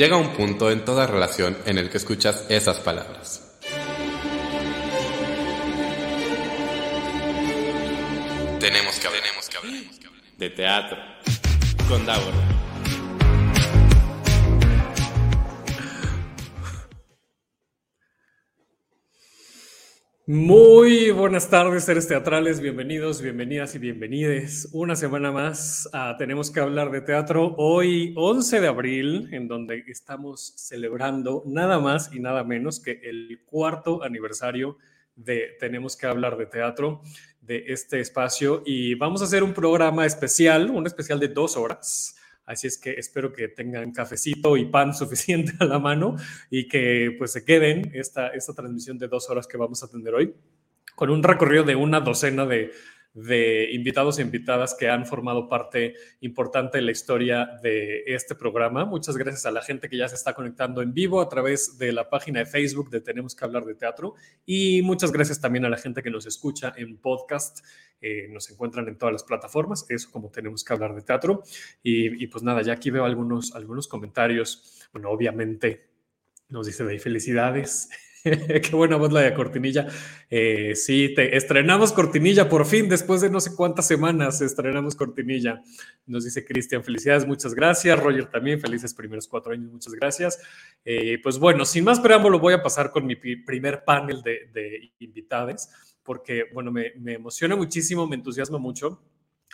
Llega un punto en toda relación en el que escuchas esas palabras. Tenemos que hablar, tenemos que hablar, de teatro con Davor. Muy buenas tardes, seres teatrales, bienvenidos, bienvenidas y bienvenides. Una semana más a Tenemos que hablar de teatro. Hoy, 11 de abril, en donde estamos celebrando nada más y nada menos que el cuarto aniversario de Tenemos que hablar de teatro, de este espacio. Y vamos a hacer un programa especial, un especial de dos horas Así es que espero que tengan cafecito y pan suficiente a la mano y que pues se queden esta, esta transmisión de dos horas que vamos a tener hoy con un recorrido de una docena de, de invitados e invitadas que han formado parte importante de la historia de este programa. Muchas gracias a la gente que ya se está conectando en vivo a través de la página de Facebook de Tenemos que hablar de teatro y muchas gracias también a la gente que nos escucha en podcast. Eh, nos encuentran en todas las plataformas, eso como tenemos que hablar de teatro. Y, pues nada, ya aquí veo algunos, algunos comentarios. Bueno, obviamente nos dice de felicidades. Qué buena voz la de Cortinilla. Eh, sí, te estrenamos Cortinilla por fin, después de no sé cuántas semanas estrenamos Cortinilla. Nos dice Cristian, felicidades, muchas gracias. Roger también, felices primeros cuatro años, muchas gracias. Eh, pues bueno, sin más preámbulo, voy a pasar con mi primer panel de, de invitades, porque bueno, me emociona muchísimo, me entusiasma mucho.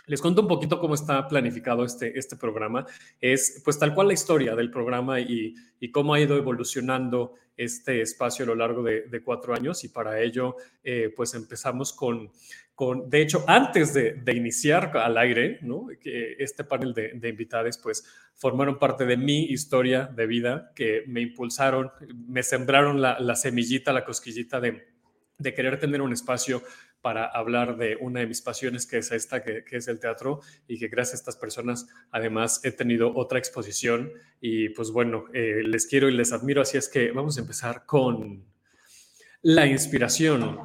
Les cuento un poquito cómo está planificado este, este programa. Es pues tal cual la historia del programa y, y cómo ha ido evolucionando este espacio a lo largo de, cuatro años y para ello eh, pues empezamos con, con, de hecho antes de, iniciar al aire, ¿no? este panel de, de invitados pues formaron parte de mi historia de vida que me impulsaron, me sembraron la, la semillita, la cosquillita de, de querer tener un espacio para hablar de una de mis pasiones, que es esta, que, es el teatro, y que gracias a estas personas además he tenido otra exposición y pues bueno, eh, les quiero y les admiro, así es que vamos a empezar con la inspiración.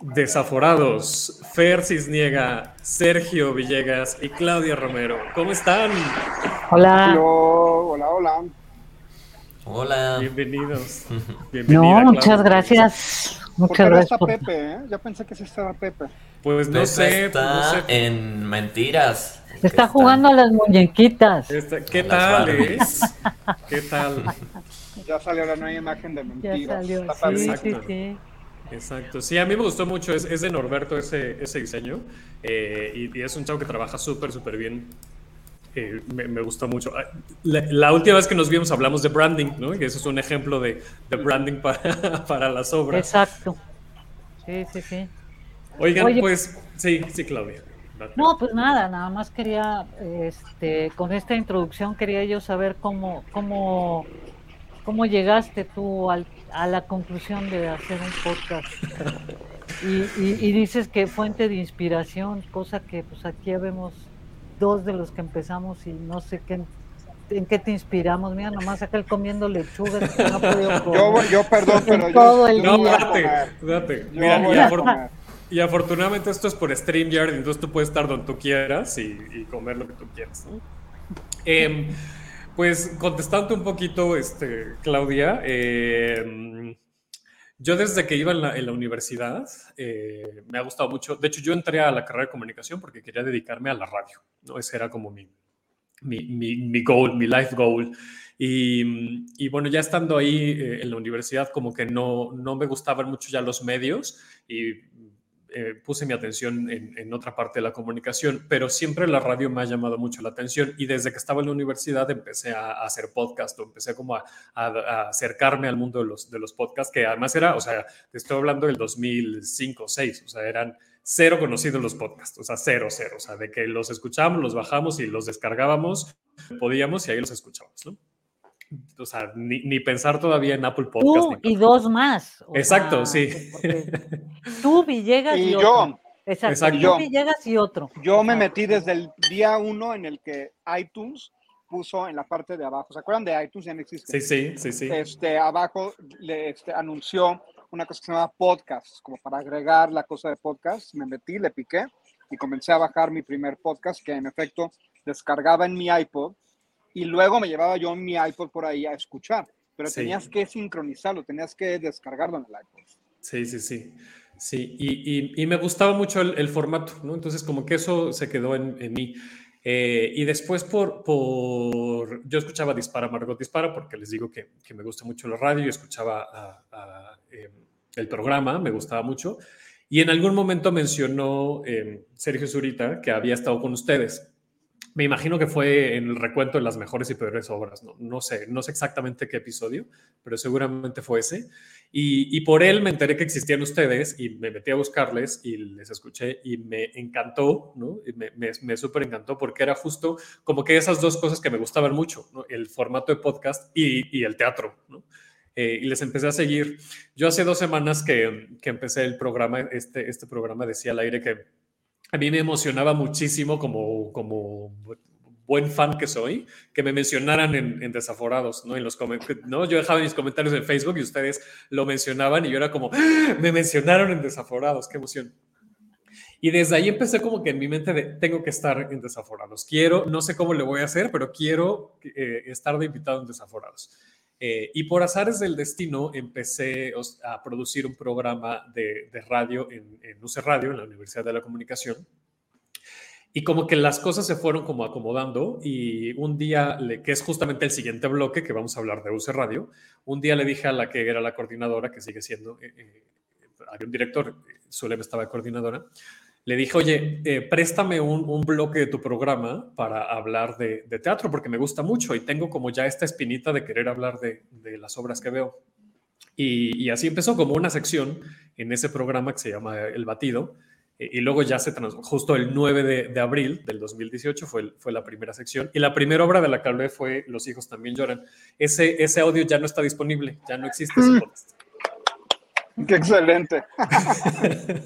Desaforados, Fer Cisniega, Sergio Villegas y Claudia Romero. ¿Cómo están? Hola. Hola, hola. Hola. Bienvenidos. no, muchas gracias. Muchas gracias. Está Pepe, ¿eh? Ya pensé que sí estaba Pepe. Pues no sé. Está en mentiras. Está, jugando a las muñequitas. ¿Qué tal, es? ¿Qué tal? Ya salió la nueva imagen de mentiras. Ya salió. Sí, sí, sí. Exacto. Sí, a mí me gustó mucho. Es, es de Norberto ese, ese diseño. Eh, y, y, es un chavo que trabaja súper, súper bien me, gustó mucho. Ah, la, última vez que nos vimos hablamos de branding, ¿no? Que eso es un ejemplo de, branding para, para, las obras. Exacto. Sí, sí, sí. Oigan, pues, sí, sí, Claudia. No, pues nada, nada más quería, este, con esta introducción quería yo saber cómo, cómo, cómo llegaste tú al, a la conclusión de hacer un podcast. Y, y, y, dices que fuente de inspiración, cosa que pues aquí ya vemos dos de los que empezamos y no sé qué en qué te inspiramos. Mira, nomás aquel comiendo lechuga. No yo, yo, perdón, pero todo el no, día. date, Mira, y, afortunadamente esto es por StreamYard, entonces tú puedes estar donde tú quieras y, comer lo que tú quieras. Em, pues contestando un poquito, este, Claudia, eh, yo desde que iba en la, universidad eh, me ha gustado mucho. De hecho, yo entré a la carrera de comunicación porque quería dedicarme a la radio. ¿no? Ese era como mi, mi, mi, goal, mi life goal. Y, y bueno, ya estando ahí eh, en la universidad, como que no, no me gustaban mucho ya los medios y eh, puse mi atención en, otra parte de la comunicación, pero siempre la radio me ha llamado mucho la atención y desde que estaba en la universidad empecé a, hacer podcast o empecé como a, acercarme al mundo de los, de los podcasts, que además era, o sea, te estoy hablando del 2005 o 6, o sea, eran cero conocidos los podcasts, o sea, cero, cero, o sea, de que los escuchábamos, los bajamos y los descargábamos, podíamos y ahí los escuchábamos, ¿no? o sea, ni, pensar todavía en Apple Podcast. y dos más. Exacto, sí. Tú, Villegas y, y yo. Exacto, tú, Villegas y otro. Yo me metí desde el día uno en el que iTunes puso en la parte de abajo, ¿se acuerdan de iTunes? Ya no existe. Sí, sí, sí, sí. Este, abajo le este, anunció una cosa que se llama podcast, como para agregar la cosa de podcast. Me metí, le piqué y comencé a bajar mi primer podcast que en efecto descargaba en mi iPod y luego me llevaba yo mi iPod por ahí a escuchar, pero tenías que sincronizarlo, tenías que descargarlo en el iPod. Sí, sí, sí. Sí, y, y, me gustaba mucho el, formato, ¿no? Entonces, como que eso se quedó en, en mí. Eh, y después, por, por, yo escuchaba Dispara, Margot Dispara, porque les digo que, que me gusta mucho la radio y escuchaba em, el programa, me gustaba mucho. Y en algún momento mencionó em, Sergio Zurita que había estado con ustedes. Me imagino que fue en el recuento de las mejores y peores obras, no, no sé, no sé exactamente qué episodio, pero seguramente fue ese. Y, por él me enteré que existían ustedes y me metí a buscarles y les escuché y me encantó, ¿no? me, me, súper encantó porque era justo como que esas dos cosas que me gustaban mucho, ¿no? El formato de podcast y, el teatro, ¿no? Eh, y les empecé a seguir. Yo hace dos semanas que, que empecé el programa, este, este programa decía al aire que a mí me emocionaba muchísimo como, como buen fan que soy, que me mencionaran en, Desaforados, ¿no? En los ¿no? Yo dejaba mis comentarios en Facebook y ustedes lo mencionaban y yo era como, ¡Ah! me mencionaron en Desaforados, qué emoción. Y desde ahí empecé como que en mi mente de, tengo que estar en Desaforados. Quiero, no sé cómo le voy a hacer, pero quiero eh, estar de invitado en Desaforados. Eh, y por azares del destino empecé a producir un programa de, radio en, en Radio, en la Universidad de la Comunicación, y como que las cosas se fueron como acomodando y un día, que es justamente el siguiente bloque que vamos a hablar de UC Radio, un día le dije a la que era la coordinadora, que sigue siendo, eh, eh, había un director, Zulem estaba coordinadora, le dije, oye, eh, préstame un, bloque de tu programa para hablar de, teatro, porque me gusta mucho y tengo como ya esta espinita de querer hablar de, las obras que veo. Y, y, así empezó como una sección en ese programa que se llama El Batido, y luego ya se justo el 9 de, abril del 2018 fue, fue la primera sección. Y la primera obra de la que hablé fue Los hijos también lloran. Ese, ese audio ya no está disponible, ya no existe ese podcast. Qué excelente.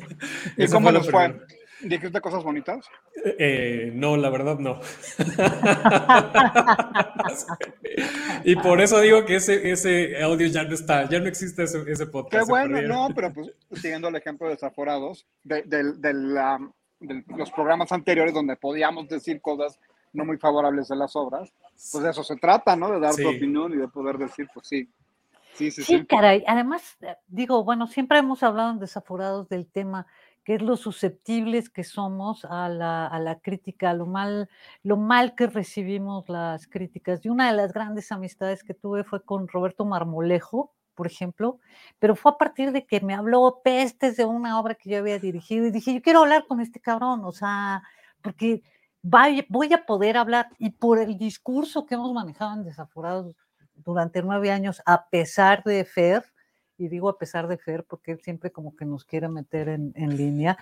¿Y cómo nos fue? ¿Dijiste cosas bonitas? Eh, no, la verdad no. y por eso digo que ese, ese audio ya no está, ya no existe ese, ese podcast. Qué bueno, no, pero pues siguiendo el ejemplo de Desaforados, de, de, los programas anteriores donde podíamos decir cosas no muy favorables de las obras, pues de eso se trata, ¿no? De dar tu opinión y de poder decir, pues sí. Sí, sí, sí, sí. caray. Además, eh, digo, bueno, siempre hemos hablado en Desaforados del tema que es lo susceptibles que somos a la, a la, crítica, lo mal, lo mal que recibimos las críticas. Y una de las grandes amistades que tuve fue con Roberto Marmolejo, por ejemplo, pero fue a partir de que me habló pestes de una obra que yo había dirigido y dije, yo quiero hablar con este cabrón, o sea, porque voy a poder hablar y por el discurso que hemos manejado en Desaforados durante nueve años, a pesar de Fer, y digo a pesar de Fer, porque él siempre como que nos quiere meter en, línea,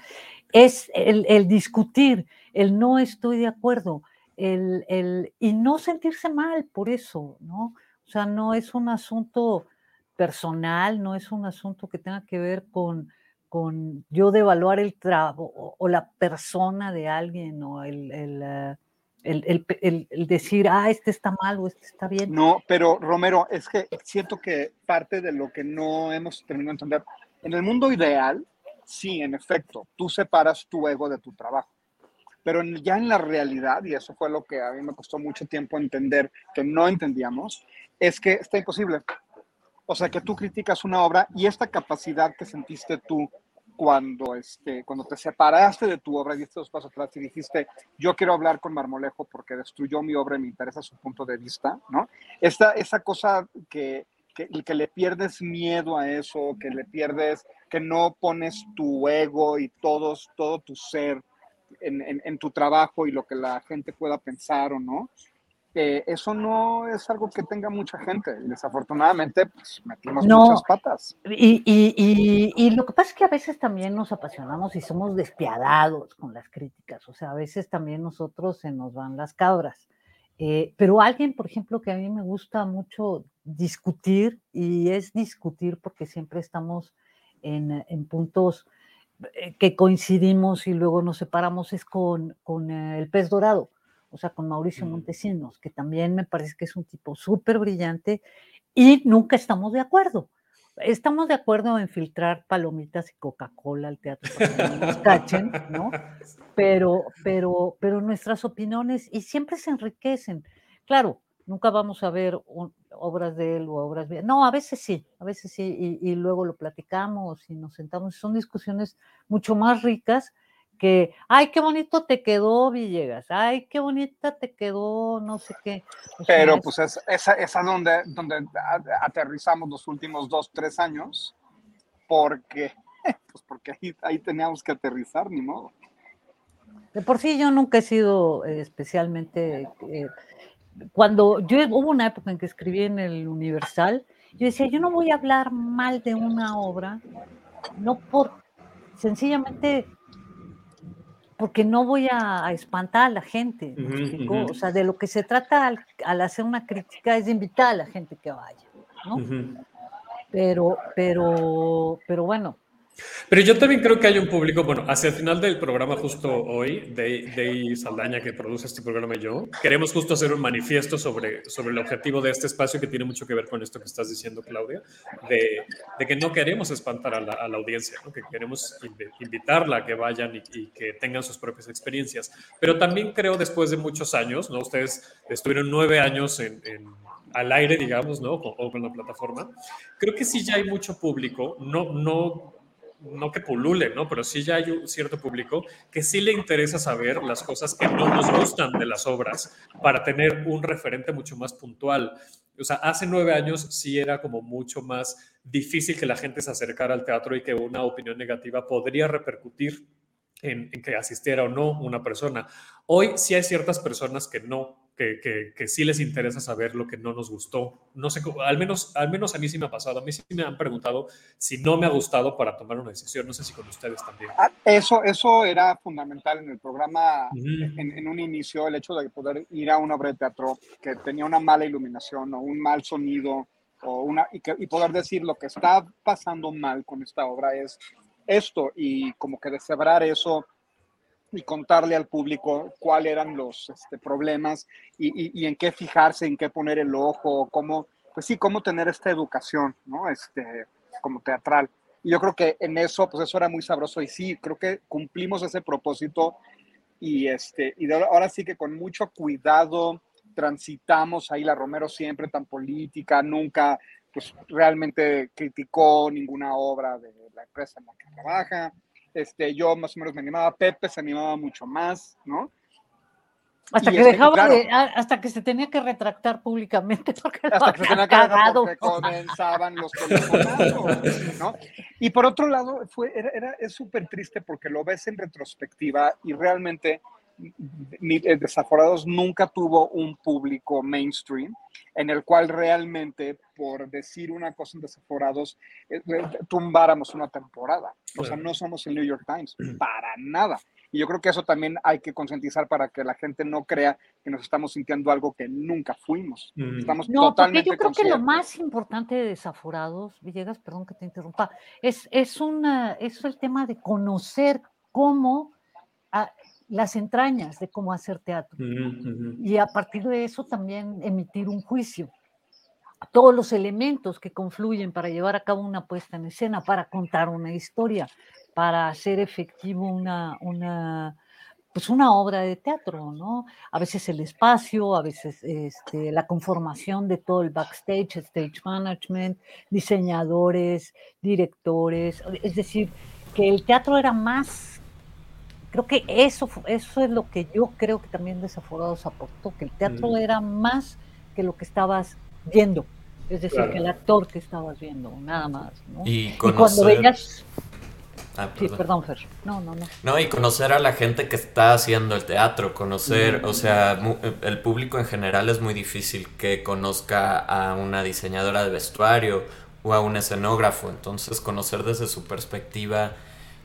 es el, discutir, el no estoy de acuerdo, el, y no sentirse mal por eso, ¿no? O sea, no es un asunto personal, no es un asunto que tenga que ver con, con yo devaluar el trabajo o, la persona de alguien o el, eh, el, decir, ah, este está mal o este está bien. No, pero Romero, es que siento que parte de lo que no hemos terminado de entender, en el mundo ideal, sí, en efecto, tú separas tu ego de tu trabajo. Pero ya en la realidad, y eso fue lo que a mí me costó mucho tiempo entender, que no entendíamos, es que está imposible. O sea, que tú criticas una obra y esta capacidad que sentiste tú cuando, este, cuando te separaste de tu obra y diste dos pasos atrás y dijiste, yo quiero hablar con Marmolejo porque destruyó mi obra y me interesa su punto de vista, ¿no? Esta, esa cosa que, que, que le pierdes miedo a eso, que le pierdes, que no pones tu ego y todos, todo tu ser en, en, en tu trabajo y lo que la gente pueda pensar o no, eso no es algo que tenga mucha gente. Y desafortunadamente, pues metimos muchas patas. Y, y, y, lo que pasa es que a veces también nos apasionamos y somos despiadados con las críticas. O sea, a veces también nosotros se nos van las cabras. Eh, pero alguien, por ejemplo, que a mí me gusta mucho discutir, y es discutir porque siempre estamos en, en puntos eh, que coincidimos y luego nos separamos, es con, con el pez dorado o sea, con Mauricio mm. Montesinos, que también me parece que es un tipo súper brillante y nunca estamos de acuerdo. Estamos de acuerdo en filtrar palomitas y Coca-Cola al teatro para que no nos cachen, ¿no? Pero, pero, pero nuestras opiniones y siempre se enriquecen. Claro, nunca vamos a ver obras de él o obras bien. No, a veces sí, a veces sí, y, luego lo platicamos y nos sentamos. Son discusiones mucho más ricas que, ay, qué bonito te quedó Villegas, ay, qué bonita te quedó, no sé qué. Pero pues es, esa es donde, donde aterrizamos los últimos dos, tres años, porque, pues porque ahí, ahí teníamos que aterrizar, ni modo. De por sí yo nunca he sido especialmente... Eh, cuando yo hubo una época en que escribí en el Universal, yo decía, yo no voy a hablar mal de una obra, no por, sencillamente porque no voy a, espantar a la gente. O sea, de lo que se trata al, hacer una crítica es de invitar a la gente que vaya, ¿no? Pero, pero, pero bueno, pero yo también creo que hay un público, bueno, hacia el final del programa justo hoy, de, Saldaña que produce este programa y yo, queremos justo hacer un manifiesto sobre, sobre el objetivo de este espacio que tiene mucho que ver con esto que estás diciendo, Claudia, de, de que no queremos espantar a la, a la audiencia, que queremos invitarla a que vayan y, que tengan sus propias experiencias. Pero también creo después de muchos años, ¿no? Ustedes estuvieron nueve años en, al aire, digamos, ¿no? O, con la plataforma. Creo que sí ya hay mucho público, no, no no que pulule, ¿no? Pero sí ya hay un cierto público que sí le interesa saber las cosas que no nos gustan de las obras para tener un referente mucho más puntual. O sea, hace nueve años sí era como mucho más difícil que la gente se acercara al teatro y que una opinión negativa podría repercutir en, en que asistiera o no una persona. Hoy sí hay ciertas personas que no que, que, sí les interesa saber lo que no nos gustó. No sé, al menos, al menos a mí sí me ha pasado. A mí sí me han preguntado si no me ha gustado para tomar una decisión. No sé si con ustedes también. Ah, eso, eso era fundamental en el programa, en, en, un inicio, el hecho de poder ir a una obra de teatro que tenía una mala iluminación o un mal sonido o una, y, que, y poder decir lo que está pasando mal con esta obra es esto y como que deshebrar eso y contarle al público cuáles eran los este, problemas y, en qué fijarse, en qué poner el ojo, cómo, pues sí, cómo tener esta educación, ¿no? Este, como teatral. Y yo creo que en eso, pues eso era muy sabroso y sí, creo que cumplimos ese propósito y, este, y ahora sí que con mucho cuidado transitamos ahí la Romero siempre tan política, nunca pues realmente criticó ninguna obra de la empresa en la que trabaja este, yo más o menos me animaba, Pepe se animaba mucho más, ¿no? Hasta que, este, dejaba de, hasta que se tenía que retractar públicamente porque hasta que se tenía cagado. porque comenzaban los ¿no? Y por otro lado, fue, era, era es súper triste porque lo ves en retrospectiva y realmente Desaforados nunca tuvo un público mainstream en el cual realmente, por decir una cosa en Desaforados, eh, eh, tumbáramos una temporada. O sea, no somos el New York Times, para nada. Y yo creo que eso también hay que concientizar para que la gente no crea que nos estamos sintiendo algo que nunca fuimos. Estamos no, totalmente porque yo creo que lo más importante de Desaforados, Villegas, perdón que te interrumpa, es, es, una, es el tema de conocer cómo las entrañas de cómo hacer teatro. Y a partir de eso también emitir un juicio. Todos los elementos que confluyen para llevar a cabo una puesta en escena, para contar una historia, para hacer efectivo una, una, pues una obra de teatro, ¿no? A veces el espacio, a veces este, la conformación de todo el backstage, stage management, diseñadores, directores, es decir, que el teatro era más creo que eso, eso es lo que yo creo que también Desaforados aportó, que el teatro mm. era más que lo que estabas viendo, es decir, que el actor que estabas viendo, nada más. ¿no? Y, cuando veías... Ah, sí, perdón, Fer. No, no, no. No, y conocer a la gente que está haciendo el teatro, conocer, o sea, el público en general es muy difícil que conozca a una diseñadora de vestuario o a un escenógrafo, entonces conocer desde su perspectiva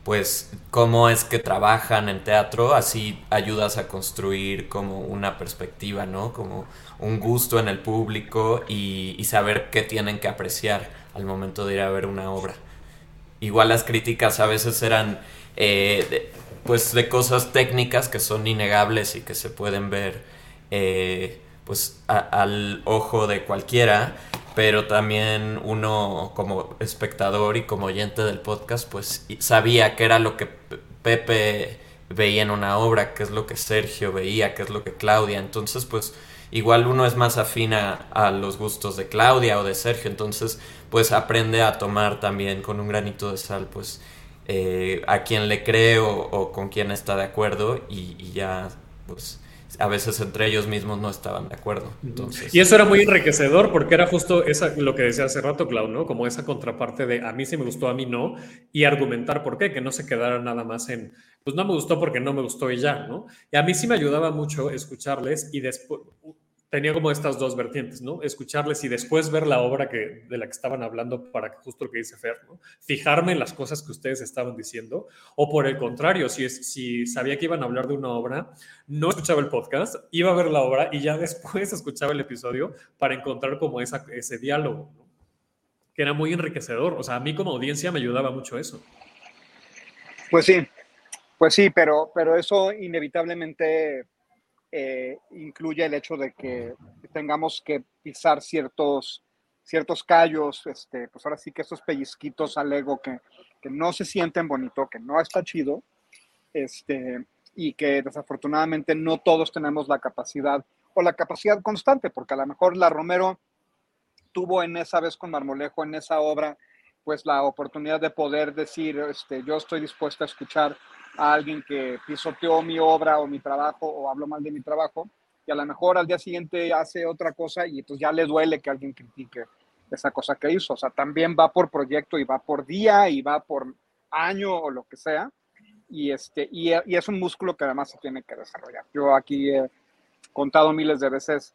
pues cómo es que trabajan en teatro, así ayudas a construir como una perspectiva, ¿no? Como un gusto en el público y, saber qué tienen que apreciar al momento de ir a ver una obra. Igual las críticas a veces eran eh, pues de cosas técnicas que son innegables y que se pueden ver eh, pues al ojo de cualquiera pero también uno como espectador y como oyente del podcast, pues sabía qué era lo que Pepe veía en una obra, qué es lo que Sergio veía, qué es lo que Claudia. Entonces, pues igual uno es más afina a, los gustos de Claudia o de Sergio, entonces pues aprende a tomar también con un granito de sal, pues eh, a quien le cree o, con quien está de acuerdo y, y ya pues a veces entre ellos mismos no estaban de acuerdo. Entonces... Y eso era muy enriquecedor porque era justo esa, lo que decía hace rato, Clau, ¿no? Como esa contraparte de a mí sí me gustó, a mí no, y argumentar por qué, que no se quedara nada más en, pues no me gustó porque no me gustó y ya, ¿no? Y a mí sí me ayudaba mucho escucharles y después, tenía como estas dos vertientes, ¿no? Escucharles y después ver la obra que, de la que estaban hablando para que justo lo que dice Fer, ¿no? Fijarme en las cosas que ustedes estaban diciendo, o por el contrario, si, si sabía que iban a hablar de una obra, no escuchaba el podcast, iba a ver la obra y ya después escuchaba el episodio para encontrar como esa, ese diálogo, ¿no? que era muy enriquecedor. O sea, a mí como audiencia me ayudaba mucho eso. Pues sí, pues sí, pero, pero eso inevitablemente eh, incluye el hecho de que tengamos que pisar ciertos, ciertos callos, este, pues ahora sí que esos pellizquitos al ego que, no se sienten bonito, que no está chido, este, y que desafortunadamente no todos tenemos la capacidad o la capacidad constante, porque a lo mejor la Romero tuvo en esa vez con Marmolejo, en esa obra, pues la oportunidad de poder decir, este, yo estoy dispuesto a escuchar a alguien que pisoteó mi obra o mi trabajo o habló mal de mi trabajo y a lo mejor al día siguiente hace otra cosa y entonces ya le duele que alguien critique esa cosa que hizo. O sea, también va por proyecto y va por día y va por año o lo que sea. Y, este, y es un músculo que además se tiene que desarrollar. Yo aquí he contado miles de veces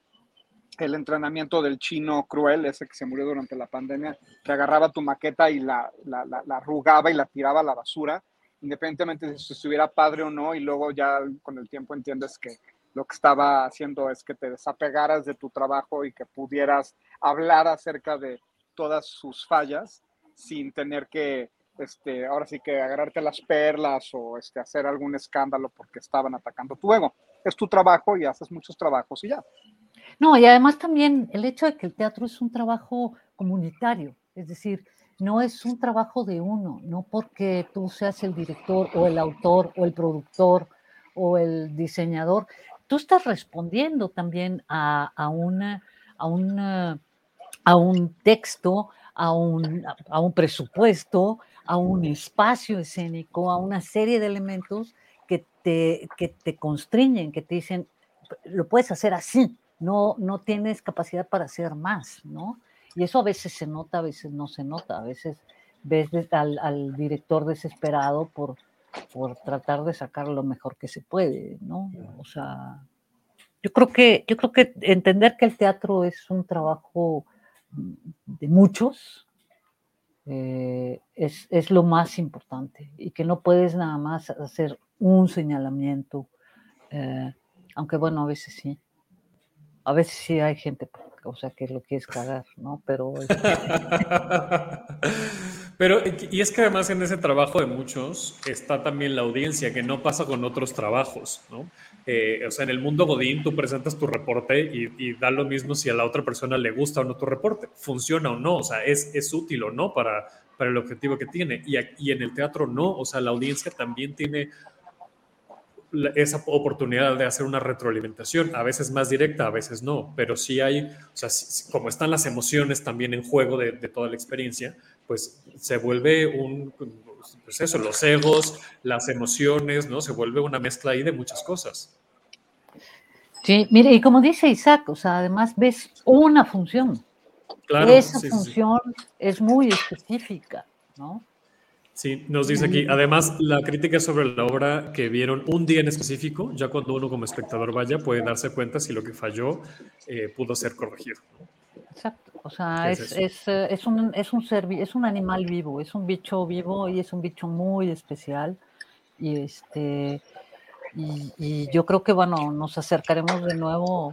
el entrenamiento del chino cruel, ese que se murió durante la pandemia, que agarraba tu maqueta y la, la, la, la arrugaba y la tiraba a la basura independientemente de si estuviera padre o no, y luego ya con el tiempo entiendes que lo que estaba haciendo es que te desapegaras de tu trabajo y que pudieras hablar acerca de todas sus fallas sin tener que, este, ahora sí que agarrarte las perlas o este, hacer algún escándalo porque estaban atacando tu ego. Es tu trabajo y haces muchos trabajos y ya. No, y además también el hecho de que el teatro es un trabajo comunitario, es decir, no es un trabajo de uno, no porque tú seas el director o el autor o el productor o el diseñador, tú estás respondiendo también a, a, una, a un texto, a un, a un presupuesto, a un espacio escénico, a una serie de elementos que te, que te constriñen, que te dicen, lo puedes hacer así, no, no tienes capacidad para hacer más, ¿no? Y eso a veces se nota, a veces no se nota, a veces ves al, director desesperado por, por tratar de sacar lo mejor que se puede, ¿no? O sea, yo creo que, yo creo que entender que el teatro es un trabajo de muchos eh, es, lo más importante y que no puedes nada más hacer un señalamiento, eh, aunque bueno, a veces sí, a veces sí hay gente o sea, que lo quieres cagar, ¿no? Pero... Pero, y es que además en ese trabajo de muchos está también la audiencia, que no pasa con otros trabajos, ¿no? Eh, o sea, en el mundo Godín tú presentas tu reporte y, da lo mismo si a la otra persona le gusta o no tu reporte, funciona o no, o sea, es, es útil o no para, para el objetivo que tiene. Y, y en el teatro no, o sea, la audiencia también tiene esa oportunidad de hacer una retroalimentación, a veces más directa, a veces no, pero sí hay, o sea, como están las emociones también en juego de, toda la experiencia, pues se vuelve un, pues eso, los egos, las emociones, ¿no? Se vuelve una mezcla ahí de muchas cosas. Sí, mire, y como dice Isaac, o sea, además ves una función. Claro, Esa función es muy específica, ¿no? Sí, nos dice aquí, además, la crítica sobre la obra que vieron un día en específico, ya cuando uno como espectador vaya puede darse cuenta si lo que falló eh, pudo ser corregido. Exacto, o sea, es, es, eh, es, un, es, un ser, es un animal vivo, es un bicho vivo y es un bicho muy especial. Y, este, y, y yo creo que, bueno, nos acercaremos de nuevo,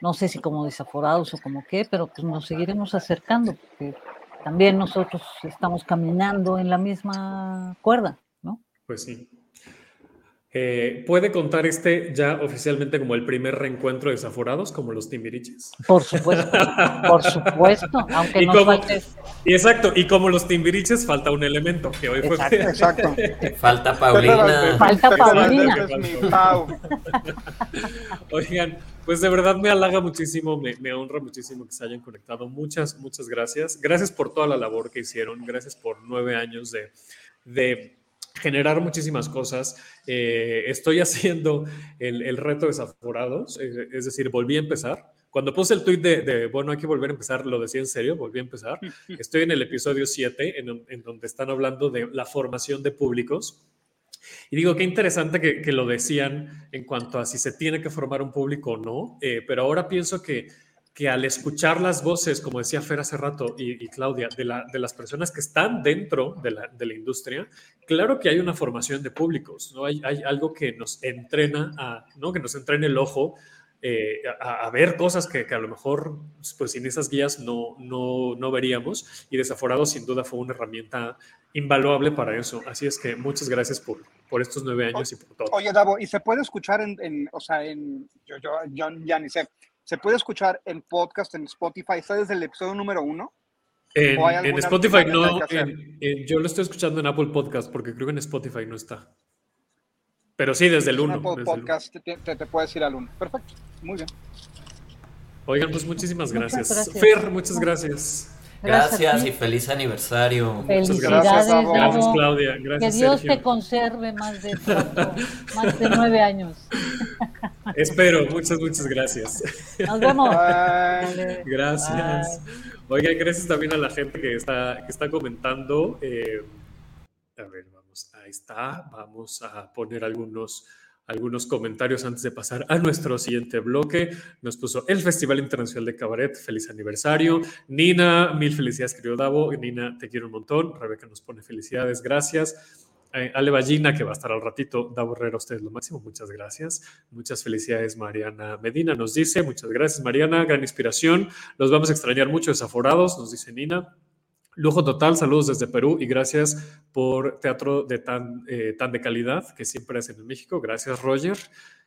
no sé si como desaforados o como qué, pero pues nos seguiremos acercando, porque también nosotros estamos caminando en la misma cuerda, ¿no? Pues sí. Eh, ¿Puede contar este ya oficialmente como el primer reencuentro de desaforados, como los timbiriches? Por supuesto, por supuesto, aunque Y no como- falte- Y exacto, y como los timbiriches falta un elemento que hoy fue... Exacto. Falta Paulina. Falta Paulina. Valdés es mi Pau. Oigan, pues de verdad me halaga muchísimo, me, me honra muchísimo que se hayan conectado. Muchas, muchas gracias. Gracias por toda la labor que hicieron. Gracias por nueve años de, de generar muchísimas cosas. Eh, estoy haciendo el, el reto desaforados, eh, es decir, volví a empezar. Cuando puse el tweet de, de, bueno, hay que volver a empezar, lo decía en serio, volví a empezar. Estoy en el episodio 7, en, en donde están hablando de la formación de públicos. Y digo, qué interesante que, que, lo decían en cuanto a si se tiene que formar un público o no, eh, pero ahora pienso que, que, al escuchar las voces, como decía Fer hace rato y, y Claudia, de, la, de, las personas que están dentro de la, de la, industria, claro que hay una formación de públicos, ¿no? Hay, hay algo que nos entrena, a, ¿no? Que nos entrena el ojo eh, a, a, ver cosas que, que, a lo mejor pues sin esas guías no, no, no veríamos y Desaforado sin duda fue una herramienta invaluable para eso. Así es que muchas gracias por, por estos nueve años y por todo. Oye, Davo, ¿y se puede escuchar en, en o sea, en, yo, yo, yo, ya ni sé, ¿se puede escuchar en podcast, en Spotify? ¿Está desde el episodio número uno? En, en Spotify no, en, en, yo lo estoy escuchando en Apple Podcast porque creo que en Spotify no está. Pero sí, desde el 1. Apple Podcast te, te, te, puedes ir al 1. Perfecto, muy bien. Oigan, pues muchísimas gracias. Muchas gracias. Fer, muchas gracias. Gracias, Gracias y feliz aniversario. Felicidades, gracias. Gracias, Claudia. Que Gracias, Dios Sergio. te conserve más de, más de nueve años. Espero, muchas, muchas gracias. Nos vemos. Bye. Gracias. Oigan, gracias también a la gente que está, que está comentando. Eh, a ver, vamos, ahí está. Vamos a poner algunos, algunos comentarios antes de pasar a nuestro siguiente bloque. Nos puso el Festival Internacional de Cabaret, feliz aniversario. Nina, mil felicidades, querido Davo. Nina, te quiero un montón. Rebeca nos pone felicidades, gracias. Eh, Ale Ballina, que va a estar al ratito. Davo Herrera, ustedes lo máximo, muchas gracias. Muchas felicidades, Mariana Medina nos dice. Muchas gracias, Mariana, gran inspiración. Los vamos a extrañar mucho desaforados, nos dice Nina. Lujo total, saludos desde Perú y gracias por teatro de tan, eh, tan de calidad que siempre hacen en México. Gracias, Roger.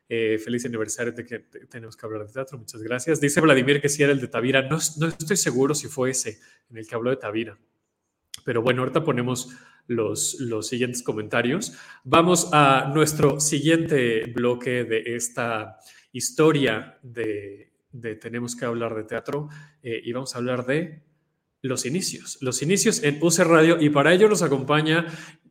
Eh, feliz aniversario de que tenemos que hablar de teatro. Muchas gracias. Dice Vladimir que sí era el de Tavira. No, no estoy seguro si fue ese en el que habló de Tavira. Pero bueno, ahorita ponemos los, los siguientes comentarios. Vamos a nuestro siguiente bloque de esta historia de, de Tenemos que hablar de teatro eh, y vamos a hablar de los inicios, los inicios en UC Radio y para ello nos acompaña,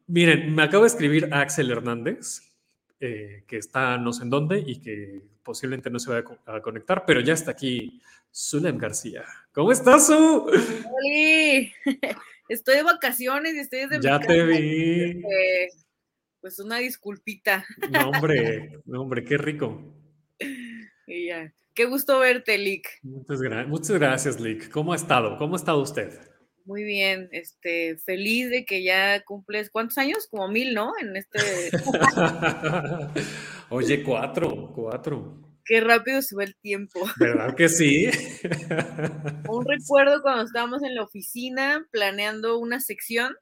miren, me acaba de escribir Axel Hernández, eh, que está no sé en dónde y que posiblemente no se vaya a conectar, pero ya está aquí Zulem García. ¿Cómo estás, Su? ¡Holi! Estoy de vacaciones y estoy desde Ya mi te vi. eh, pues una disculpita. No, hombre, no, hombre, qué rico. Y ya. Qué gusto verte, Lick. Muchas, gra muchas gracias, Lick. ¿Cómo ha estado? ¿Cómo ha estado usted? Muy bien, este, feliz de que ya cumples, ¿cuántos años? Como mil, ¿no? En este, Oye, cuatro, cuatro. qué rápido se va el tiempo. ¿Verdad que sí? Un recuerdo cuando estábamos en la oficina planeando una sección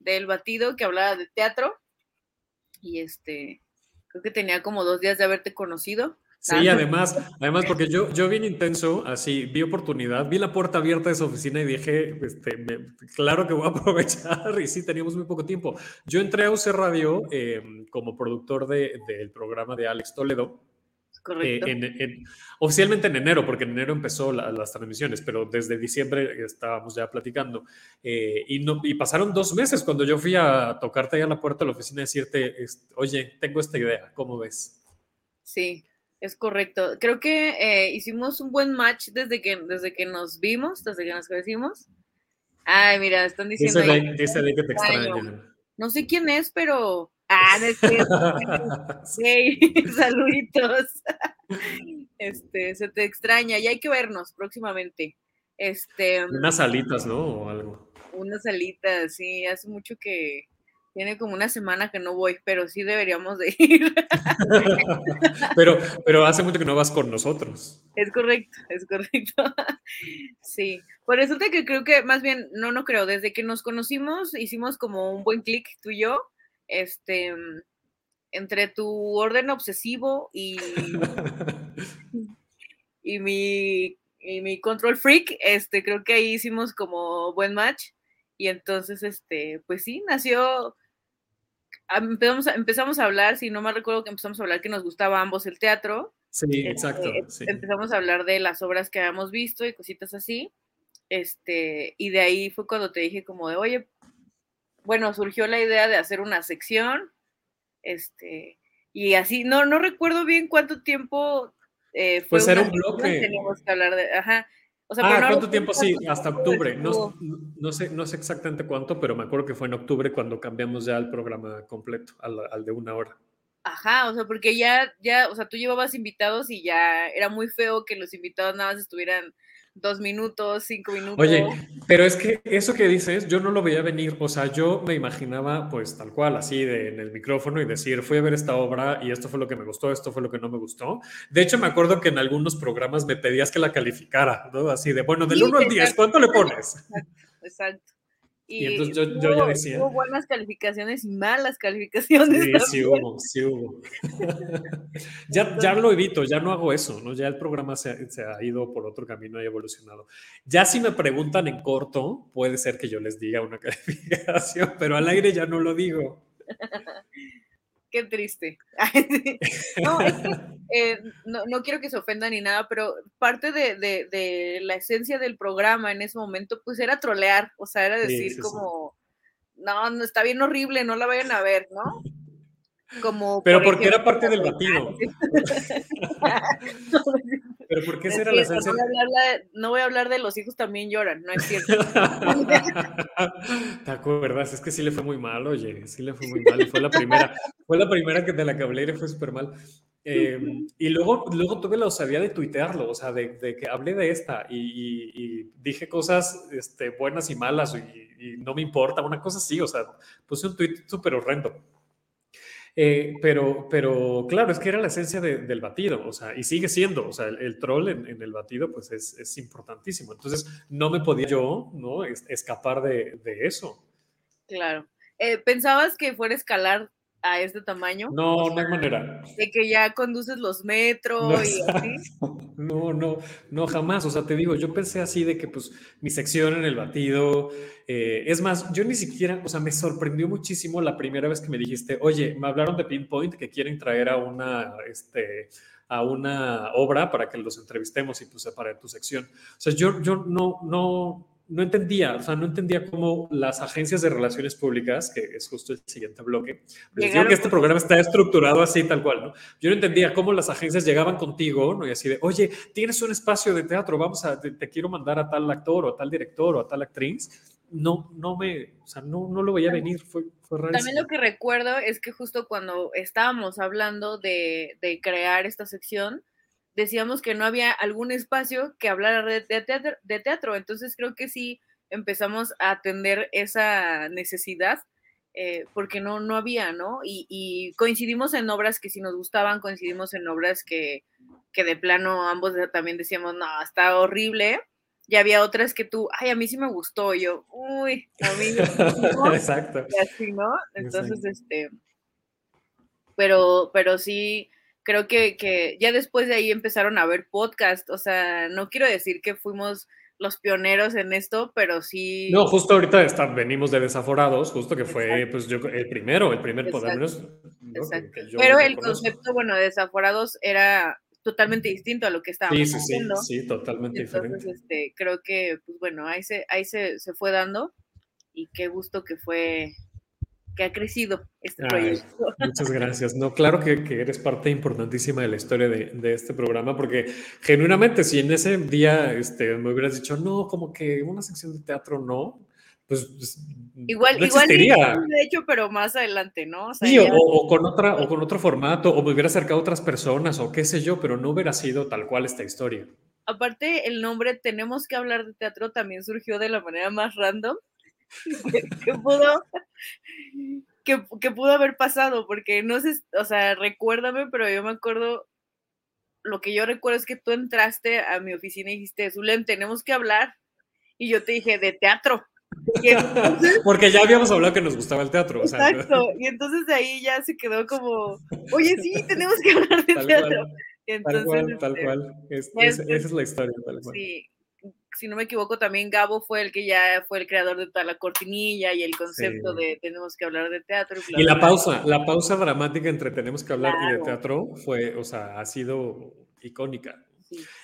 del batido que hablaba de teatro y este, creo que tenía como dos días de haberte conocido. Sí, además, además porque yo, yo bien intenso, así, vi oportunidad, vi la puerta abierta de esa oficina y dije, este, me, claro que voy a aprovechar y sí, teníamos muy poco tiempo. Yo entré a UC Radio eh, como productor del de, programa de Alex Toledo. Correcto. Eh, en, en, oficialmente en enero, porque en enero empezó la, las transmisiones, pero desde diciembre estábamos ya platicando. Eh, y, no, y pasaron dos meses cuando yo fui a tocarte ahí a la puerta de la oficina y decirte, oye, tengo esta idea, ¿cómo ves? Sí, es correcto. Creo que eh, hicimos un buen match desde que, desde que nos vimos, desde que nos conocimos. Ay, mira, están diciendo. Dice, ahí, dice que te extrañan. No sé quién es, pero. Ah, no es hey, saluditos. Este, se te extraña y hay que vernos próximamente. Este. Unas alitas, ¿no? O algo. Unas alitas, sí, hace mucho que. Tiene como una semana que no voy, pero sí deberíamos de ir. pero, pero hace mucho que no vas con nosotros. Es correcto, es correcto. sí, por eso te que creo que más bien, no, no creo, desde que nos conocimos hicimos como un buen clic tú y yo. Este, entre tu orden obsesivo y, y, mi, y mi control freak, este, creo que ahí hicimos como buen match. Y entonces, este, pues sí, nació, empezamos a, empezamos a hablar, si no me recuerdo que empezamos a hablar que nos gustaba a ambos el teatro. Sí, exacto. Este, empezamos a hablar de las obras que habíamos visto y cositas así. Este, y de ahí fue cuando te dije como de, oye, bueno, surgió la idea de hacer una sección, este, y así, no, no recuerdo bien cuánto tiempo eh, fue. Pues era un bloque. Teníamos que hablar de, ajá. O sea, ah, ¿cuánto tiempo? Sí, hasta octubre. No, no, sé, no sé exactamente cuánto, pero me acuerdo que fue en octubre cuando cambiamos ya el programa completo, al, al, de una hora. Ajá, o sea, porque ya, ya, o sea, tú llevabas invitados y ya era muy feo que los invitados nada más estuvieran dos minutos, cinco minutos. Oye, pero es que eso que dices, yo no lo veía venir. O sea, yo me imaginaba, pues tal cual, así de, en el micrófono y decir, fui a ver esta obra y esto fue lo que me gustó, esto fue lo que no me gustó. De hecho, me acuerdo que en algunos programas me pedías que la calificara, ¿no? Así de, bueno, del 1 al 10, ¿cuánto le pones? Exacto. Y, entonces yo, yo, ya decía. Hubo buenas calificaciones y malas calificaciones. Sí, sí hubo, sí hubo. ya, ya lo evito, ya no hago eso, ¿no? Ya el programa se, se, ha ido por otro camino y ha evolucionado. Ya si me preguntan en corto, puede ser que yo les diga una calificación, pero al aire ya no lo digo. Qué triste. no, eh, no, no, quiero que se ofenda ni nada, pero parte de, de, de, la esencia del programa en ese momento, pues era trolear, o sea, era decir como, no, no, está bien horrible, no la vayan a ver, ¿no? Como, pero por porque era parte del batido. pero porque esa era la esencia. No voy, a hablar de los hijos también lloran, no es cierto. ¿Te acuerdas? Es que sí le fue muy mal, oye, sí le fue muy mal. Y fue la primera, fue la primera que de la que hablé y le fue súper mal. Em, y luego, luego tuve la osadía de tuitearlo, o sea, de, de que hablé de esta y, y, dije cosas este, buenas y malas y, y, no me importa, una cosa así, o sea, puse un tuit súper horrendo. Eh, pero, pero claro, es que era la esencia de, del batido, o sea, y sigue siendo, o sea, el, troll en, el batido pues es, importantísimo. Entonces, no me podía yo, ¿no? escapar de, de eso. Claro. Eh, ¿Pensabas que fuera a escalar a este tamaño. No, no hay manera. De que ya conduces los metros no, y así. No, no, no, jamás. O sea, te digo, yo pensé así de que pues mi sección en el batido. Eh, es más, yo ni siquiera, o sea, me sorprendió muchísimo la primera vez que me dijiste, oye, me hablaron de Pinpoint que quieren traer a una, este, a una obra para que los entrevistemos y pues para tu sección. O sea, yo, yo no, no, no entendía, o sea, no entendía cómo las agencias de relaciones públicas, que es justo el siguiente bloque, les digo que este programa está estructurado así, tal cual, ¿no? Yo no entendía cómo las agencias llegaban contigo, ¿no? Y así de, oye, tienes un espacio de teatro, vamos a, te, te quiero mandar a tal actor o a tal director o a tal actriz. No, no me, o sea, no, no lo veía venir, fue, fue rarísimo. También lo que recuerdo es que justo cuando estábamos hablando de, de crear esta sección, decíamos que no había algún espacio que hablara de teatro, de teatro. Entonces creo que sí empezamos a atender esa necesidad eh, porque no, no había, ¿no? Y, y, coincidimos en obras que sí nos gustaban, coincidimos en obras que, que de plano ambos también decíamos, no, está horrible. Y había otras que tú, ay, a mí sí me gustó. Y yo, uy, a mí no. Exacto. Y así, ¿no? Entonces, Exacto. este, pero, pero sí, creo que, que, ya después de ahí empezaron a ver podcast, o sea, no quiero decir que fuimos los pioneros en esto, pero sí. No, justo ahorita está, venimos de Desaforados, justo que fue Exacto. pues yo el primero, el primer que pero el concepto, bueno, de Desaforados era totalmente distinto a lo que estábamos sí, sí, haciendo. Sí, sí, totalmente Entonces, diferente. Este, creo que, pues bueno, ahí se, ahí se, se fue dando y qué gusto que fue que ha crecido este Ay, proyecto. Muchas gracias. No, claro que, que, eres parte importantísima de la historia de, de, este programa, porque genuinamente, si en ese día este, me hubieras dicho, no, como que una sección de teatro no, pues, pues igual, no igual de hecho, pero más adelante, ¿no? O, sea, sí, o, con otra, o con otro formato, o me hubiera acercado a otras personas, o qué sé yo, pero no hubiera sido tal cual esta historia. Aparte, el nombre Tenemos que hablar de teatro también surgió de la manera más random que, que pudo que, que, pudo haber pasado, porque no sé, o sea, recuérdame, pero yo me acuerdo, lo que yo recuerdo es que tú entraste a mi oficina y dijiste, Zulem, tenemos que hablar, y yo te dije, de teatro. Porque ya habíamos hablado que nos gustaba el teatro. Exacto, y entonces de ahí ya se quedó como, oye, sí, tenemos que hablar de teatro. tal cual, tal este, cual. esa es la historia, tal cual. Sí, si no me equivoco, también Gabo fue el que ya fue el creador de toda la cortinilla y el concepto de tenemos que hablar de teatro. Y, la pausa, la pausa dramática entre tenemos que hablar y de teatro fue, o sea, ha sido icónica.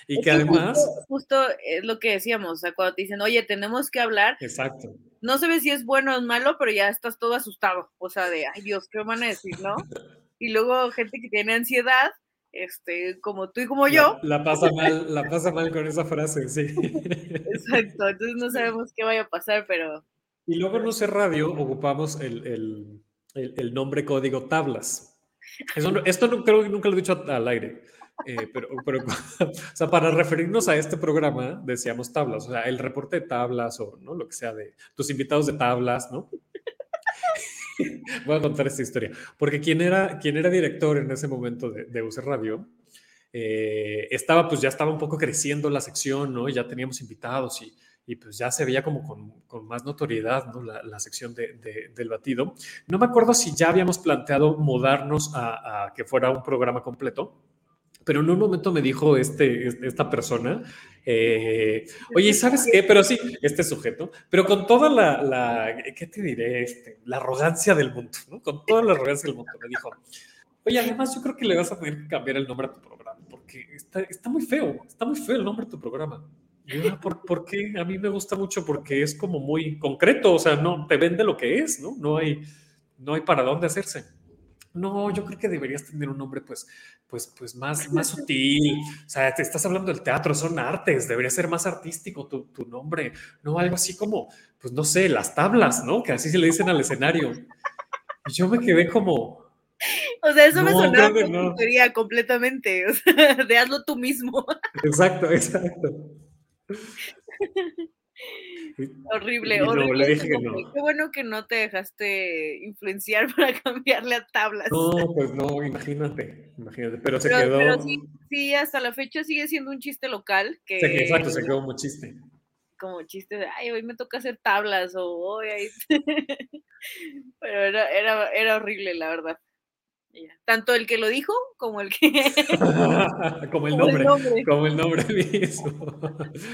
Y que además... Justo, es lo que decíamos, o sea, cuando te dicen, oye, tenemos que hablar. Exacto. No se ve si es bueno o malo, pero ya estás todo asustado. O sea, de, ay Dios, ¿qué van a decir, no? Y luego gente que tiene ansiedad, este, como tú y como yo. La, pasa mal, la pasa mal con esa frase, sí. Exacto, entonces no sabemos qué vaya a pasar, pero... Y luego en UC Radio ocupamos el, el, el, nombre código tablas. esto no, creo que nunca lo he dicho al aire, eh, pero, pero o sea, para referirnos a este programa decíamos tablas, o sea, el reporte de tablas o ¿no? lo que sea de tus invitados de tablas, ¿no? Voy a contar esta historia. Porque quien era, quien era director en ese momento de, de UC Radio, eh, estaba, pues ya estaba un poco creciendo la sección, ¿no? Ya teníamos invitados y, y pues ya se veía como con, con más notoriedad, ¿no? La, la sección de, de, del batido. No me acuerdo si ya habíamos planteado mudarnos a, a que fuera un programa completo pero en un momento me dijo este, esta persona, eh, oye, ¿sabes qué? Pero sí, este sujeto, pero con toda la, la ¿qué te diré? Este, la arrogancia del mundo, ¿no? Con toda la arrogancia del mundo, me dijo, oye, además yo creo que le vas a tener que cambiar el nombre a tu programa, porque está, está muy feo, está muy feo el nombre de tu programa. Ah, ¿por, ¿Por qué? A mí me gusta mucho porque es como muy concreto, o sea, no te vende lo que es, ¿no? No hay, no hay para dónde hacerse. No, yo creo que deberías tener un nombre, pues, pues, pues más, más sutil. O sea, te estás hablando del teatro, son artes, debería ser más artístico tu, tu, nombre, no algo así como, pues no sé, las tablas, ¿no? Que así se le dicen al escenario. Y yo me quedé como. O sea, eso no, me sonaba como no. completamente. O sea, de hazlo tú mismo. Exacto, exacto. Horrible, horrible. Qué bueno que no te dejaste influenciar para cambiarle a tablas. No, pues no, imagínate, imagínate, pero se quedó. Pero sí, sí, hasta la fecha sigue siendo un chiste local. Que, exacto, se quedó como chiste. Como chiste de, ay, hoy me toca hacer tablas o hoy. pero era, era, era horrible, la verdad. Tanto el que lo dijo como el que. como, el nombre, como el nombre. Como el nombre mismo.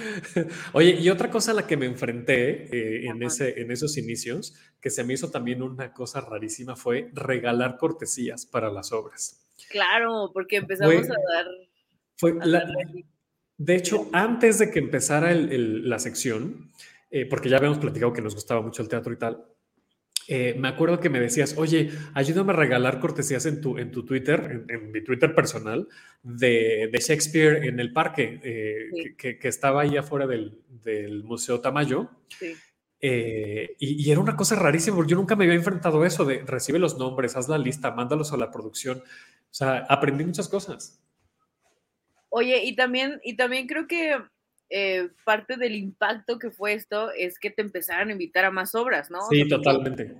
Oye, y otra cosa a la que me enfrenté eh, en, ese, en esos inicios, que se me hizo también una cosa rarísima, fue regalar cortesías para las obras. Claro, porque empezamos a dar. Fue la, de hecho, antes de que empezara el, el, la sección, eh, porque ya habíamos platicado que nos gustaba mucho el teatro y tal, eh, me acuerdo que me decías, oye, ayúdame a regalar cortesías en tu, en tu Twitter, en, en mi Twitter personal, de, de, Shakespeare en el parque, eh, sí. que, que, estaba ahí afuera del, del Museo Tamayo. Sí. Eh, y, y, era una cosa rarísima, porque yo nunca me había enfrentado a eso de recibe los nombres, haz la lista, mándalos a la producción. O sea, aprendí muchas cosas. Oye, y también, y también creo que eh, parte del impacto que fue esto es que te empezaran a invitar a más obras, ¿no? Sí, o sea, totalmente.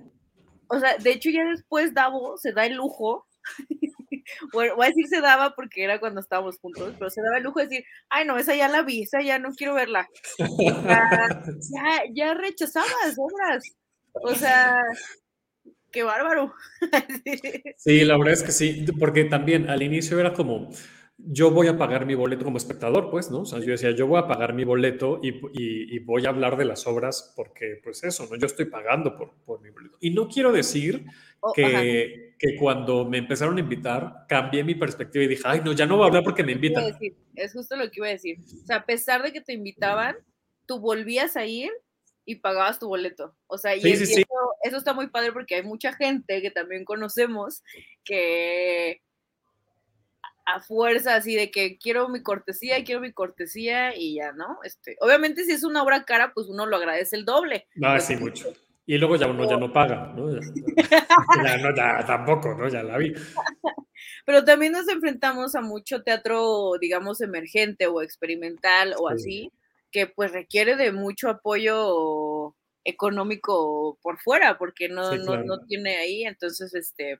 O sea, de hecho ya después Davo se da el lujo, bueno, voy a decir se daba porque era cuando estábamos juntos, pero se daba el lujo de decir, ay no, esa ya la vi, esa ya no quiero verla. Ya, ya, ya rechazabas obras. O sea, qué bárbaro. sí, la verdad es que sí, porque también al inicio era como, yo voy a pagar mi boleto como espectador, pues, ¿no? O sea, yo decía, yo voy a pagar mi boleto y, y, y voy a hablar de las obras porque, pues eso, ¿no? Yo estoy pagando por, por mi boleto. Y no quiero decir oh, que, que, cuando me empezaron a invitar, cambié mi perspectiva y dije, ay, no, ya no voy a hablar porque me invitan. Decir, es justo lo que iba a decir. O sea, a pesar de que te invitaban, tú volvías a ir y pagabas tu boleto. O sea, y, sí, sí, eso, sí. eso está muy padre porque hay mucha gente que también conocemos que a fuerza así de que quiero mi cortesía, quiero mi cortesía y ya, ¿no? Este, obviamente si es una obra cara, pues uno lo agradece el doble. Ah, pues, sí, mucho. Y luego ya uno ya no paga, ¿no? Ya, ya, no, ya tampoco, ¿no? Ya la vi. Pero también nos enfrentamos a mucho teatro, digamos, emergente o experimental o sí. así, que pues requiere de mucho apoyo económico por fuera, porque no, sí, claro. no, no tiene ahí, entonces, este,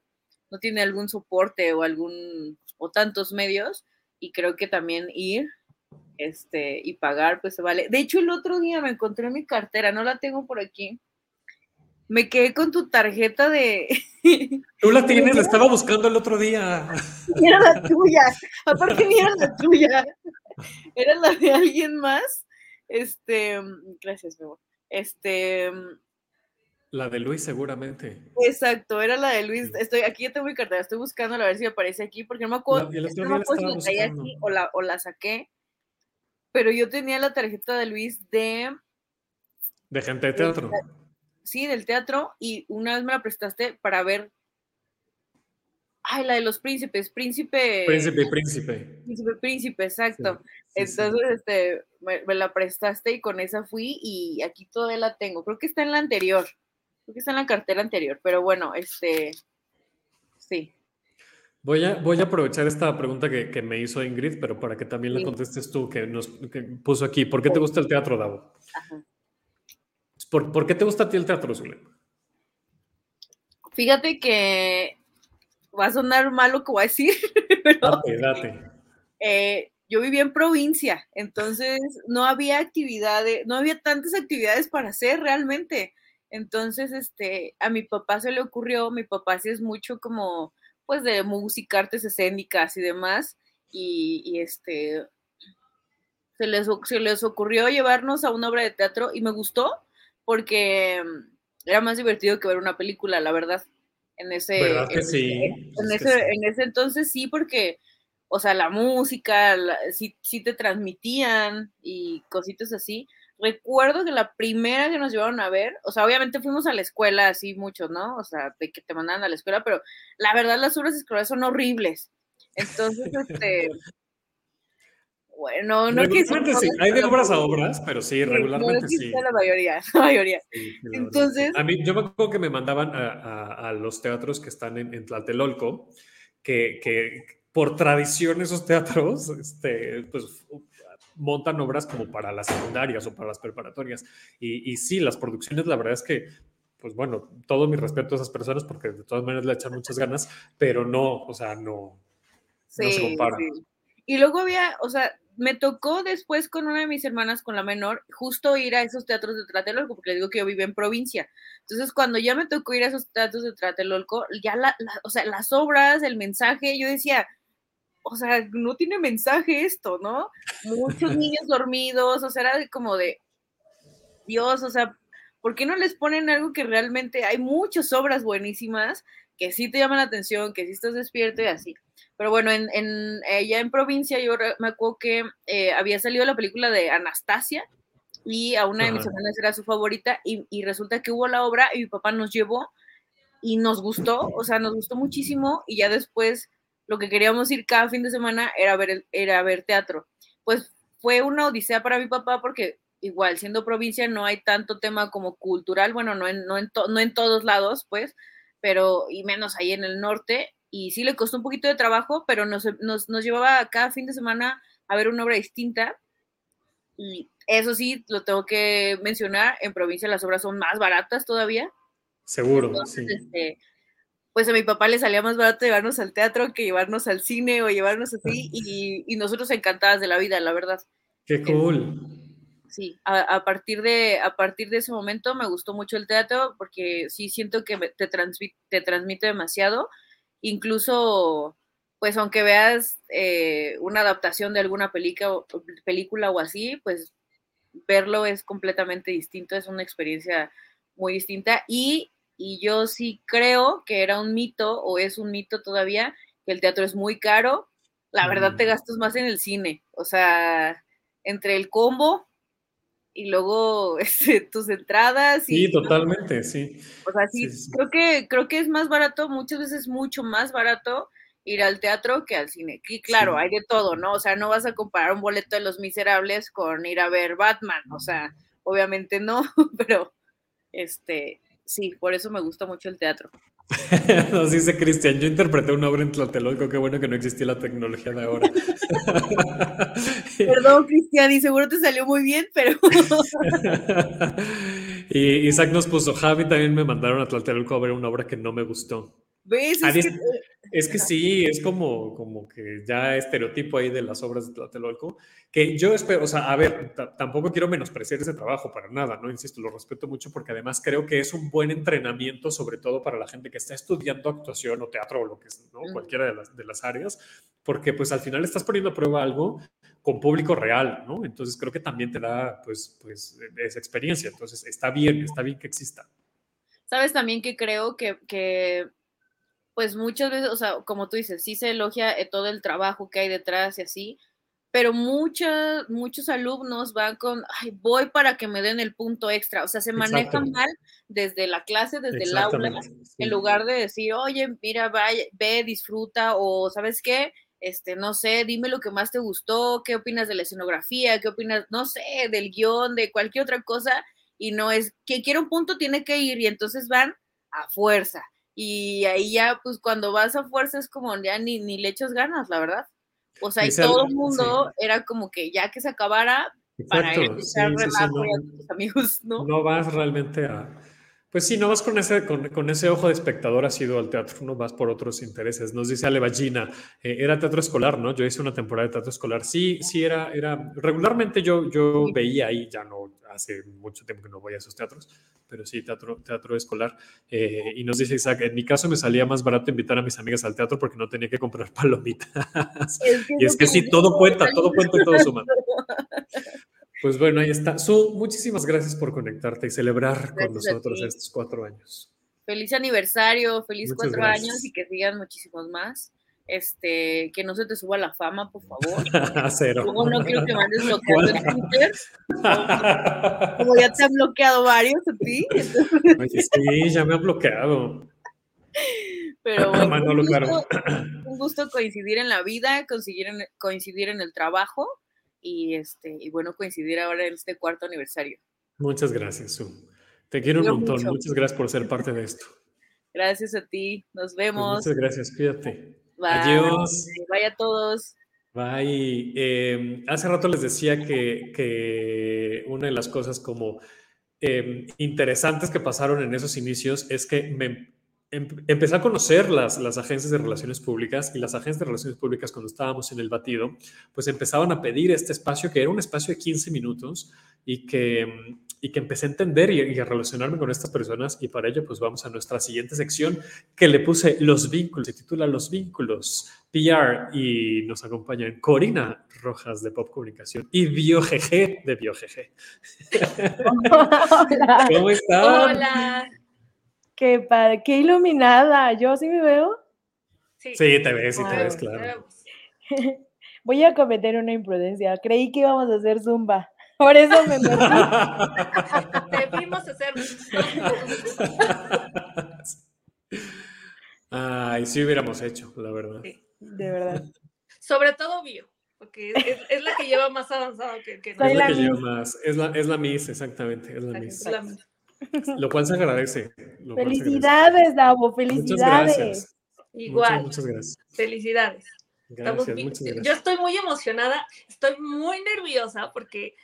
no tiene algún soporte o algún o tantos medios y creo que también ir este, y pagar, pues se vale. De hecho, el otro día me encontré mi cartera, no la tengo por aquí. Me quedé con tu tarjeta de. Tú la tienes, la estaba buscando el otro día. Era la tuya. Aparte, era la tuya. Era la de alguien más. Este. Gracias, mi amor. Este. La de Luis, seguramente. Exacto, era la de Luis. Estoy aquí, ya tengo mi cartera, estoy buscando a ver si aparece aquí, porque no me acuerdo, La- no si la traía aquí o la, o la saqué. Pero yo tenía la tarjeta de Luis de, De gente de teatro. sí, del teatro, y una vez me la prestaste para ver. Ay, la de los príncipes, príncipe. Príncipe príncipe. Príncipe, príncipe, exacto. Sí, sí. Entonces, este, me, me la prestaste y con esa fui y aquí todavía la tengo. Creo que está en la anterior. Creo que está en la cartera anterior, pero bueno, este, sí. Voy a, voy a aprovechar esta pregunta que, que me hizo Ingrid, pero para que también la Sí. contestes tú, que nos que puso aquí. ¿Por qué te gusta el teatro, Davo? Ajá. ¿Por, por qué te gusta a ti el teatro, Zule? Fíjate que va a sonar mal lo que voy a decir, pero Date, date. eh, yo vivía en provincia, entonces no había actividades, no había tantas actividades para hacer realmente. Entonces, este, a mi papá se le ocurrió, mi papá sí es mucho como, pues, de música, artes escénicas y demás, y, y, este, se les, se les ocurrió llevarnos a una obra de teatro y me gustó porque mm, era más divertido que ver una película, la verdad. En ese, ¿Verdad que en- sí? en Es que ese, sí. en ese entonces sí, porque, o sea, la música, la- sí, sí te transmitían y cositas así. Recuerdo que la primera que nos llevaron a ver, o sea, obviamente fuimos a la escuela así mucho, ¿no? O sea, de que te mandaban a la escuela, pero la verdad las obras escolares son horribles. Entonces, este, bueno, no que regularmente sí. Hay de obras a obras, pero sí, regularmente sí. La mayoría, la mayoría. Sí, sí, la verdad, Entonces- sí. A mí, yo me acuerdo que me mandaban a, a- a los teatros que están en, en Tlatelolco, que, que por tradición esos teatros, este, pues montan obras como para las secundarias o para las preparatorias. Y, y sí, las producciones, la verdad es que, pues bueno, todo mi respeto a esas personas porque de todas maneras le echan muchas ganas, pero no, o sea, no, no se compara. sí. Y luego había, o sea, me tocó después con una de mis hermanas, con la menor, justo ir a esos teatros de Tlatelolco, porque le digo que yo vivía en provincia. Entonces, cuando ya me tocó ir a esos teatros de Tlatelolco, ya la, la- o sea, las obras, el mensaje, yo decía, o sea, no tiene mensaje esto, ¿no? Muchos niños dormidos, o sea, era como de, Dios, o sea, ¿por qué no les ponen algo que realmente hay muchas obras buenísimas que sí te llaman la atención, que sí estás despierto y así? Pero bueno, en, en, eh, ya en provincia yo me acuerdo que eh, había salido la película de Anastasia y a una de mis hermanas era su favorita y, y resulta que hubo la obra y mi papá nos llevó y nos gustó, o sea, nos gustó muchísimo y ya después lo que queríamos ir cada fin de semana era ver, era ver teatro. Pues fue una odisea para mi papá porque igual siendo provincia no hay tanto tema como cultural, bueno, no en, no en, to- no en todos lados, pues, pero y menos ahí en el norte y sí le costó un poquito de trabajo, pero nos, nos, nos llevaba cada fin de semana a ver una obra distinta y eso sí, lo tengo que mencionar, en provincia las obras son más baratas todavía. Seguro, Entonces, sí. este, pues a mi papá le salía más barato llevarnos al teatro que llevarnos al cine o llevarnos así, y, y nosotros encantadas de la vida, la verdad. Qué cool. Sí, a, a partir de, a partir de ese momento me gustó mucho el teatro porque sí siento que te, transmite, te transmite demasiado. Incluso, pues aunque veas eh, una adaptación de alguna película, película o así, pues verlo es completamente distinto, es una experiencia muy distinta. Y, y yo sí creo que era un mito o es un mito todavía que el teatro es muy caro. La verdad te Mm. gastas más en el cine, o sea, entre el combo y luego este, tus entradas y Sí, totalmente, sí. o sea, sí, sí, sí. creo que creo que es más barato, muchas veces mucho más barato ir al teatro que al cine. Y claro, Sí. hay de todo, ¿no? O sea, no vas a comparar un boleto de Los Miserables con ir a ver Batman, o sea, obviamente no, pero este, sí, por eso me gusta mucho el teatro. Nos dice Cristian, yo interpreté una obra en Tlatelolco, qué bueno que no existía la tecnología de ahora. Perdón, Cristian, y seguro te salió muy bien, pero y Isaac nos puso, Javi también me mandaron a Tlatelolco a ver una obra que no me gustó. ¿Ves? Ah, Es que- Es que sí, es como, como que ya estereotipo ahí de las obras de Tlatelolco, que yo espero, o sea, a ver, ta- tampoco quiero menospreciar ese trabajo para nada, ¿no? Insisto, lo respeto mucho porque además creo que es un buen entrenamiento, sobre todo para la gente que está estudiando actuación o teatro o lo que es, ¿no? Cualquiera de las, de las áreas, porque pues al final estás poniendo a prueba algo con público real, ¿no? Entonces creo que también te da, pues, pues, esa experiencia. Entonces está bien, está bien que exista. Sabes también que creo que, que, pues muchas veces, o sea, como tú dices, sí se elogia eh, todo el trabajo que hay detrás y así, pero muchas, muchos alumnos van con, ay, voy para que me den el punto extra, o sea, se manejan mal desde la clase, desde el aula, sí. en lugar de decir, oye, mira, vaya, ve, disfruta, o sabes qué, este, no sé, dime lo que más te gustó, qué opinas de la escenografía, qué opinas, no sé, del guion, de cualquier otra cosa, y no es, quien quiere un punto tiene que ir, y entonces van a fuerza. Y ahí ya, pues cuando vas a fuerza es como ya ni, ni le echas ganas, la verdad. O sea, y todo el mundo era como que ya que se acabara para ir a sí, echar sí, no. a tus amigos, ¿no? no vas realmente a... Pues sí, no vas con ese, con, con ese ojo de espectador asido al teatro, no vas por otros intereses. Nos dice Ale Ballina, eh, era teatro escolar, ¿no? Yo hice una temporada de teatro escolar. Sí, sí, era, era... Regularmente yo, yo veía ahí, ya no, hace mucho tiempo que no voy a esos teatros, pero sí, teatro, teatro escolar. Eh, y nos dice Isaac, en mi caso me salía más barato invitar a mis amigas al teatro porque no tenía que comprar palomitas. y es que sí, todo cuenta, todo cuenta y todo suma. Pues bueno, ahí está. Su, muchísimas gracias por conectarte y celebrar con Gracias nosotros estos cuatro años. Feliz aniversario, feliz Muchas cuatro gracias. años y que sigan muchísimos más. Este, que no se te suba la fama, por favor. Cero. Luego no quiero que me andes bloqueando en Twitter. Como ya te han bloqueado varios a ti. entonces- Oye, sí, ya me han bloqueado. Pero bueno, Manolo, un, claro. gusto, un gusto coincidir en la vida, coincidir en, coincidir en el trabajo y este y bueno coincidir ahora en este cuarto aniversario. Muchas gracias, Su. Te quiero un montón. mucho. Muchas gracias por ser parte de esto. Gracias a ti, nos Pues vemos. muchas gracias, cuídate. Bye. Adiós. Bye a todos. Bye. Eh, hace rato les decía que, que una de las cosas como eh, interesantes que pasaron en esos inicios es que me em- empecé a conocer las, las agencias de relaciones públicas y las agencias de relaciones públicas cuando estábamos en el batido, pues empezaban a pedir este espacio que era un espacio de 15 minutos y que, y que empecé a entender y, y a relacionarme con estas personas y para ello pues vamos a nuestra siguiente sección que le puse Los Vínculos, se titula Los Vínculos PR y nos acompañan Corina Rojas de Pop Comunicación y BioGG de BioGG. Hola, ¿Cómo están? Hola. Qué padre, qué iluminada. ¿Yo sí me veo? Sí, Sí, te ves, sí te ves, te claro. Voy a cometer una imprudencia. Creí que íbamos a hacer zumba. Por eso me metí. Debimos hacer. Ay, sí hubiéramos hecho, la verdad. Sí. De verdad. Sobre todo bio, porque es, es- es la que lleva más avanzado que, que Es Soy la que lleva más, es la, es la Miss, exactamente, es la Es Miss. la- Lo cual se agradece. lo. Felicidades, Davo, Muchas felicidades. gracias. Igual. Muchas, muchas gracias. Felicidades. Estamos Gracias, bien- muchas Yo gracias. estoy muy emocionada, estoy muy nerviosa porque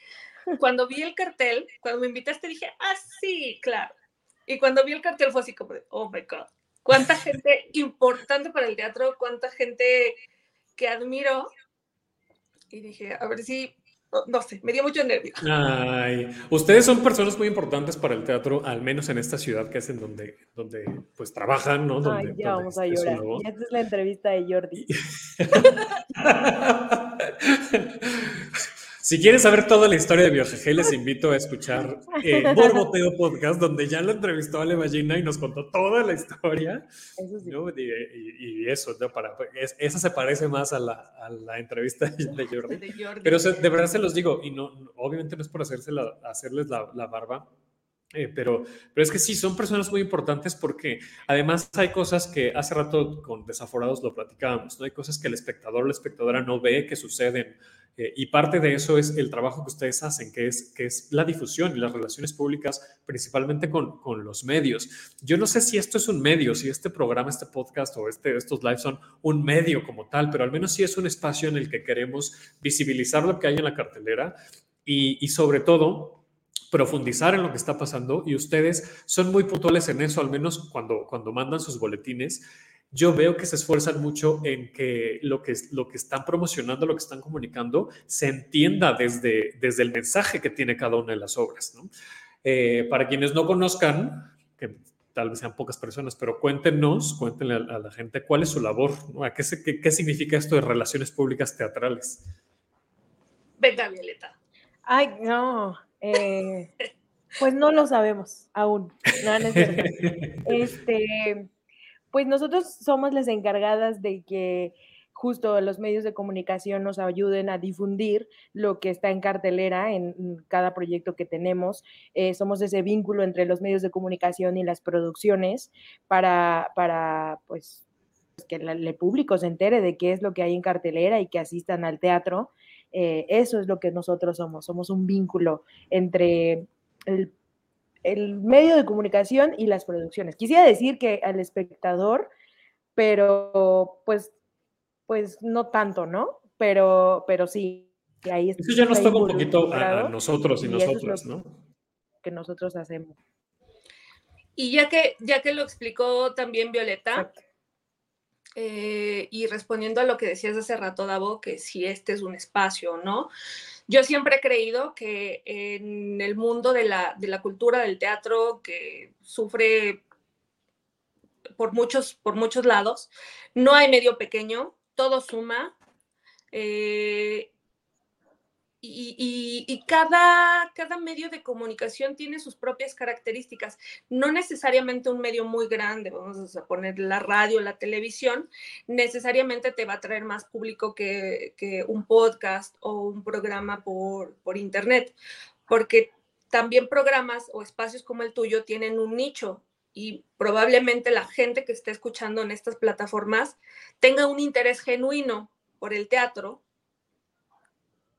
cuando vi el cartel, cuando me invitaste dije, ah, sí, claro. Y cuando vi el cartel fue así como de, oh my God, cuánta gente importante para el teatro, cuánta gente que admiro. Y dije, a ver si, no, sé, me dio mucho nervio. Ay, ustedes son personas muy importantes para el teatro, al menos en esta ciudad que es en donde, donde pues trabajan, ¿no? Donde, Ay, ya donde vamos a llorar. Y esta es la entrevista de Jordi. Si quieren saber toda la historia de BioGG, les invito a escuchar eh, Borboteo Podcast, donde ya lo entrevistó Ballina y nos contó toda la historia. Eso sí. ¿no? Y, y- y eso, ¿no? Para, es- esa se parece más a la, a la entrevista de Jordi. De Jordi. Pero de verdad se los digo, y no, no- obviamente no es por hacerse la- hacerles la, la barba, eh, pero, pero es que sí, son personas muy importantes porque además hay cosas que hace rato con Desaforados lo platicábamos, ¿no? Hay cosas que el espectador o la espectadora no ve que suceden. eh, y parte de eso es el trabajo que ustedes hacen, que es, que es la difusión y las relaciones públicas, principalmente con, con los medios. Yo no sé si esto es un medio, si este programa, este podcast o este, estos lives son un medio como tal, pero al menos sí es un espacio en el que queremos visibilizar lo que hay en la cartelera y, y sobre todo profundizar en lo que está pasando y ustedes son muy puntuales en eso, al menos cuando, cuando mandan sus boletines. yo veo que se esfuerzan mucho en que lo que, lo que están promocionando, lo que están comunicando, se entienda desde, desde el mensaje que tiene cada una de las obras. Eh, para quienes no conozcan, que tal vez sean pocas personas, pero cuéntenos, cuéntenle a, la gente cuál es su labor, qué, qué, significa esto de relaciones públicas teatrales? Venga, Violeta. Ay, no. Eh, pues no lo sabemos aún. No, no es este, pues nosotros somos las encargadas de que justo los medios de comunicación nos ayuden a difundir lo que está en cartelera en cada proyecto que tenemos. Eh, somos ese vínculo entre los medios de comunicación y las producciones para, para pues, que el público se entere de qué es lo que hay en cartelera y que asistan al teatro. Eh, eso es lo que nosotros somos, somos un vínculo entre el el medio de comunicación y las producciones. Quisiera decir que al espectador, pero pues, pues no tanto, ¿no? Pero, pero sí, ahí Eso ya nos toca un poquito a, nosotros y, nosotras, ¿no? Que nosotros hacemos. Y ya que, ya que lo explicó también Violeta, eh, y respondiendo a lo que decías hace rato, Davo, que si este es un espacio, ¿no? Yo siempre he creído que en el mundo de la, cultura del teatro, que sufre por muchos, por muchos lados, no hay medio pequeño, todo suma. Eh, y, cada, cada, medio de comunicación tiene sus propias características. No necesariamente un medio muy grande, vamos a poner la radio, la televisión, necesariamente te va a traer más público que, un podcast o un programa por, por internet, porque también programas o espacios como el tuyo tienen un nicho y probablemente la gente que esté escuchando en estas plataformas tenga un interés genuino por el teatro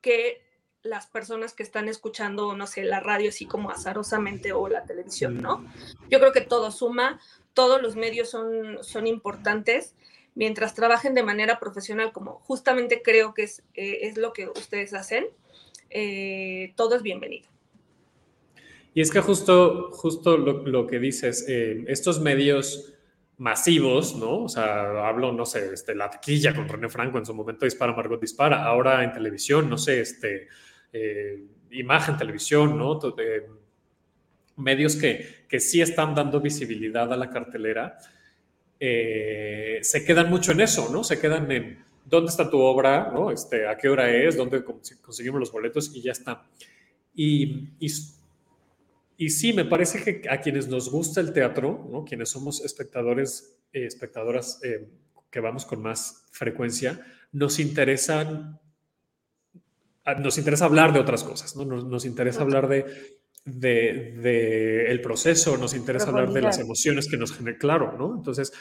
que las personas que están escuchando, no sé, la radio así como azarosamente o la televisión, ¿no? Yo creo que todo suma, todos los medios son, son importantes mientras trabajen de manera profesional, como justamente creo que es, eh, es lo que ustedes hacen, eh, todo es bienvenido. Y es que justo, justo lo, que dices, eh, estos medios masivos, ¿no? O sea, hablo, no sé, este, la taquilla con René Franco en su momento dispara, Margot dispara, ahora en televisión, no sé, este, eh, imagen, televisión, ¿no? medios que, que, sí están dando visibilidad a la cartelera, eh, se quedan mucho en eso, ¿no? Se quedan en dónde está tu obra, ¿no? Este, a qué hora es, dónde conseguimos los boletos y ya está. Y, y, sí, me parece que a quienes nos gusta el teatro, ¿no? Quienes somos espectadores, eh, espectadoras que vamos con más frecuencia, nos interesan nos interesa hablar de otras cosas, ¿no? Nos, interesa hablar de, de, el proceso, nos interesa hablar de las emociones que nos generan, claro, ¿no? Entonces,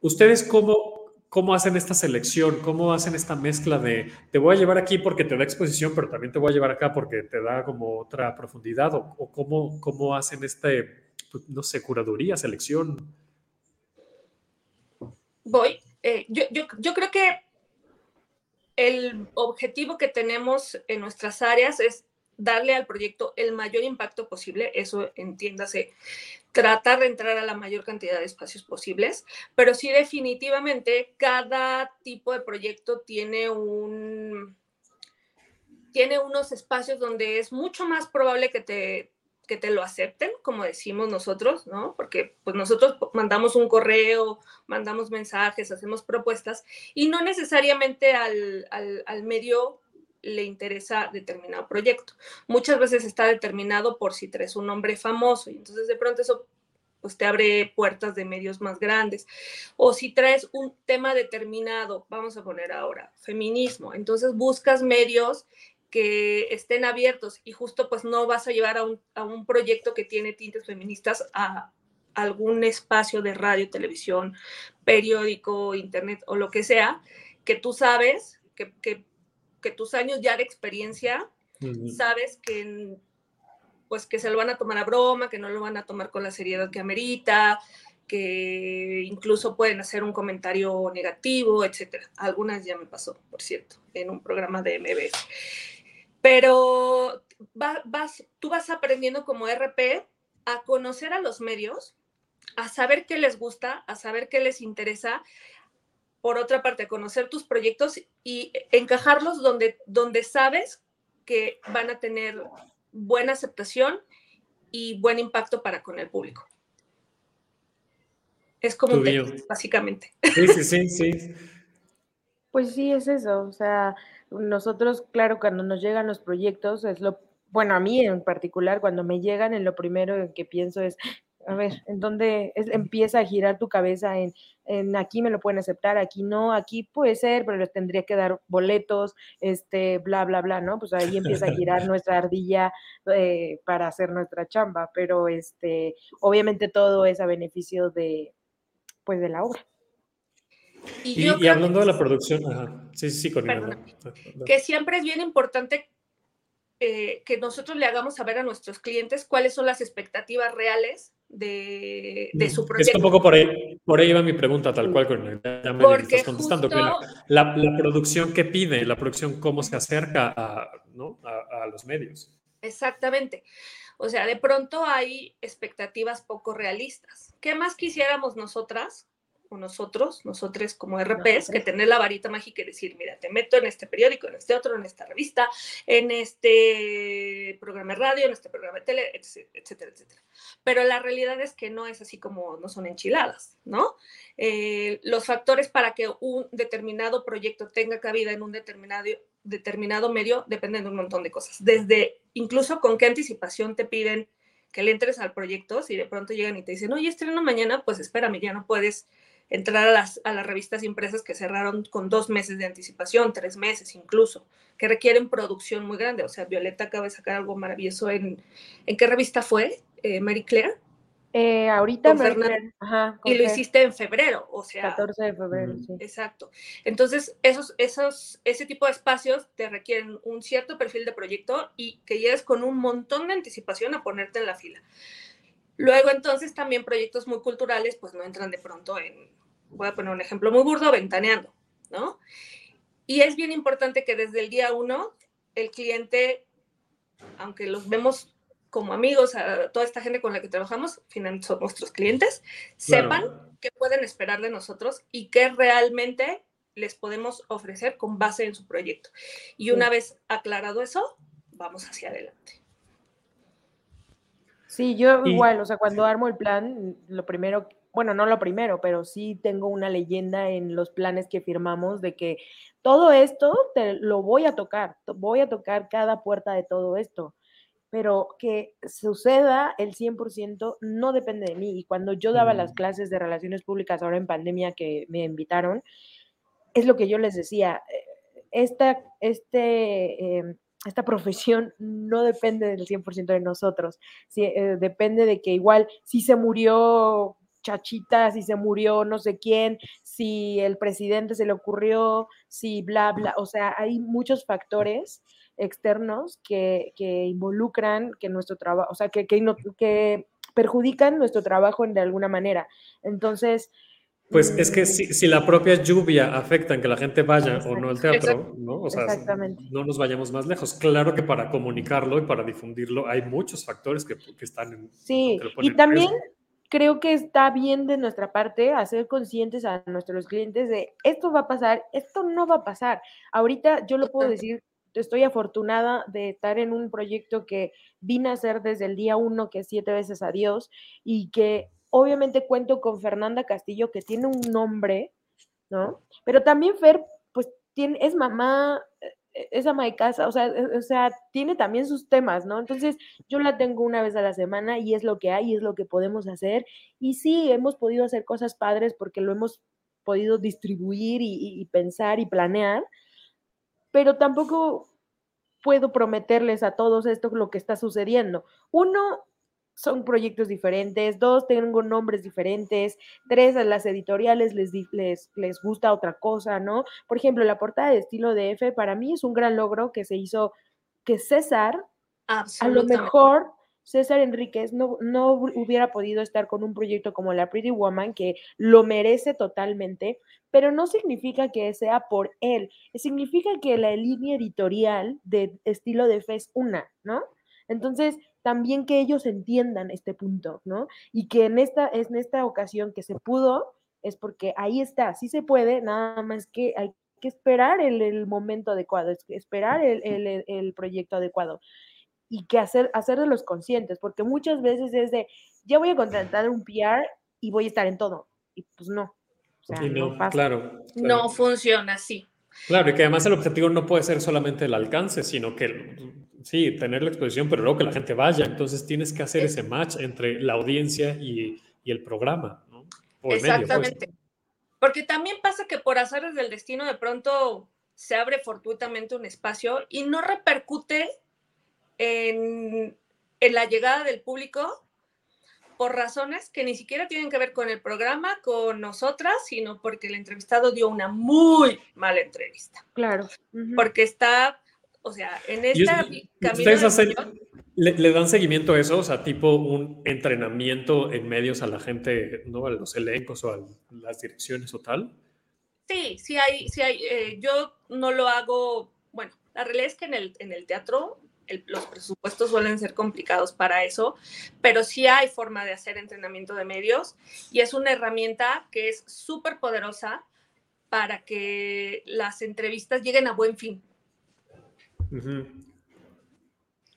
¿ustedes cómo, cómo hacen esta selección? ¿Cómo hacen esta mezcla de te voy a llevar aquí porque te da exposición, pero también te voy a llevar acá porque te da como otra profundidad? ¿O, cómo, cómo hacen este, pues, no sé, curaduría, selección? Voy. Eh, yo, yo, yo creo que el objetivo que tenemos en nuestras áreas es darle al proyecto el mayor impacto posible, eso entiéndase, tratar de entrar a la mayor cantidad de espacios posibles, pero sí definitivamente cada tipo de proyecto tiene un tiene unos espacios donde es mucho más probable que te que te lo acepten, como decimos nosotros, ¿no? Porque pues nosotros mandamos un correo, mandamos mensajes, hacemos propuestas y no necesariamente al, al, medio le interesa determinado proyecto. Muchas veces está determinado por si traes un nombre famoso y entonces de pronto eso pues te abre puertas de medios más grandes. O si traes un tema determinado, vamos a poner ahora, feminismo, entonces buscas medios que estén abiertos y justo pues no vas a llevar a un, proyecto que tiene tintes feministas a algún espacio de radio, televisión, periódico, internet o lo que sea, que tú sabes, que, tus años ya de experiencia, sabes que pues que se lo van a tomar a broma, que no lo van a tomar con la seriedad que amerita, que incluso pueden hacer un comentario negativo, etcétera. Algunas ya me pasó, por cierto, en un programa de MBS. Pero vas, tú vas aprendiendo como RP a conocer a los medios, a saber qué les gusta, a saber qué les interesa, por otra parte, conocer tus proyectos y encajarlos donde, donde sabes que van a tener buena aceptación y buen impacto para con el público. Es como un texto, básicamente. Sí, sí, sí, sí. Pues sí, es eso. O sea, nosotros, claro, cuando nos llegan los proyectos, es lo, bueno, a mí en particular, cuando me llegan, en lo primero que pienso es, a ver, en dónde empieza a girar tu cabeza en, en, aquí me lo pueden aceptar, aquí no, aquí puede ser, pero les tendría que dar boletos, este, bla, bla, bla, ¿no? Pues ahí empieza a girar nuestra ardilla eh, para hacer nuestra chamba, pero este, obviamente todo es a beneficio de, pues, de la obra. Y, hablando de la producción, ajá. sí, sí, con Que siempre es bien importante eh, que nosotros le hagamos saber a nuestros clientes cuáles son las expectativas reales de, de su proyecto. Es un poco por ahí, por ahí va mi pregunta, tal cual, con ya Porque estás contestando. la, la, producción que pide, la producción cómo se acerca a, ¿no? a, a los medios. Exactamente. O sea, de pronto hay expectativas poco realistas. ¿Qué más quisiéramos nosotras nosotros, nosotros como RPs, que tener la varita mágica y decir, mira, te meto en este periódico, en este otro, en esta revista, en este programa de radio, en este programa de tele, etcétera, etcétera. Pero la realidad es que no es así como no son enchiladas, ¿no? Eh, los factores para que un determinado proyecto tenga cabida en un determinado, determinado medio dependen de un montón de cosas. Desde incluso con qué anticipación te piden que le entres al proyecto, si de pronto llegan y te dicen, oye, estreno mañana, pues espérame, ya no puedes entrar a las, a las revistas impresas que cerraron con dos meses de anticipación, tres meses incluso, que requieren producción muy grande. O sea, Violeta acaba de sacar algo maravilloso en, ¿en qué revista fue? Eh, Mary Claire. Eh, ahorita y lo hiciste en febrero, o sea. 14 de febrero, sí. Exacto. Entonces, esos, esos, ese tipo de espacios te requieren un cierto perfil de proyecto y que llegues con un montón de anticipación a ponerte en la fila. Luego, entonces, también proyectos muy culturales, pues no entran de pronto en, voy a poner un ejemplo muy burdo, ventaneando, ¿no? Y es bien importante que desde el día uno el cliente, aunque los vemos como amigos, a toda esta gente con la que trabajamos, finalmente son nuestros clientes, sepan qué pueden esperar de nosotros y qué realmente les podemos ofrecer con base en su proyecto. Y una vez aclarado eso, vamos hacia adelante. Sí, yo igual, o sea, cuando armo el plan, lo primero bueno, no lo primero, pero sí tengo una leyenda en los planes que firmamos de que todo esto te lo voy a tocar, voy a tocar cada puerta de todo esto, pero que suceda el 100% no depende de mí. Y cuando yo daba las mm. clases de relaciones públicas ahora en pandemia que me invitaron, es lo que yo les decía, esta, este, em, esta profesión no depende del 100% de nosotros, eh, depende de que igual si se murió chachita, si se murió no sé quién, si el presidente se le ocurrió, si bla, bla. O sea, hay muchos factores externos que, involucran que nuestro trabajo, o sea, que, que, perjudican nuestro trabajo de alguna manera. Entonces... Pues es que si, si, la propia lluvia afecta en que la gente vaya o no al teatro, ¿no? O sea, no nos vayamos más lejos. Claro que para comunicarlo y para difundirlo hay muchos factores que, están en... Sí, y también creo que está bien de nuestra parte hacer conscientes a nuestros clientes de esto va a pasar, esto no va a pasar. Ahorita yo lo puedo decir, estoy afortunada de estar en un proyecto que vine a hacer desde el día uno, que es siete veces adiós, y que obviamente cuento con Fernanda Castillo, que tiene un nombre, ¿no? Pero también Fer, pues tiene, es mamá, e-, es ama casa, o sea, e-, o sea, tiene también sus temas, ¿no? Entonces, yo la tengo una vez a la semana y es lo que hay, es lo que podemos hacer. Y sí, hemos podido hacer cosas padres porque lo hemos podido distribuir y, y pensar y planear, pero tampoco puedo prometerles a todos esto lo que está sucediendo. Uno, son proyectos diferentes, dos, tengo nombres diferentes, tres, a las editoriales les, les, les gusta otra cosa, ¿no? Por ejemplo, la portada de estilo de F para mí es un gran logro que se hizo, que César, a lo mejor César Enríquez no, no hubiera podido estar con un proyecto como La Pretty Woman, que lo merece totalmente, pero no significa que sea por él, significa que la línea editorial de estilo de F es una, ¿no? Entonces, también que ellos entiendan este punto, ¿no? Y que en esta, en esta ocasión que se pudo, es porque ahí está, sí se puede, nada más que hay que esperar el, momento adecuado, esperar el, proyecto adecuado y que hacer, hacer de los conscientes, porque muchas veces es de, ya voy a contratar un PR y voy a estar en todo, y pues no. O sea, no, claro, No funciona así. Claro, y que además el objetivo no puede ser solamente el alcance, sino que sí, tener la exposición, pero luego que la gente vaya. Entonces tienes que hacer ese match entre la audiencia y, y el programa. ¿no? Pues. Exactamente. Porque también pasa que por azares del destino de pronto se abre fortuitamente un espacio y no repercute en, en la llegada del público por razones que ni siquiera tienen que ver con el programa, con nosotras, sino porque el entrevistado dio una muy mala entrevista. Claro. Porque está, o sea, en esta camino le, dan seguimiento a eso? O sea, tipo un entrenamiento en medios a la gente, ¿no? A los elencos o a las direcciones o tal. Sí, sí hay, sí hay. Eh, yo no lo hago, bueno, la realidad es que en el, en el teatro los presupuestos suelen ser complicados para eso, pero sí hay forma de hacer entrenamiento de medios y es una herramienta que es súper poderosa para que las entrevistas lleguen a buen fin.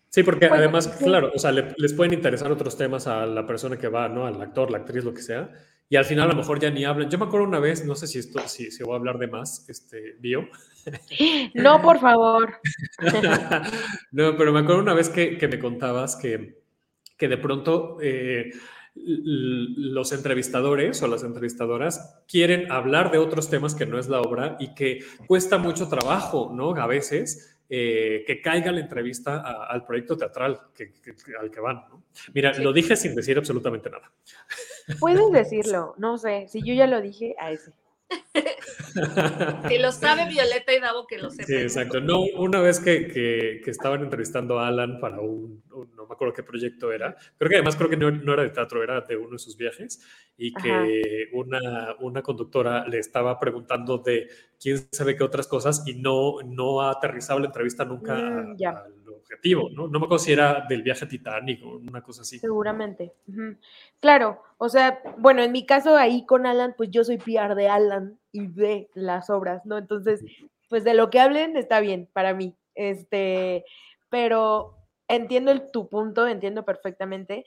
Sí, porque además, claro, o sea, les pueden interesar otros temas a la persona que va, ¿no? Al actor, la actriz, lo que sea, y al final a lo mejor ya ni hablan. Yo me acuerdo una vez, no sé si esto, si, si voy a hablar de más, este, bio. No, por favor. no, pero me acuerdo una vez que, que me contabas que, que de pronto eh, los entrevistadores o las entrevistadoras quieren hablar de otros temas que no es la obra y que cuesta mucho trabajo, ¿no? A veces. Eh, que caiga la entrevista al proyecto teatral que, al que van. ¿no? Mira, lo dije sin decir absolutamente nada. Puedes decirlo, no sé, si yo ya lo dije a ese. que lo sabe Violeta y Davo que lo sepa. Sí, exacto. No, una vez que, que, estaban entrevistando a Alan para un, no me acuerdo qué proyecto era, creo que además creo que no, no, era de teatro, era de uno de sus viajes, y que una, una conductora le estaba preguntando de quién sabe qué otras cosas y no, no ha aterrizado la entrevista nunca mm, al objetivo, ¿no? No me acuerdo si era del viaje titánico, una cosa así. Seguramente. Claro, o sea, bueno, en mi caso ahí con Alan, pues yo soy PR de Alan y de las obras, ¿no? Entonces, pues de lo que hablen está bien para mí. Este, pero entiendo el, tu punto, entiendo perfectamente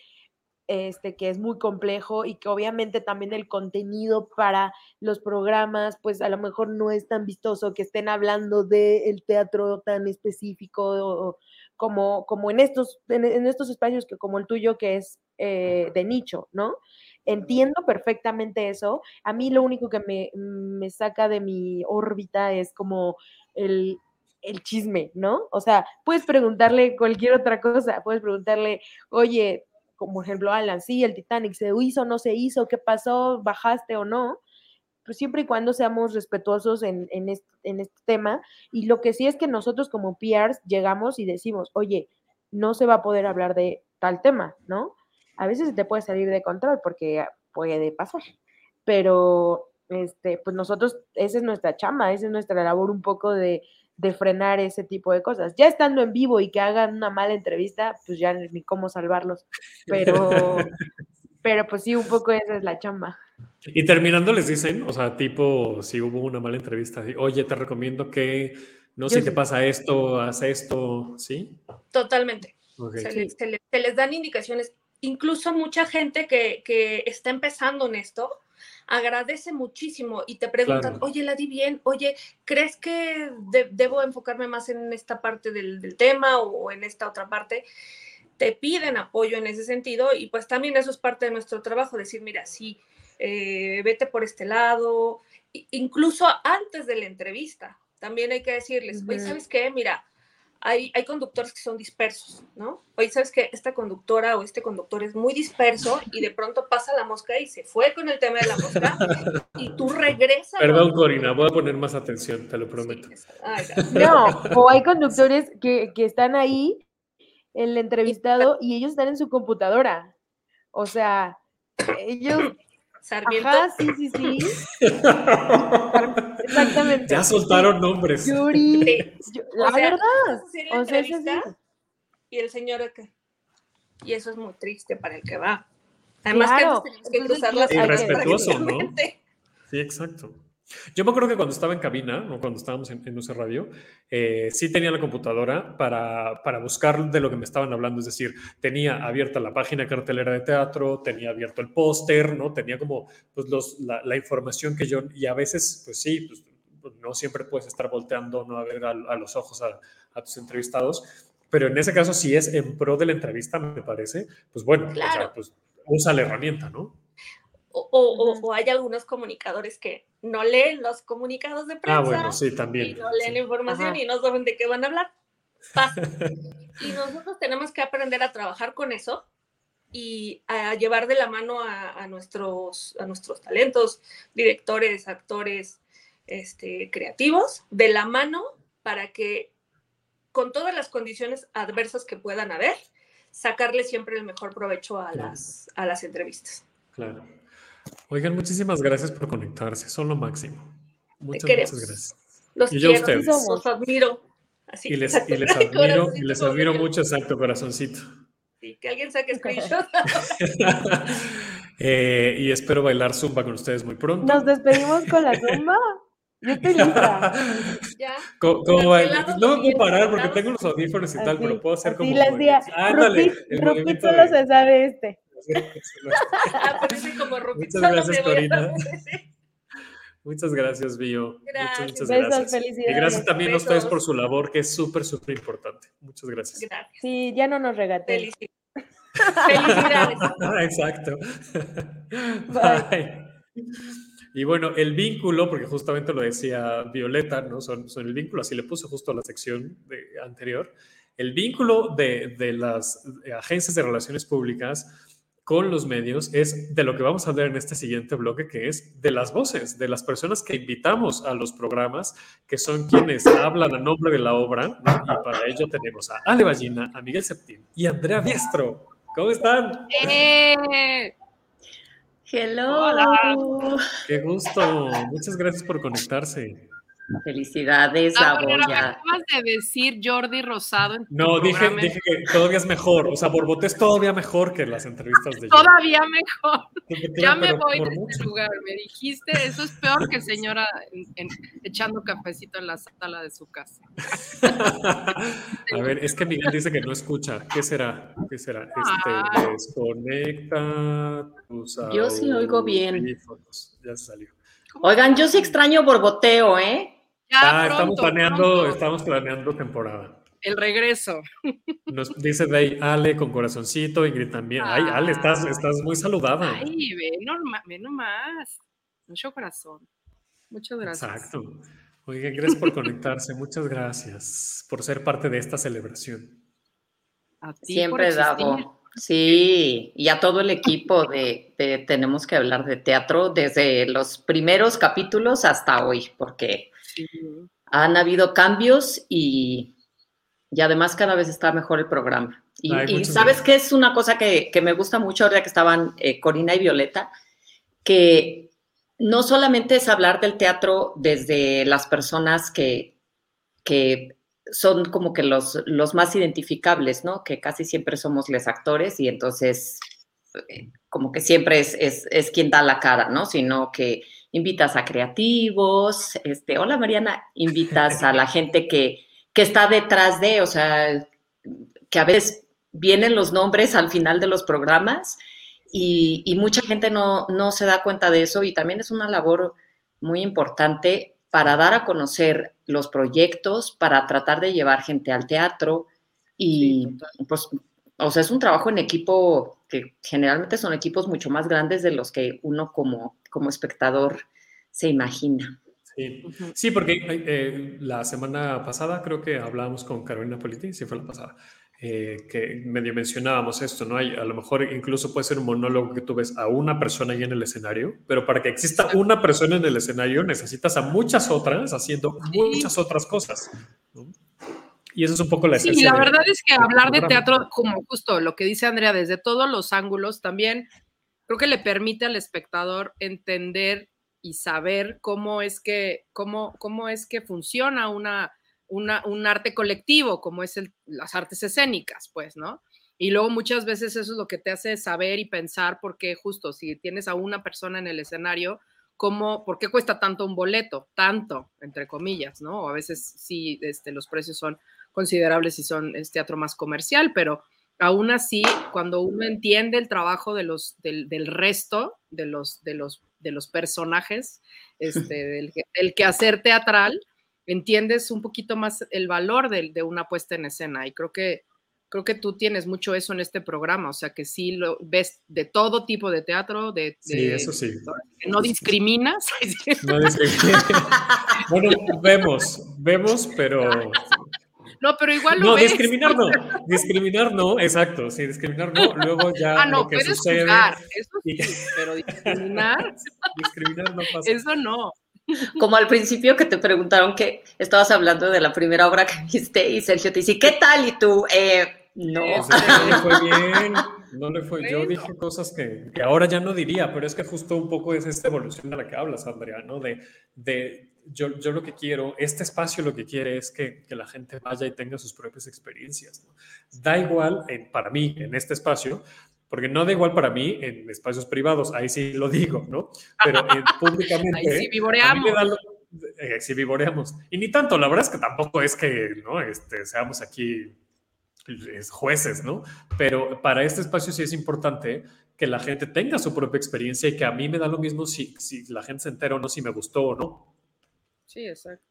este, que es muy complejo y que obviamente también el contenido para los programas, pues a lo mejor no es tan vistoso que estén hablando del teatro tan específico como, como en, estos, en, estos espacios que como el tuyo, que es eh, de nicho, ¿no? Entiendo perfectamente eso. A mí lo único que me, me saca de mi órbita es como el, el chisme, ¿no? O sea, puedes preguntarle cualquier otra cosa, puedes preguntarle, oye, como ejemplo Alan, sí, el Titanic se hizo, no se hizo, qué pasó, bajaste o no, pues siempre y cuando seamos respetuosos en, en, este, tema. Y lo que sí es que nosotros como PRs llegamos y decimos, oye, no se va a poder hablar de tal tema, ¿no? A veces te puede salir de control porque puede pasar, pero este, pues nosotros, esa es nuestra chama, esa es nuestra labor un poco de, de frenar ese tipo de cosas. Ya estando en vivo y que hagan una mala entrevista, pues ya ni cómo salvarlos. Pero, pero pues sí, un poco esa es la chamba. Y terminando les dicen, o sea, tipo, si hubo una mala entrevista, oye, te recomiendo que, no sé, si te pasa esto, haz esto, ¿sí? Totalmente. Se, les, dan indicaciones. Incluso mucha gente que, que está empezando en esto, agradece muchísimo y te preguntan, oye, la di bien, oye, ¿crees que debo enfocarme más en esta parte del, tema o en esta otra parte? Te piden apoyo en ese sentido y pues también eso es parte de nuestro trabajo, decir, mira, sí, eh, vete por este lado, incluso antes de la entrevista, también hay que decirles, oye, ¿sabes qué? Mira, hay, conductores que son dispersos, ¿no? Oye, ¿sabes que Esta conductora o este conductor es muy disperso y de pronto pasa la mosca y se fue con el tema de la mosca y tú regresas. Perdón, Corina, voy a poner más atención, te lo prometo. no, o hay conductores que, que están ahí, el entrevistado, y ellos están en su computadora. O sea, ellos Sarmiento. Ajá, sí, sí, sí. Exactamente. Ya soltaron nombres. Yuri. La verdad. O sea, es Y el señor acá. Y eso es muy triste para el que va. Además claro. que tenemos que cruzar las Irrespetuoso, ¿no? Sí, exacto. Yo me acuerdo que cuando estaba en cabina, o cuando estábamos en, en UC Radio, eh, sí tenía la computadora para, para, buscar de lo que me estaban hablando. Es decir, tenía abierta la página cartelera de teatro, tenía abierto el póster, ¿no? Tenía como pues, los, la, la, información que yo, y a veces, pues sí, pues, no siempre puedes estar volteando ¿no? a ver a, a los ojos a, a, tus entrevistados, pero en ese caso, si es en pro de la entrevista, me parece, pues bueno, claro. o sea, pues usa la herramienta, ¿no? O, o, o, hay algunos comunicadores que no leen los comunicados de prensa. Ah, bueno, sí, también. Y no leen sí. la información Ajá. y no saben de qué van a hablar. Pasa. y nosotros tenemos que aprender a trabajar con eso y a llevar de la mano a, a nuestros, a nuestros talentos, directores, actores, este, creativos, de la mano para que con todas las condiciones adversas que puedan haber, sacarle siempre el mejor provecho a, Claro. las, a las entrevistas. Claro. Oigan, muchísimas gracias por conectarse, son lo máximo. Muchas, muchas gracias. Los Y yo a quiero, ustedes. los admiro. Así, Y les, y les admiro, y les admiro mucho, exacto, corazoncito. Sí, que alguien saque screenshot. Eh, y espero bailar zumba con ustedes muy pronto. Nos despedimos con la zumba. Yo estoy lista. ya. ¿Cómo, cómo No me puedo parar porque tengo los audífonos y tal, pero puedo hacer así como. las días. Ándale, Rupit, Rupit solo de- se sabe este. Como Muchas gracias, Corina. Muchas gracias, Bio. Muchas, Gracias. muchas Besos, gracias. felicidades. Y gracias también a ustedes Besos. por su labor, que es súper, súper importante. Muchas gracias. Gracias. Sí, ya no nos regateen. Felici- Felicidades. Ah, Exacto. Bye. Bye. Y bueno, el vínculo, porque justamente lo decía Violeta, ¿no? Son, son el vínculo, así le puse justo a la sección de- anterior. El vínculo de, de las agencias de relaciones públicas con los medios es de lo que vamos a hablar en este siguiente bloque, que es de las voces, de las personas que invitamos a los programas, que son quienes hablan a nombre de la obra. ¿no? Y para ello tenemos a Ale Ballina, a Miguel Septín y a Andrea Biestro. ¿Cómo están? ¡Eh! Hello. Qué gusto. Muchas gracias por conectarse. Felicidades, Ah, pero Boya. acabas de decir Jordi Rosado en tu No, dije, dije que todavía es mejor. O sea, Borboté es todavía mejor que las entrevistas de Todavía mejor. Ya me voy de este lugar. Me dijiste, eso es peor que señora en- en- echando cafecito en la sala de su casa. A ver, es que Miguel dice que no escucha. ¿Qué será? ¿Qué será? Este, Ah. desconecta tus Yo sí oigo bien. Ya se salió. Oigan, yo sí extraño borboteo, ¿eh? Ya Ah, estamos planeando, pronto, estamos planeando temporada. el regreso. Nos dice de ahí Ale con corazoncito, Ingrid también. Ay, Ale, estás, estás muy saludada. Ay, ve, norma, ve nomás. Mucho corazón. Muchas gracias. Exacto. Oigan, gracias por conectarse. Muchas gracias por ser parte de esta celebración. A ti Siempre. Davo. Sí, y a todo el equipo de, de Tenemos que hablar de teatro desde los primeros capítulos hasta hoy, porque. Han habido cambios y, y además cada vez está mejor el programa. Y, Ay, y muchas sabes que es una cosa que, que me gusta mucho ahora que estaban eh, Corina y Violeta, que no solamente es hablar del teatro desde las personas que, que son como que los, los más identificables, ¿no? Que casi siempre somos los actores y entonces eh, como que siempre es, es, es quien da la cara, ¿no? Sino que invitas a creativos, este, hola Mariana, invitas a la gente que, que está detrás de, o sea, que a veces vienen los nombres al final de los programas y, y mucha gente no, no se da cuenta de eso y también es una labor muy importante para dar a conocer los proyectos, para tratar de llevar gente al teatro y pues, o sea, es un trabajo en equipo que generalmente son equipos mucho más grandes de los que uno como, como espectador se imagina. Sí, sí porque eh, la semana pasada creo que hablábamos con Carolina Politi, sí fue la pasada, eh, que medio mencionábamos esto, ¿no? Hay, a lo mejor incluso puede ser un monólogo que tú ves a una persona ahí en el escenario, pero para que exista una persona en el escenario necesitas a muchas otras haciendo muchas otras cosas. Y eso es un poco la Sí, esencia. la de- verdad es que hablar de teatro, como justo lo que dice Andrea, desde todos los ángulos, también creo que le permite al espectador entender y saber cómo es que, cómo, cómo es que funciona una, una, un arte colectivo, como es el, las artes escénicas, pues, ¿no? Y luego muchas veces eso es lo que te hace saber y pensar, porque justo si tienes a una persona en el escenario, cómo, por qué cuesta tanto un boleto, tanto, entre comillas, ¿no? A veces sí, este, los precios son considerables y son es teatro más comercial, pero aún así, cuando uno entiende el trabajo de los, del, del resto de los, de, los, de los personajes, este, del, del quehacer teatral, entiendes un poquito más el valor de, de, una puesta en escena. Y creo que, creo que tú tienes mucho eso en este programa, o sea, que sí lo ves de todo tipo de teatro, de... Sí, eso sí. No discriminas. No discriminas. bueno, vemos, vemos, pero no, pero igual lo No, ves. discriminar no. Discriminar no, exacto. Sí, discriminar no. Luego ya Ah, no, lo que puedes sucede. jugar, eso y- sí, pero discriminar, discriminar no pasa. eso no. Como al principio que te preguntaron que estabas hablando de la primera obra que viste y Sergio te dice, ¿qué tal? Y tú, eh, no. No le fue bien. No le fue. Yo dije cosas que, que ahora ya no diría, pero es que justo un poco es esta evolución de la que hablas, Andrea, ¿no? De, de yo, yo lo que quiero, este espacio lo que quiere es que, que la gente vaya y tenga sus propias experiencias. ¿no? Da igual, en- para mí, en este espacio, porque no da igual para mí en espacios privados, ahí sí lo digo, ¿no? Pero eh, públicamente. Ahí sí a mí me vivoreamos. da eh, sí vivoreamos. Y ni tanto, la verdad es que tampoco es que ¿no? este, seamos aquí es jueces, ¿no? Pero para este espacio sí es importante que la gente tenga su propia experiencia y que a mí me da lo mismo si, si la gente se entera o no, si me gustó o no. Sí, exacto.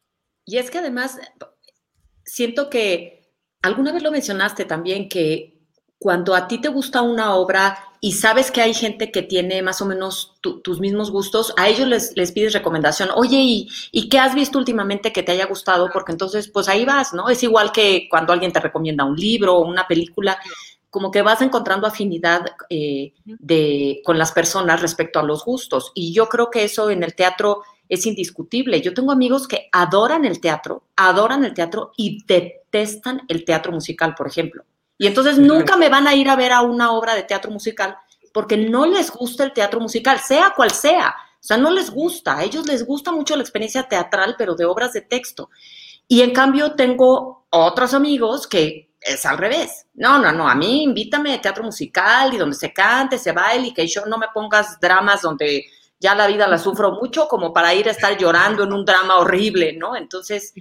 Y es que además siento que alguna vez lo mencionaste también que cuando a ti te gusta una obra y sabes que hay gente que tiene más o menos tu- tus mismos gustos, a ellos les, les pides recomendación. Oye, ¿y, ¿y qué has visto últimamente que te haya gustado? Porque entonces, pues ahí vas, ¿no? Es igual que cuando alguien te recomienda un libro o una película, como que vas encontrando afinidad eh, de, con las personas respecto a los gustos. Y yo creo que eso en el teatro es indiscutible. Yo tengo amigos que adoran el teatro, adoran el teatro y detestan el teatro musical, por ejemplo. Y entonces nunca me van a ir a ver a una obra de teatro musical porque no les gusta el teatro musical, sea cual sea. O sea, no les gusta. A ellos les gusta mucho la experiencia teatral, pero de obras de texto. Y en cambio tengo otros amigos que es al revés. No, no, no, a mí invítame a teatro musical y donde se cante, se baile y que yo no me pongas dramas donde ya la vida la sufro mucho como para ir a estar llorando en un drama horrible, ¿no? Entonces,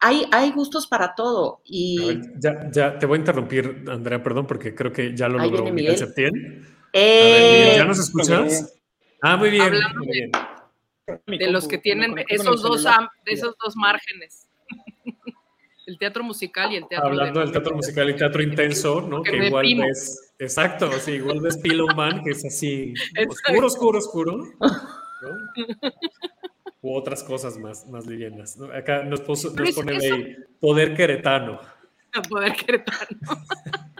hay, hay gustos para todo. Y ver, ya, ya te voy a interrumpir, Andrea, perdón, porque creo que ya lo logró Miguel Miguel. Septién. Ver, Eh, Miguel, ¿ya nos escuchas? Ah, muy bien, Hablando muy bien. De los que tienen esos dos, esos dos márgenes. El teatro musical y el teatro Hablando de- del teatro musical y teatro intenso, ¿no? Que Que igual deprimo. ves, exacto, sí, igual ves Pillow Man, que es así, Exacto. oscuro, oscuro, oscuro, ¿no? U otras cosas más, más livianas, ¿no? Acá nos, puso, nos es- pone eso- ahí, poder queretano. a poder queretano.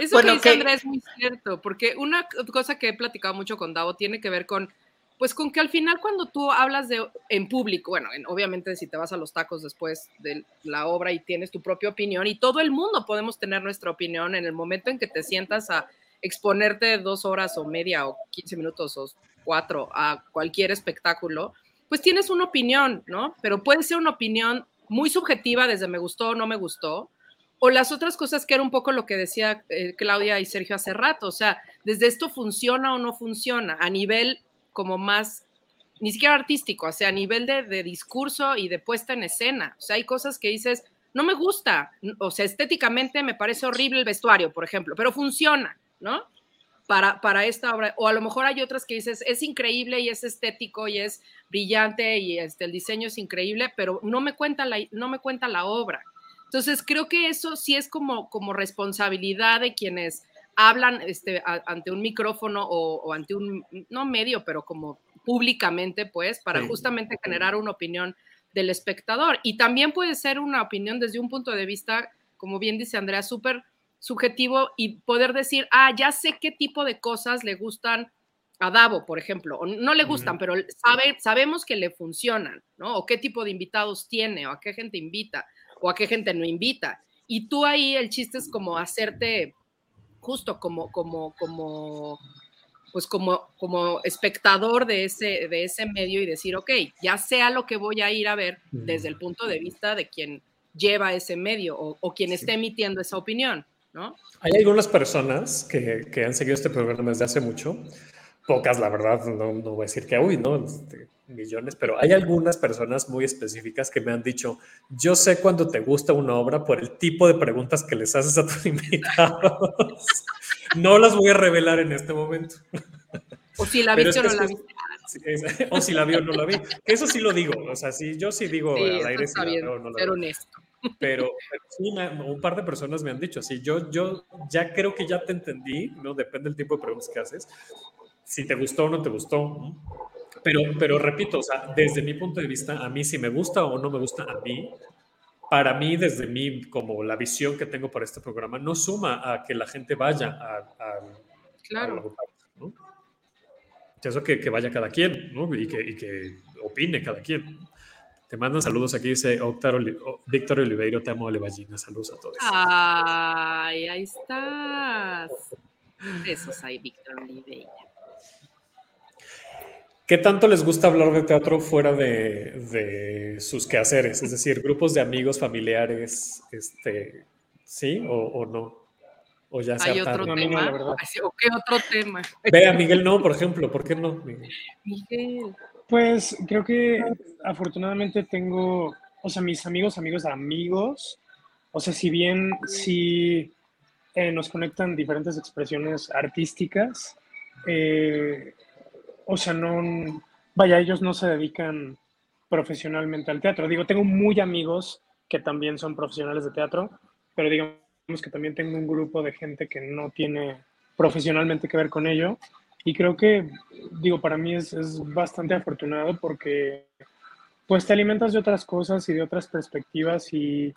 Eso Bueno, que dice que- Andrea es muy cierto, porque una cosa que he platicado mucho con Davo tiene que ver con, pues con que al final cuando tú hablas de en público, bueno, en- obviamente si te vas a los tacos después de la obra y tienes tu propia opinión, y todo el mundo podemos tener nuestra opinión en el momento en que te sientas a exponerte dos horas o media o 15 minutos o cuatro a cualquier espectáculo, pues tienes una opinión, ¿no? Pero puede ser una opinión muy subjetiva desde me gustó o no me gustó, o las otras cosas que era un poco lo que decía eh, Claudia y Sergio hace rato, o sea, desde esto funciona o no funciona, a nivel como más, ni siquiera artístico, o sea, a nivel de, discurso y de puesta en escena, o sea, hay cosas que dices, no me gusta, o sea, estéticamente me parece horrible el vestuario, por ejemplo, pero funciona, ¿no? Para, para esta obra, o a lo mejor hay otras que dices, es increíble y es estético y es brillante y este, el diseño es increíble, pero no me cuenta la, no me cuenta la obra. Entonces, creo que eso sí es como, como responsabilidad de quienes hablan este, a- ante un micrófono o, o ante un, no medio, pero como públicamente, pues, para Sí. justamente generar una opinión del espectador. Y también puede ser una opinión desde un punto de vista, como bien dice Andrea, súper subjetivo y poder decir, ah, ya sé qué tipo de cosas le gustan a Davo, por ejemplo, o no le gustan, pero sabe, sabemos que le funcionan, ¿no? O qué tipo de invitados tiene, o a qué gente invita, o a qué gente no invita. Y tú ahí el chiste es como hacerte justo como, como, como, pues como, como espectador de ese, de ese medio y decir, ok, ya sea lo que voy a ir a ver desde el punto de vista de quien lleva ese medio o, o quien esté emitiendo esa opinión, ¿no? Hay algunas personas que, que han seguido este programa desde hace mucho, pocas, la verdad, no, no voy a decir que uy, ¿no? Este, millones, pero hay algunas personas muy específicas que me han dicho, yo sé cuando te gusta una obra por el tipo de preguntas que les haces a tus invitados. no las voy a revelar en este momento. O si la viste o no la viste. O si la vi o no la vi. Eso sí lo digo. O sea, sí, yo sí digo Sí, al aire está si la bien, veo o no la ser honesto. Pero, pero sí, me- un par de personas me han dicho, sí, yo, yo ya creo que ya te entendí, ¿no? Depende del tipo de preguntas que haces, si te gustó o no te gustó. Pero, pero repito, o sea, desde mi punto de vista, a mí si me gusta o no me gusta a mí, para mí, desde mí, como la visión que tengo para este programa, no suma a que la gente vaya a, a, a la Claro. Eso que, que vaya cada quien, ¿no? Y que, y que opine cada quien. Te mandan saludos aquí, dice Octar Oli- O- Víctor Oliveiro, te amo, Olevallina. Saludos a todos. Ay, ahí estás. Besos ahí, Víctor Oliveira. ¿Qué tanto les gusta hablar de teatro fuera de, de sus quehaceres? Es decir, grupos de amigos, familiares, este, ¿sí o, o no? O ya se Hay otro. No, no, tema. la verdad. Así, ¿O qué otro tema? Ve a Miguel no, por ejemplo. ¿Por qué no? Miguel? Miguel. Pues creo que afortunadamente tengo, o sea, mis amigos, amigos, amigos, o sea, si bien sí eh, nos conectan diferentes expresiones artísticas, eh, o sea, no, vaya, ellos no se dedican profesionalmente al teatro. Digo, tengo muy amigos que también son profesionales de teatro, pero digamos que también tengo un grupo de gente que no tiene profesionalmente que ver con ello. Y creo que, digo, para mí es, es bastante afortunado porque pues te alimentas de otras cosas y de otras perspectivas y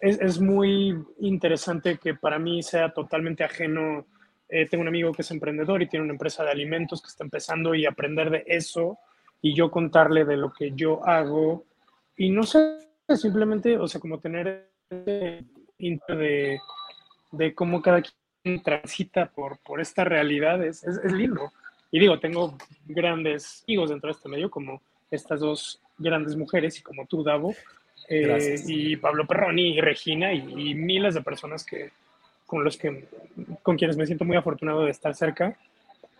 es, es muy interesante que para mí sea totalmente ajeno. Eh, tengo un amigo que es emprendedor y tiene una empresa de alimentos que está empezando y aprender de eso y yo contarle de lo que yo hago y no sé, simplemente, o sea, como tener de, de cómo cada quien transita por, por esta realidad es, es, es lindo. Y digo, tengo grandes amigos dentro de este medio, como estas dos grandes mujeres y como tú, Davo, eh, y Pablo Perroni y Regina y, y miles de personas que, con los que, con quienes me siento muy afortunado de estar cerca,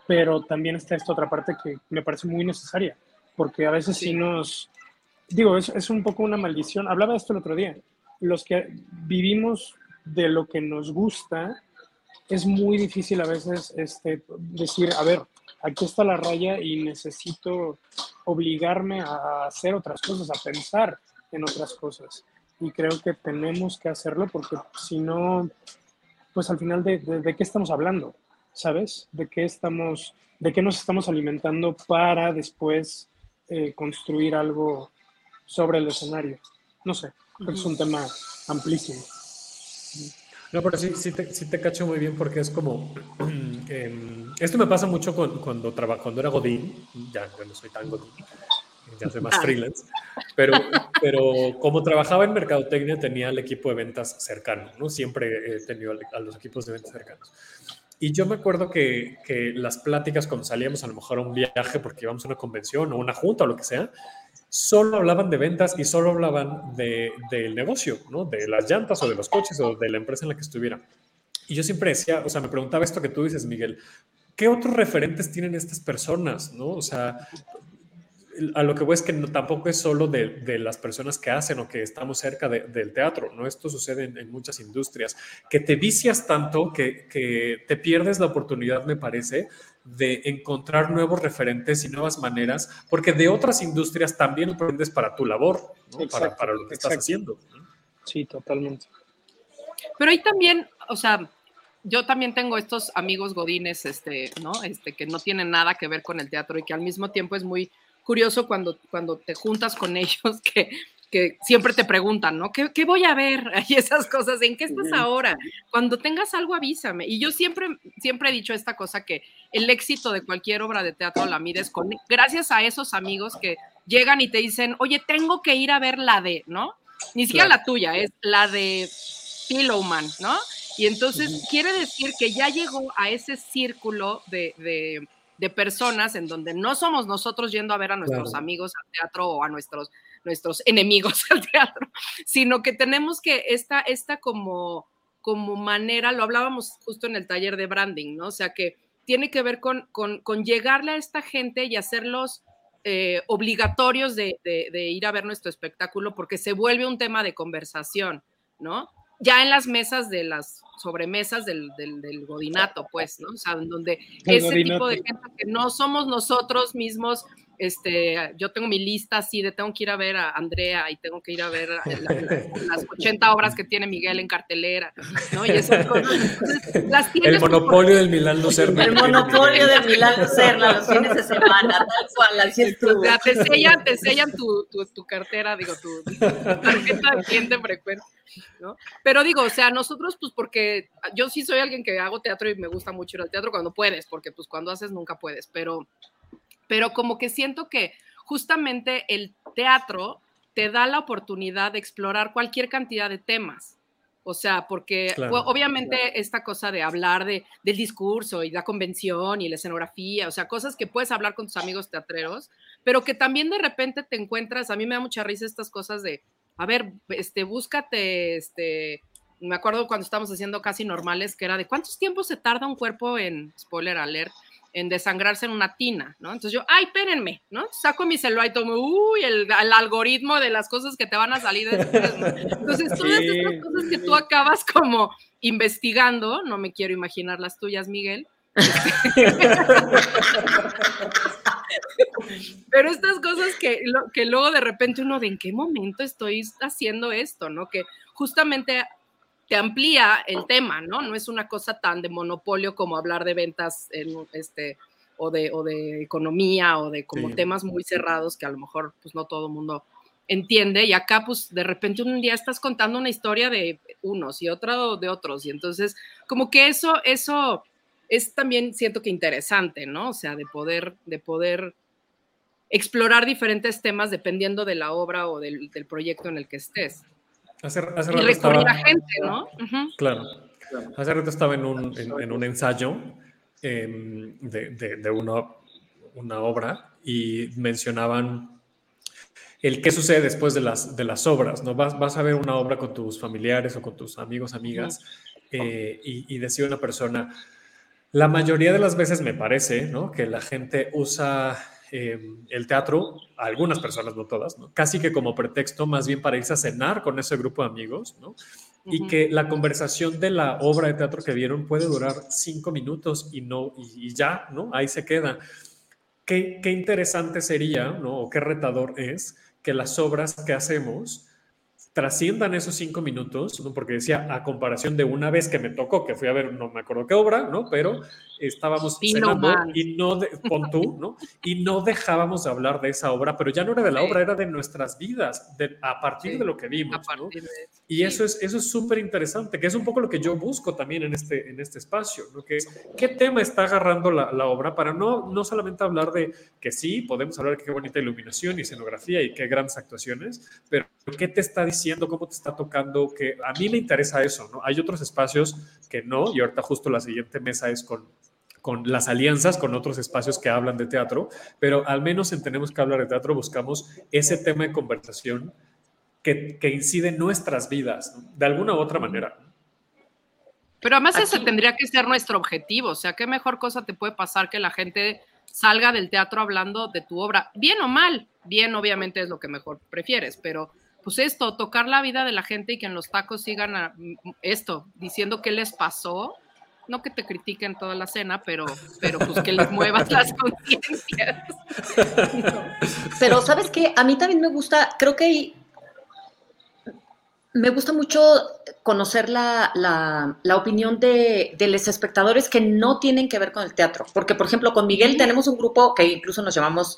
pero también está esta otra parte que me parece muy necesaria, porque a veces sí, nos, digo, es, es un poco una maldición. Hablaba de esto el otro día. Los que vivimos de lo que nos gusta, es muy difícil a veces este, decir, a ver, aquí está la raya y necesito obligarme a hacer otras cosas, a pensar en otras cosas. Y creo que tenemos que hacerlo porque si no, pues al final de, de, de qué estamos hablando, ¿sabes? De qué estamos, de qué nos estamos alimentando para después eh, construir algo sobre el escenario. No sé, creo que es un tema amplísimo. No, pero sí, sí, te, sí te cacho muy bien porque es como... eh, esto me pasa mucho con, cuando, traba, cuando era Godín, ya, ya no soy tan Godín, ya soy más Ah. freelance, pero, pero como trabajaba en Mercadotecnia tenía el equipo de ventas cercano, ¿no? Siempre he tenido a los equipos de ventas cercanos. Y yo me acuerdo que, que las pláticas cuando salíamos a lo mejor a un viaje porque íbamos a una convención o una junta o lo que sea, solo hablaban de ventas y solo hablaban de, del negocio, ¿no? De las llantas o de los coches o de la empresa en la que estuviera. Y yo siempre decía, o sea, me preguntaba esto que tú dices, Miguel, ¿qué otros referentes tienen estas personas, no? O sea, a lo que voy es que no, tampoco es solo de, de, las personas que hacen o que estamos cerca de, del teatro, ¿no? Esto sucede en, en, muchas industrias, que te vicias tanto que, que te pierdes la oportunidad, me parece, de encontrar nuevos referentes y nuevas maneras, porque de otras industrias también aprendes para tu labor, ¿no? Exacto, para, para, lo que exacto. estás haciendo. ¿no? Sí, totalmente. Pero ahí también, o sea, yo también tengo estos amigos godines, este, ¿no? Este, que no tienen nada que ver con el teatro y que al mismo tiempo es muy curioso cuando, cuando te juntas con ellos que, que siempre te preguntan, ¿no? ¿Qué, ¿Qué, voy a ver? Y esas cosas, ¿en qué estás ahora? Cuando tengas algo, avísame. Y yo siempre, siempre he dicho esta cosa, que el éxito de cualquier obra de teatro la mides con, gracias a esos amigos que llegan y te dicen, oye, tengo que ir a ver la de, ¿no? Ni siquiera claro. la tuya, es la de Pillowman, ¿no? Y entonces uh -huh. quiere decir que ya llegó a ese círculo de, de de personas en donde no somos nosotros yendo a ver a nuestros claro. amigos al teatro o a nuestros, nuestros enemigos al teatro, sino que tenemos que esta, esta como, como manera, lo hablábamos justo en el taller de branding, ¿no? O sea que tiene que ver con, con, con llegarle a esta gente y hacerlos eh, obligatorios de, de, de, ir a ver nuestro espectáculo porque se vuelve un tema de conversación, ¿no? Ya en las mesas de las sobremesas del, del, del godinato, pues, ¿no? O sea, en donde El ese godinato. tipo de gente que no somos nosotros mismos, este, yo tengo mi lista así de tengo que ir a ver a Andrea y tengo que ir a ver a la- la- las 80 obras que tiene Miguel en cartelera, ¿no? Y esas cosas, entonces, las tienes El monopolio del Milán Lucerna. El monopolio de Milán Lucerna los fines de semana, tal cual, así es O sea, te sellan, te sellan tu, tu, tu cartera, digo, tu, tu tarjeta de cliente frecuente, ¿no? Pero digo, o sea, nosotros, pues porque yo sí soy alguien que hago teatro y me gusta mucho ir al teatro cuando puedes, porque pues cuando haces nunca puedes, pero, pero como que siento que justamente el teatro te da la oportunidad de explorar cualquier cantidad de temas. O sea, porque Claro, obviamente esta cosa de hablar de, del discurso y la convención y la escenografía, o sea, cosas que puedes hablar con tus amigos teatreros, pero que también de repente te encuentras, a mí me da mucha risa estas cosas de, a ver, este, búscate, este, me acuerdo cuando estábamos haciendo casi normales, que era de cuántos tiempos se tarda un cuerpo en, spoiler alert, en desangrarse en una tina, ¿no? Entonces yo, ay, espérenme, ¿no? Saco mi celular y tomo, uy, el, el algoritmo de las cosas que te van a salir después, ¿no? Entonces, todas Sí. estas cosas que tú acabas como investigando, no me quiero imaginar las tuyas, Miguel. Pero estas cosas que, que luego de repente uno de en qué momento estoy haciendo esto, ¿no? Que justamente te amplía el tema, ¿no? No es una cosa tan de monopolio como hablar de ventas en este o de, o de economía o de como Sí. temas muy cerrados que a lo mejor pues no todo el mundo entiende y acá pues de repente un día estás contando una historia de unos y otra de otros y entonces como que eso eso es también siento que interesante, ¿no? O sea, de poder de poder explorar diferentes temas dependiendo de la obra o del, del proyecto en el que estés. Hace, hace Y rato recurrir estaba... a gente, ¿no? Ujú. Claro. Hace rato estaba en un, en, en un ensayo em, de, de- de una, una obra y mencionaban el qué sucede después de las, de las obras, ¿no? Vas, vas a ver una obra con tus familiares o con tus amigos, amigas, eh, y, y decía una persona, la mayoría de las veces me parece, ¿no? Que la gente usa eh, el teatro, algunas personas, no todas, ¿no? Casi que como pretexto más bien para irse a cenar con ese grupo de amigos, ¿no? Y que la conversación de la obra de teatro que vieron puede durar cinco minutos y no, y, y ya, ¿no? Ahí se queda. Qué, qué interesante sería, ¿no? O qué retador es que las obras que hacemos trasciendan esos cinco minutos, ¿no? porque decía, a comparación de una vez que me tocó, que fui a ver, no me acuerdo qué obra, ¿no? Pero estábamos Pino cenando Man. y no, de, pon tú, ¿no? Y no dejábamos de hablar de esa obra, pero ya no era de la obra, era de nuestras vidas, de, a partir de lo que vimos, ¿no? Y eso es eso es súper interesante, que es un poco lo que yo busco también en este, en este espacio, ¿no? Que es qué tema está agarrando la, la obra para no, no solamente hablar de que sí, podemos hablar de qué bonita iluminación y escenografía y qué grandes actuaciones, pero qué te está diciendo, cómo te está tocando, que a mí me interesa eso, ¿no? Hay otros espacios que no, y ahorita justo la siguiente mesa es con, con las alianzas con otros espacios que hablan de teatro, pero al menos en Tenemos que hablar de teatro buscamos ese tema de conversación que, que incide en nuestras vidas, ¿no? de alguna u otra manera. Pero además ese tendría que ser nuestro objetivo, o sea, qué mejor cosa te puede pasar que la gente salga del teatro hablando de tu obra, bien o mal, bien obviamente es lo que mejor prefieres, pero pues esto, tocar la vida de la gente y que en los tacos sigan a- esto, diciendo qué les pasó, no que te critiquen toda la cena, pero, pero pues que les muevas las conciencias. Pero, ¿sabes qué? A mí también me gusta, creo que me gusta mucho conocer la, la- la opinión de, de los espectadores que no tienen que ver con el teatro. Porque, por ejemplo, con Miguel tenemos un grupo que incluso nos llamamos,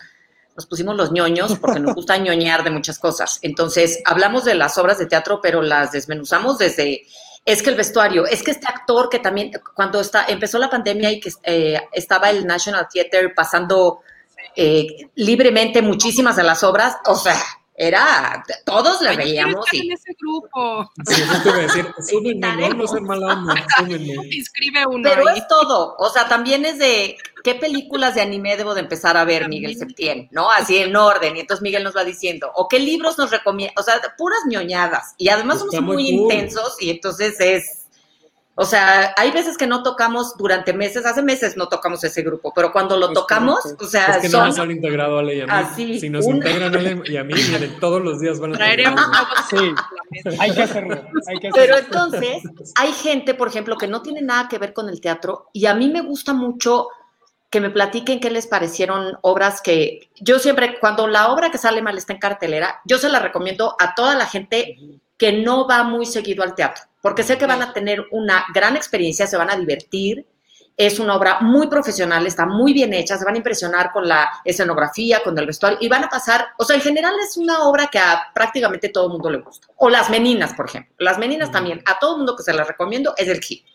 nos pusimos los ñoños, porque nos gusta ñoñar de muchas cosas. Entonces, hablamos de las obras de teatro, pero las desmenuzamos desde, es que el vestuario, es que este actor que también, cuando está, empezó la pandemia y que eh, estaba el National Theatre pasando eh, libremente muchísimas de las obras, o sea, era, todos Ay, quiero veíamos y en ese grupo. Sí, eso te iba a decir, súmenme, no, no sean mala onda, súmenme. Inscribe uno Pero ahí. es todo, o sea, también es de qué películas de anime debo de empezar a ver, Miguel Septién, ¿no? Así en orden, y entonces Miguel nos va diciendo, o qué libros nos recomienda, o sea, puras ñoñadas, y además Está somos muy, muy cool. intensos, y entonces es, O sea, hay veces que no tocamos durante meses, hace meses no tocamos ese grupo, pero cuando lo Es tocamos, correcto. o sea, Es que no son- nos han integrado a Ale y a mí. Así, si nos un- integran a Ale y a mí, miren, todos los días van a Traeremos. Sí, hay que hacerlo. Hay que Pero hacerlo. entonces, hay gente, por ejemplo, que no tiene nada que ver con el teatro y a mí me gusta mucho que me platiquen qué les parecieron obras que yo siempre, cuando la obra que sale mal está en cartelera, yo se la recomiendo a toda la gente que no va muy seguido al teatro, porque sé que van a tener una gran experiencia, se van a divertir. Es una obra muy profesional, está muy bien hecha, se van a impresionar con la escenografía, con el vestuario y van a pasar, o sea, en general es una obra que a prácticamente todo el mundo le gusta. O Las Meninas, por ejemplo. Las Meninas también, a todo el mundo que se las recomiendo es el hit.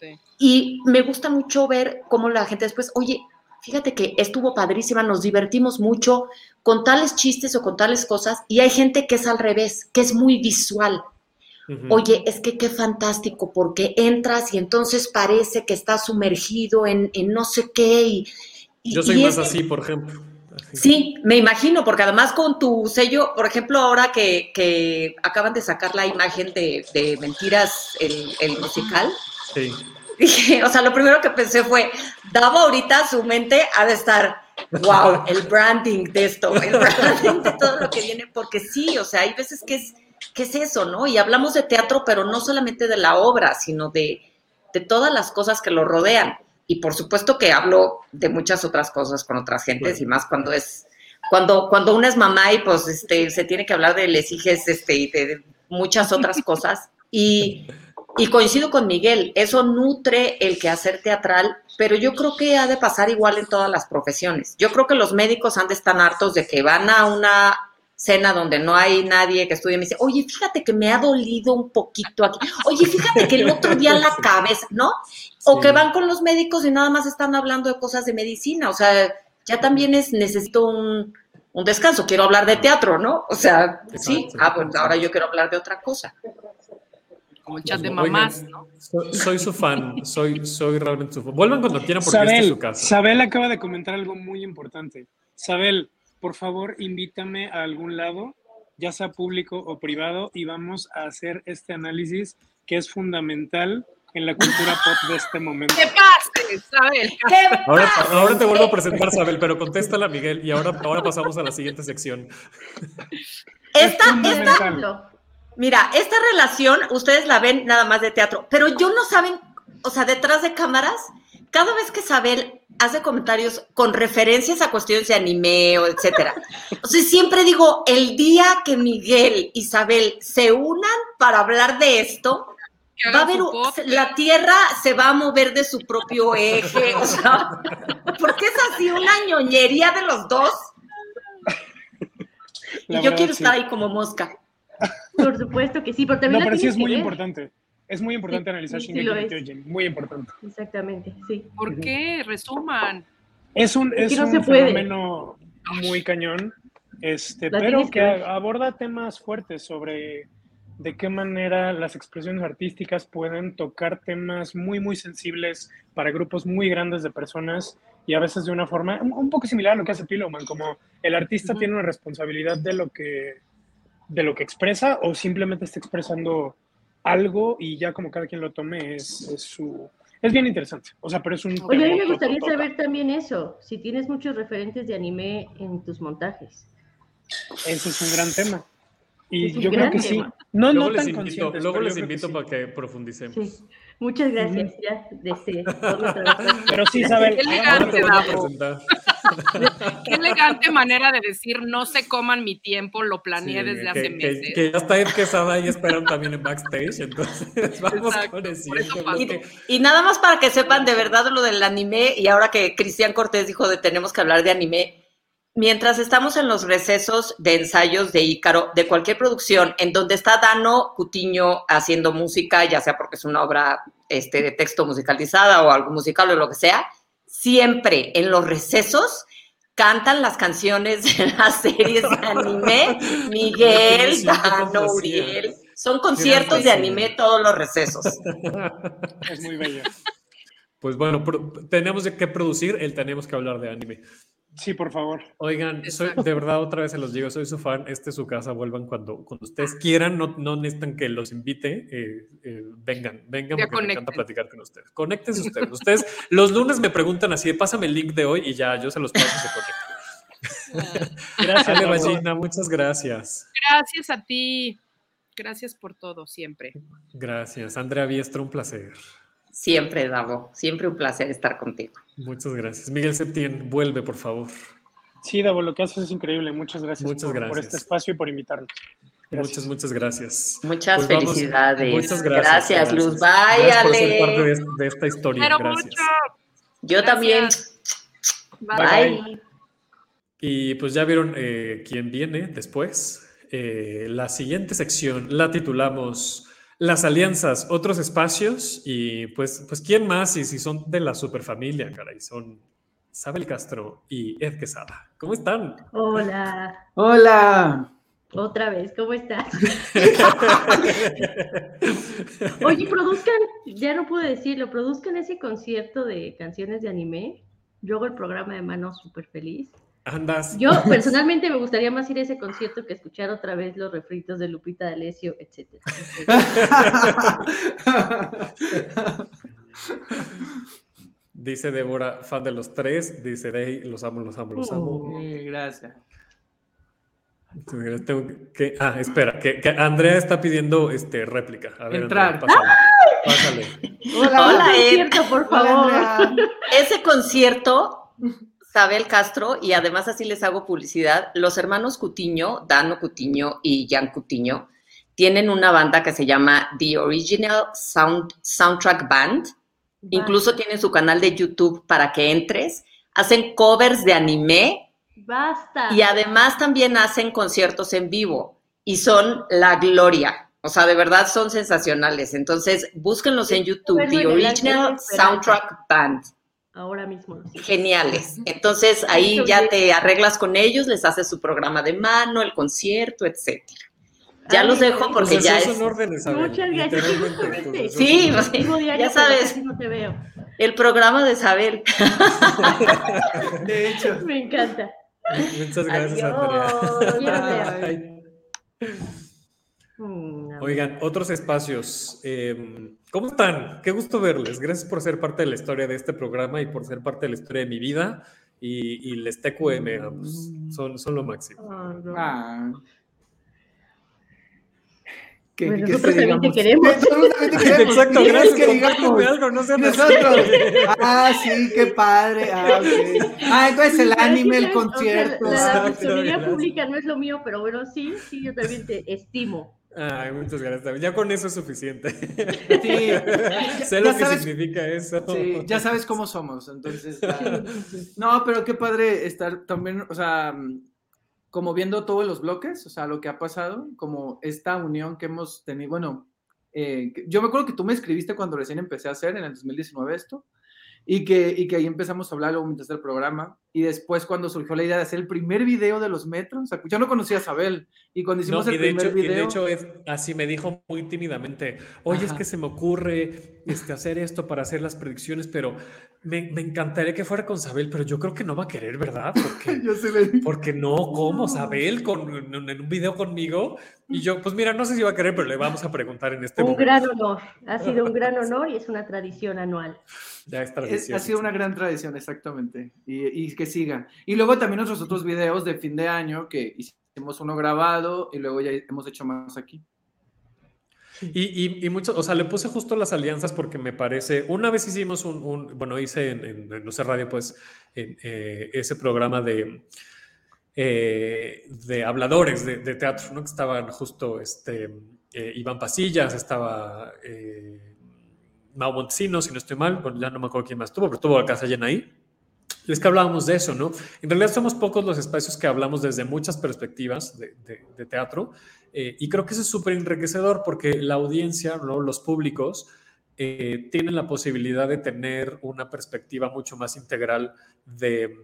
Sí. Y me gusta mucho ver cómo la gente después, oye, fíjate que estuvo padrísima, nos divertimos mucho con tales chistes o con tales cosas, y hay gente que es al revés, que es muy visual. Oye, es que qué fantástico, porque entras y entonces parece que estás sumergido en, en no sé qué. Y, y- Yo soy y más es- así, por ejemplo. Así. Sí, me imagino, porque además con tu sello, por ejemplo, ahora que, que acaban de sacar la imagen de, de Mentiras, el, el musical, Sí. dije, o sea, lo primero que pensé fue, Davo ahorita su mente ha de estar, wow, el branding de esto, el branding de todo lo que viene, porque sí, o sea, hay veces que es, que es eso, ¿no? Y hablamos de teatro, pero no solamente de la obra, sino de, de todas las cosas que lo rodean. Y por supuesto que hablo de muchas otras cosas con otras gentes y más cuando es, cuando, cuando una es mamá y pues este, se tiene que hablar de les hijes este, y de muchas otras cosas. Y, y coincido con Miguel, eso nutre el quehacer teatral, pero yo creo que ha de pasar igual en todas las profesiones. Yo creo que los médicos han de estar hartos de que van a una cena donde no hay nadie que estudie y me dice, oye, fíjate que me ha dolido un poquito aquí, oye, fíjate que el otro día la cabeza, ¿no? O Sí. que van con los médicos y nada más están hablando de cosas de medicina, o sea, ya también es, necesito un, un descanso, quiero hablar de teatro, ¿no? O sea, sí, ah, pues ahora yo quiero hablar de otra cosa. Como el chat de mamás, ¿no? Soy, soy su fan, soy, soy realmente su fan. Vuelvan cuando quieran porque esta es Sabel, su casa. Sabel acaba de comentar algo muy importante. Sabel, por favor, invítame a algún lado, ya sea público o privado, y vamos a hacer este análisis que es fundamental en la cultura pop de este momento. ¿Qué pasa, Isabel? Ahora, ahora te vuelvo a presentar, Sabel, pero contéstala, Miguel, y ahora, ahora pasamos a la siguiente sección. Esta, fundamental. esta, mira, esta relación ustedes la ven nada más de teatro, pero yo no saben, o sea, detrás de cámaras, cada vez que Isabel hace comentarios con referencias a cuestiones de anime o etcétera, o sea, siempre digo, el día que Miguel y Isabel se unan para hablar de esto, va a haber, la Tierra se va a mover de su propio eje, o sea, porque es así una ñoñería de los dos. Y yo quiero sí. estar ahí como mosca. Por supuesto que sí, pero también No, la pero sí es que muy ver. importante. Es muy importante Sí, analizar sí, sí Shingeki es. Kyojin, muy importante. Exactamente, sí. ¿Por qué? Resuman. Es un, Es no un se puede. fenómeno muy cañón, este, La pero que que aborda temas fuertes sobre de qué manera las expresiones artísticas pueden tocar temas muy, muy sensibles para grupos muy grandes de personas y a veces de una forma un, un poco similar a lo que hace Pillowman, como el artista tiene una responsabilidad de lo que de lo que expresa o simplemente está expresando algo y ya como cada quien lo tome es, es su es bien interesante. O sea, pero es un Oye, a mí me gustaría saber también eso, si tienes muchos referentes de anime en tus montajes. Ese es un gran tema. Y yo creo que sí. No, luego no les tan invito, conscientes. luego les que invito sí. para que profundicemos. Sí. Muchas gracias, ya desde parte. Pero sí, Isabel, Qué Ahora elegante, te vuelvo a presentar. Qué elegante manera de decir no se coman mi tiempo, lo planeé Sí, desde que, hace que- meses. que ya está Ed Quesada ahí esperando también en backstage, entonces vamos Exacto, con el siguiente bloque. Y nada más para que sepan de verdad lo del anime, y ahora que Cristian Cortés dijo de tenemos que hablar de anime, mientras estamos en los recesos de ensayos de Ícaro, de cualquier producción, en donde está Dano Cutiño haciendo música, ya sea porque es una obra este, de texto musicalizada o algo musical o lo que sea, siempre en los recesos cantan las canciones de las series de anime, Miguel, de Dano. Uriel. Son conciertos de fantasía. anime todos los recesos. Es muy bello. Pues bueno, tenemos de qué producir, el tenemos que hablar de anime. Sí, por favor. Oigan, soy, de verdad otra vez se los digo, soy su fan, este es su casa, vuelvan cuando, cuando ustedes quieran, no, no necesitan que los invite, eh, eh, vengan, vengan Ya porque me encanta platicar con ustedes. Conéctense ustedes. Ustedes los lunes me preguntan así, pásame el link de hoy y ya, yo se los paso y se conectan. Gracias. Ale. Ballina, muchas gracias. Gracias a ti. Gracias por todo, siempre. Gracias. Andrea Biestra, un placer. Siempre, Davo, siempre un placer estar contigo. Muchas gracias. Miguel Septién, vuelve, por favor. Sí, Davo, lo que haces es increíble. Muchas gracias, Muchas por, este espacio y por invitarnos. Gracias. Muchas, muchas gracias. Muchas Pues vamos- felicidades. muchas gracias. Gracias, Luz. Bye, Gracias por ser parte de, de esta historia. Gracias. mucho. Yo Gracias. también. Bye. Bye. Y pues ya vieron eh, quién viene después. Eh, la siguiente sección la titulamos Las alianzas, otros espacios. Y pues, pues ¿quién más? Y si son de la superfamilia, caray, son Isabel Castro y Ed Quesada. ¿Cómo están? Hola, Hola. otra vez, ¿cómo estás? Oye, produzcan, ya no pude decirlo, produzcan ese concierto de canciones de anime. Yo hago el programa de mano súper feliz. Andas. Yo personalmente me gustaría más ir a ese concierto que escuchar otra vez los refritos de Lupita D'Alessio, etcétera. Dice Débora, fan de los tres. Dice Day, los amo, los amo, los amo. Sí, gracias. Entonces, tengo que- ah, espera, que, que Andrea está pidiendo este, réplica. A ver, Entrar. Andrea, pásale. Pásale. Hola, Hola, Ed. concierto, por favor. Ese concierto, Sabel Castro, y además así les hago publicidad, los hermanos Cutiño, Dano Cutiño y Jan Cutiño, tienen una banda que se llama The Original Sound, Soundtrack Band. Incluso tienen su canal de YouTube para que entres. Hacen covers de anime Basta. y además también hacen conciertos en vivo y son la gloria. O sea, de verdad son sensacionales. Entonces, búsquenlos en YouTube, The Original. Soundtrack Band. Ahora mismo. Geniales. Entonces, ahí ya bien. te arreglas con ellos, les haces su programa de mano, el concierto, etcétera. Ya Ay, los dejo porque Pues ya es son órdenes, Isabel, Muchas gracias. Sí, justamente. Sí, pues, ya sabes, no te veo. el programa de saber. De hecho. Me encanta. Muchas gracias, Adiós. Andrea. Bye. Oigan, otros espacios. eh, ¿Cómo están? Qué gusto verles. Gracias por ser parte de la historia de este programa y por ser parte de la historia de mi vida. Y, y les TQM, ambos. Son, son lo máximo. Ah, no. Ah. ¿Qué- Pues qué nosotros también te digamos? queremos. Nosotros también te queremos. Exacto, ¿Qué quieres gracias. que digamos? algo, no sean. Nosotros. Ah, sí, qué padre. Ah. Ah, entonces el anime, el sí, o sea, concierto. La, gracias. pública no es lo mío, pero bueno, sí, sí, yo también te estimo. Ay, muchas gracias. Ya con eso es suficiente. Sí. sé lo que sabes- significa eso. Sí, ya sabes cómo somos, entonces. ya. No, pero qué padre estar también, o sea, como viendo todos los bloques, o sea, lo que ha pasado, como esta unión que hemos tenido. Bueno, eh, yo me acuerdo que tú me escribiste cuando recién empecé a hacer en el 2019 esto, y que, y que ahí empezamos a hablar luego mientras del programa, y después cuando surgió la idea de hacer el primer video de los metros, yo no conocía a Sabel, y cuando No, hicimos y, el primer hecho, y video. de hecho es así me dijo muy tímidamente, oye, es Ajá. que se me ocurre este, hacer esto para hacer las predicciones, pero me, me encantaría que fuera con Sabel, pero yo creo que no va a querer, ¿verdad? Porque, yo se le dije, porque no, ¿cómo? Sabel con, en, en un video conmigo. Y yo, pues mira, no sé si va a querer, pero le vamos a preguntar en este Un momento. gran honor, ha sido un gran honor y es una tradición anual. Ya es Es- tradición. ha sido una gran tradición, exactamente. Y, y que siga. Y luego también nuestros otros videos de fin de año, que hicimos uno grabado y luego ya hemos hecho más aquí. Y, y, y o sea, le puse justo las alianzas porque me parece, una vez hicimos un, un- bueno, hice en, en, en Radio, pues, en, eh, ese programa de, eh, de habladores de, de teatro, ¿no? Que estaban justo, este, eh, Iván Pasillas, estaba eh, Mau Montesinos, si no estoy mal, bueno, ya no me acuerdo quién más tuvo, pero tuvo la casa llena ahí. Es que hablábamos de eso, ¿no? En realidad somos pocos los espacios que hablamos desde muchas perspectivas de, de- de teatro eh, y creo que eso es súper enriquecedor porque la audiencia, ¿no? los públicos, eh, tienen la posibilidad de tener una perspectiva mucho más integral de,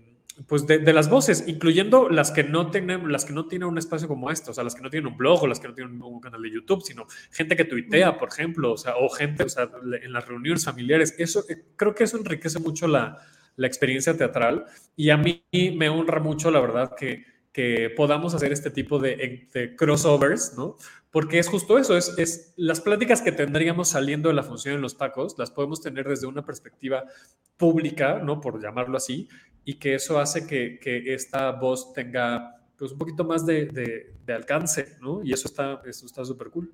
pues de, de las voces, incluyendo las que, no tienen, las que no tienen un espacio como este, o sea, las que no tienen un blog o las que no tienen un canal de YouTube, sino gente que tuitea, por ejemplo, o o gente, o sea, en las reuniones familiares. Eso, eh, creo que eso enriquece mucho la, la experiencia teatral. Y a mí me honra mucho, la verdad, que, que podamos hacer este tipo de, de crossovers, ¿no? Porque es justo eso, es, es, las pláticas que tendríamos saliendo de la función en los tacos, las podemos tener desde una perspectiva pública, ¿no? Por llamarlo así, y que eso hace que, que esta voz tenga pues un poquito más de, de, de alcance, ¿no? Y eso está eso está súper cool.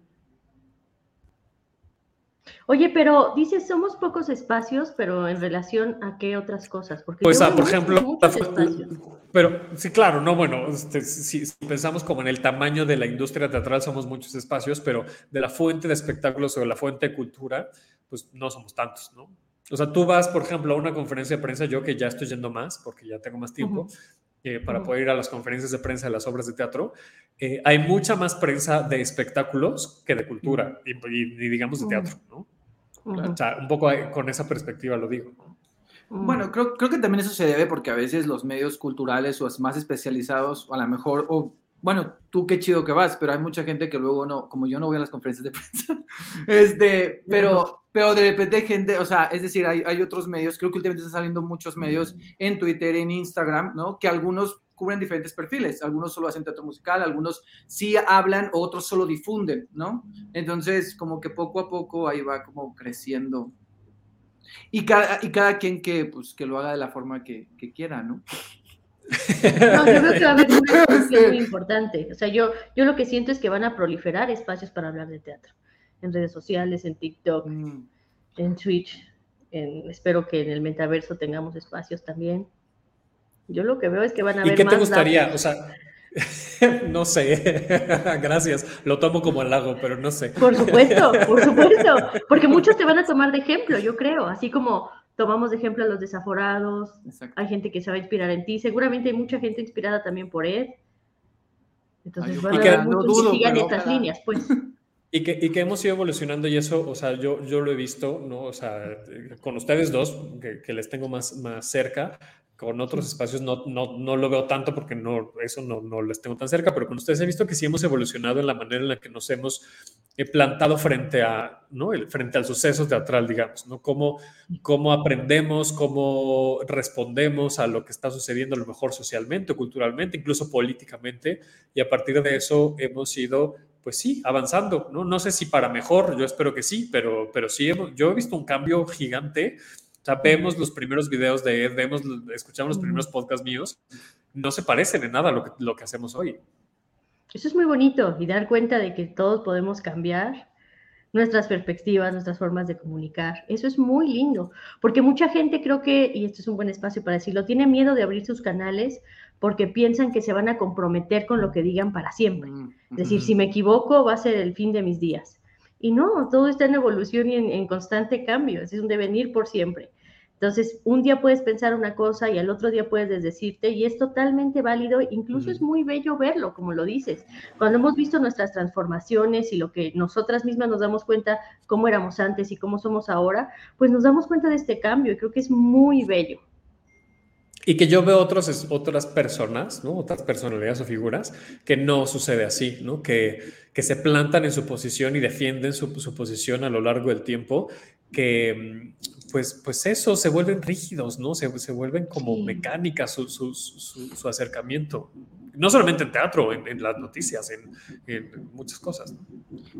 Oye, pero dices, somos pocos espacios, pero en relación a qué otras cosas? Porque pues, ah, por ejemplo, pero sí, claro, no, bueno, este, si, si, pensamos como en el tamaño de la industria teatral, somos muchos espacios, pero de la fuente de espectáculos o de la fuente de cultura, pues no somos tantos, ¿no? O sea, tú vas, por ejemplo, a una conferencia de prensa, yo que ya estoy yendo más, porque ya tengo más tiempo, uh -huh. eh, para uh -huh. poder ir a las conferencias de prensa de las obras de teatro, eh, hay mucha más prensa de espectáculos que de cultura y, y, y digamos de teatro, ¿no? O sea, un poco con esa perspectiva lo digo. Bueno, creo, creo que también eso se debe porque a veces los medios culturales o más especializados, o a lo mejor, o bueno, tú qué chido que vas, pero hay mucha gente que luego no, como yo no voy a las conferencias de prensa, este, pero, pero de repente gente, o sea, es decir, hay, hay otros medios, creo que últimamente están saliendo muchos medios en Twitter, en Instagram, ¿no? Que algunos cubren diferentes perfiles, algunos solo hacen teatro musical, algunos sí hablan, otros solo difunden, ¿no? Entonces, como que poco a poco ahí va como creciendo. Y cada, y cada quien que, pues, que lo haga de la forma que, que quiera, ¿no? No, yo creo que va a haber una cuestión muy importante. O sea, yo, yo lo que siento es que van a proliferar espacios para hablar de teatro. En redes sociales, en TikTok, mm. en Twitch. En, espero que en el metaverso tengamos espacios también. Yo lo que veo es que van a haber ¿Y qué te más gustaría? datos. O sea, no sé. Gracias. Lo tomo como halago, pero no sé. Por supuesto, por supuesto. Porque muchos te van a tomar de ejemplo, yo creo. Así como tomamos de ejemplo a los desaforados, Exacto. hay gente que se va a inspirar en ti, seguramente hay mucha gente inspirada también por él. Entonces, Ay, van a haber muchos no dudo, que sigan estas ojalá. líneas, pues. Y que, y que, hemos ido evolucionando y eso, o sea, yo, yo lo he visto, ¿no? O sea, con ustedes dos, que, que les tengo más, más cerca, con otros espacios no, no, no, lo veo tanto porque no, eso no, no les tengo tan cerca, pero con ustedes he visto que sí hemos evolucionado en la manera en la que nos hemos eh, plantado frente, a, ¿no? El, frente al suceso teatral, digamos, ¿no? Cómo, cómo aprendemos, cómo respondemos a lo que está sucediendo a lo mejor socialmente culturalmente, incluso políticamente, y a partir de eso hemos ido pues sí, avanzando, ¿no? No sé si para mejor, yo espero que sí, pero, pero sí, hemos, yo he visto un cambio gigante. O sea, vemos los primeros videos de Ed, vemos, escuchamos los primeros podcasts míos, no se parecen en nada a lo que, lo que hacemos hoy. Eso es muy bonito y dar cuenta de que todos podemos cambiar nuestras perspectivas, nuestras formas de comunicar. Eso es muy lindo, porque mucha gente creo que, y esto es un buen espacio para decirlo, tiene miedo de abrir sus canales porque piensan que se van a comprometer con lo que digan para siempre. Es decir, si me equivoco, va a ser el fin de mis días. Y no, todo está en evolución y en, en constante cambio, es un devenir por siempre. Entonces, un día puedes pensar una cosa y al otro día puedes desdecirte y es totalmente válido, incluso es muy bello verlo, como lo dices. Cuando hemos visto nuestras transformaciones y lo que nosotras mismas nos damos cuenta cómo éramos antes y cómo somos ahora, pues nos damos cuenta de este cambio y creo que es muy bello. Y que yo veo otros, otras personas, ¿no? otras personalidades o figuras, que no sucede así, ¿no? que, que se plantan en su posición y defienden su, su posición a lo largo del tiempo, que pues, pues eso, se vuelven rígidos, ¿no? Se, se vuelven como sí. mecánicas su, su, su, su, acercamiento. No solamente en teatro, en, en las noticias, en, en, muchas cosas.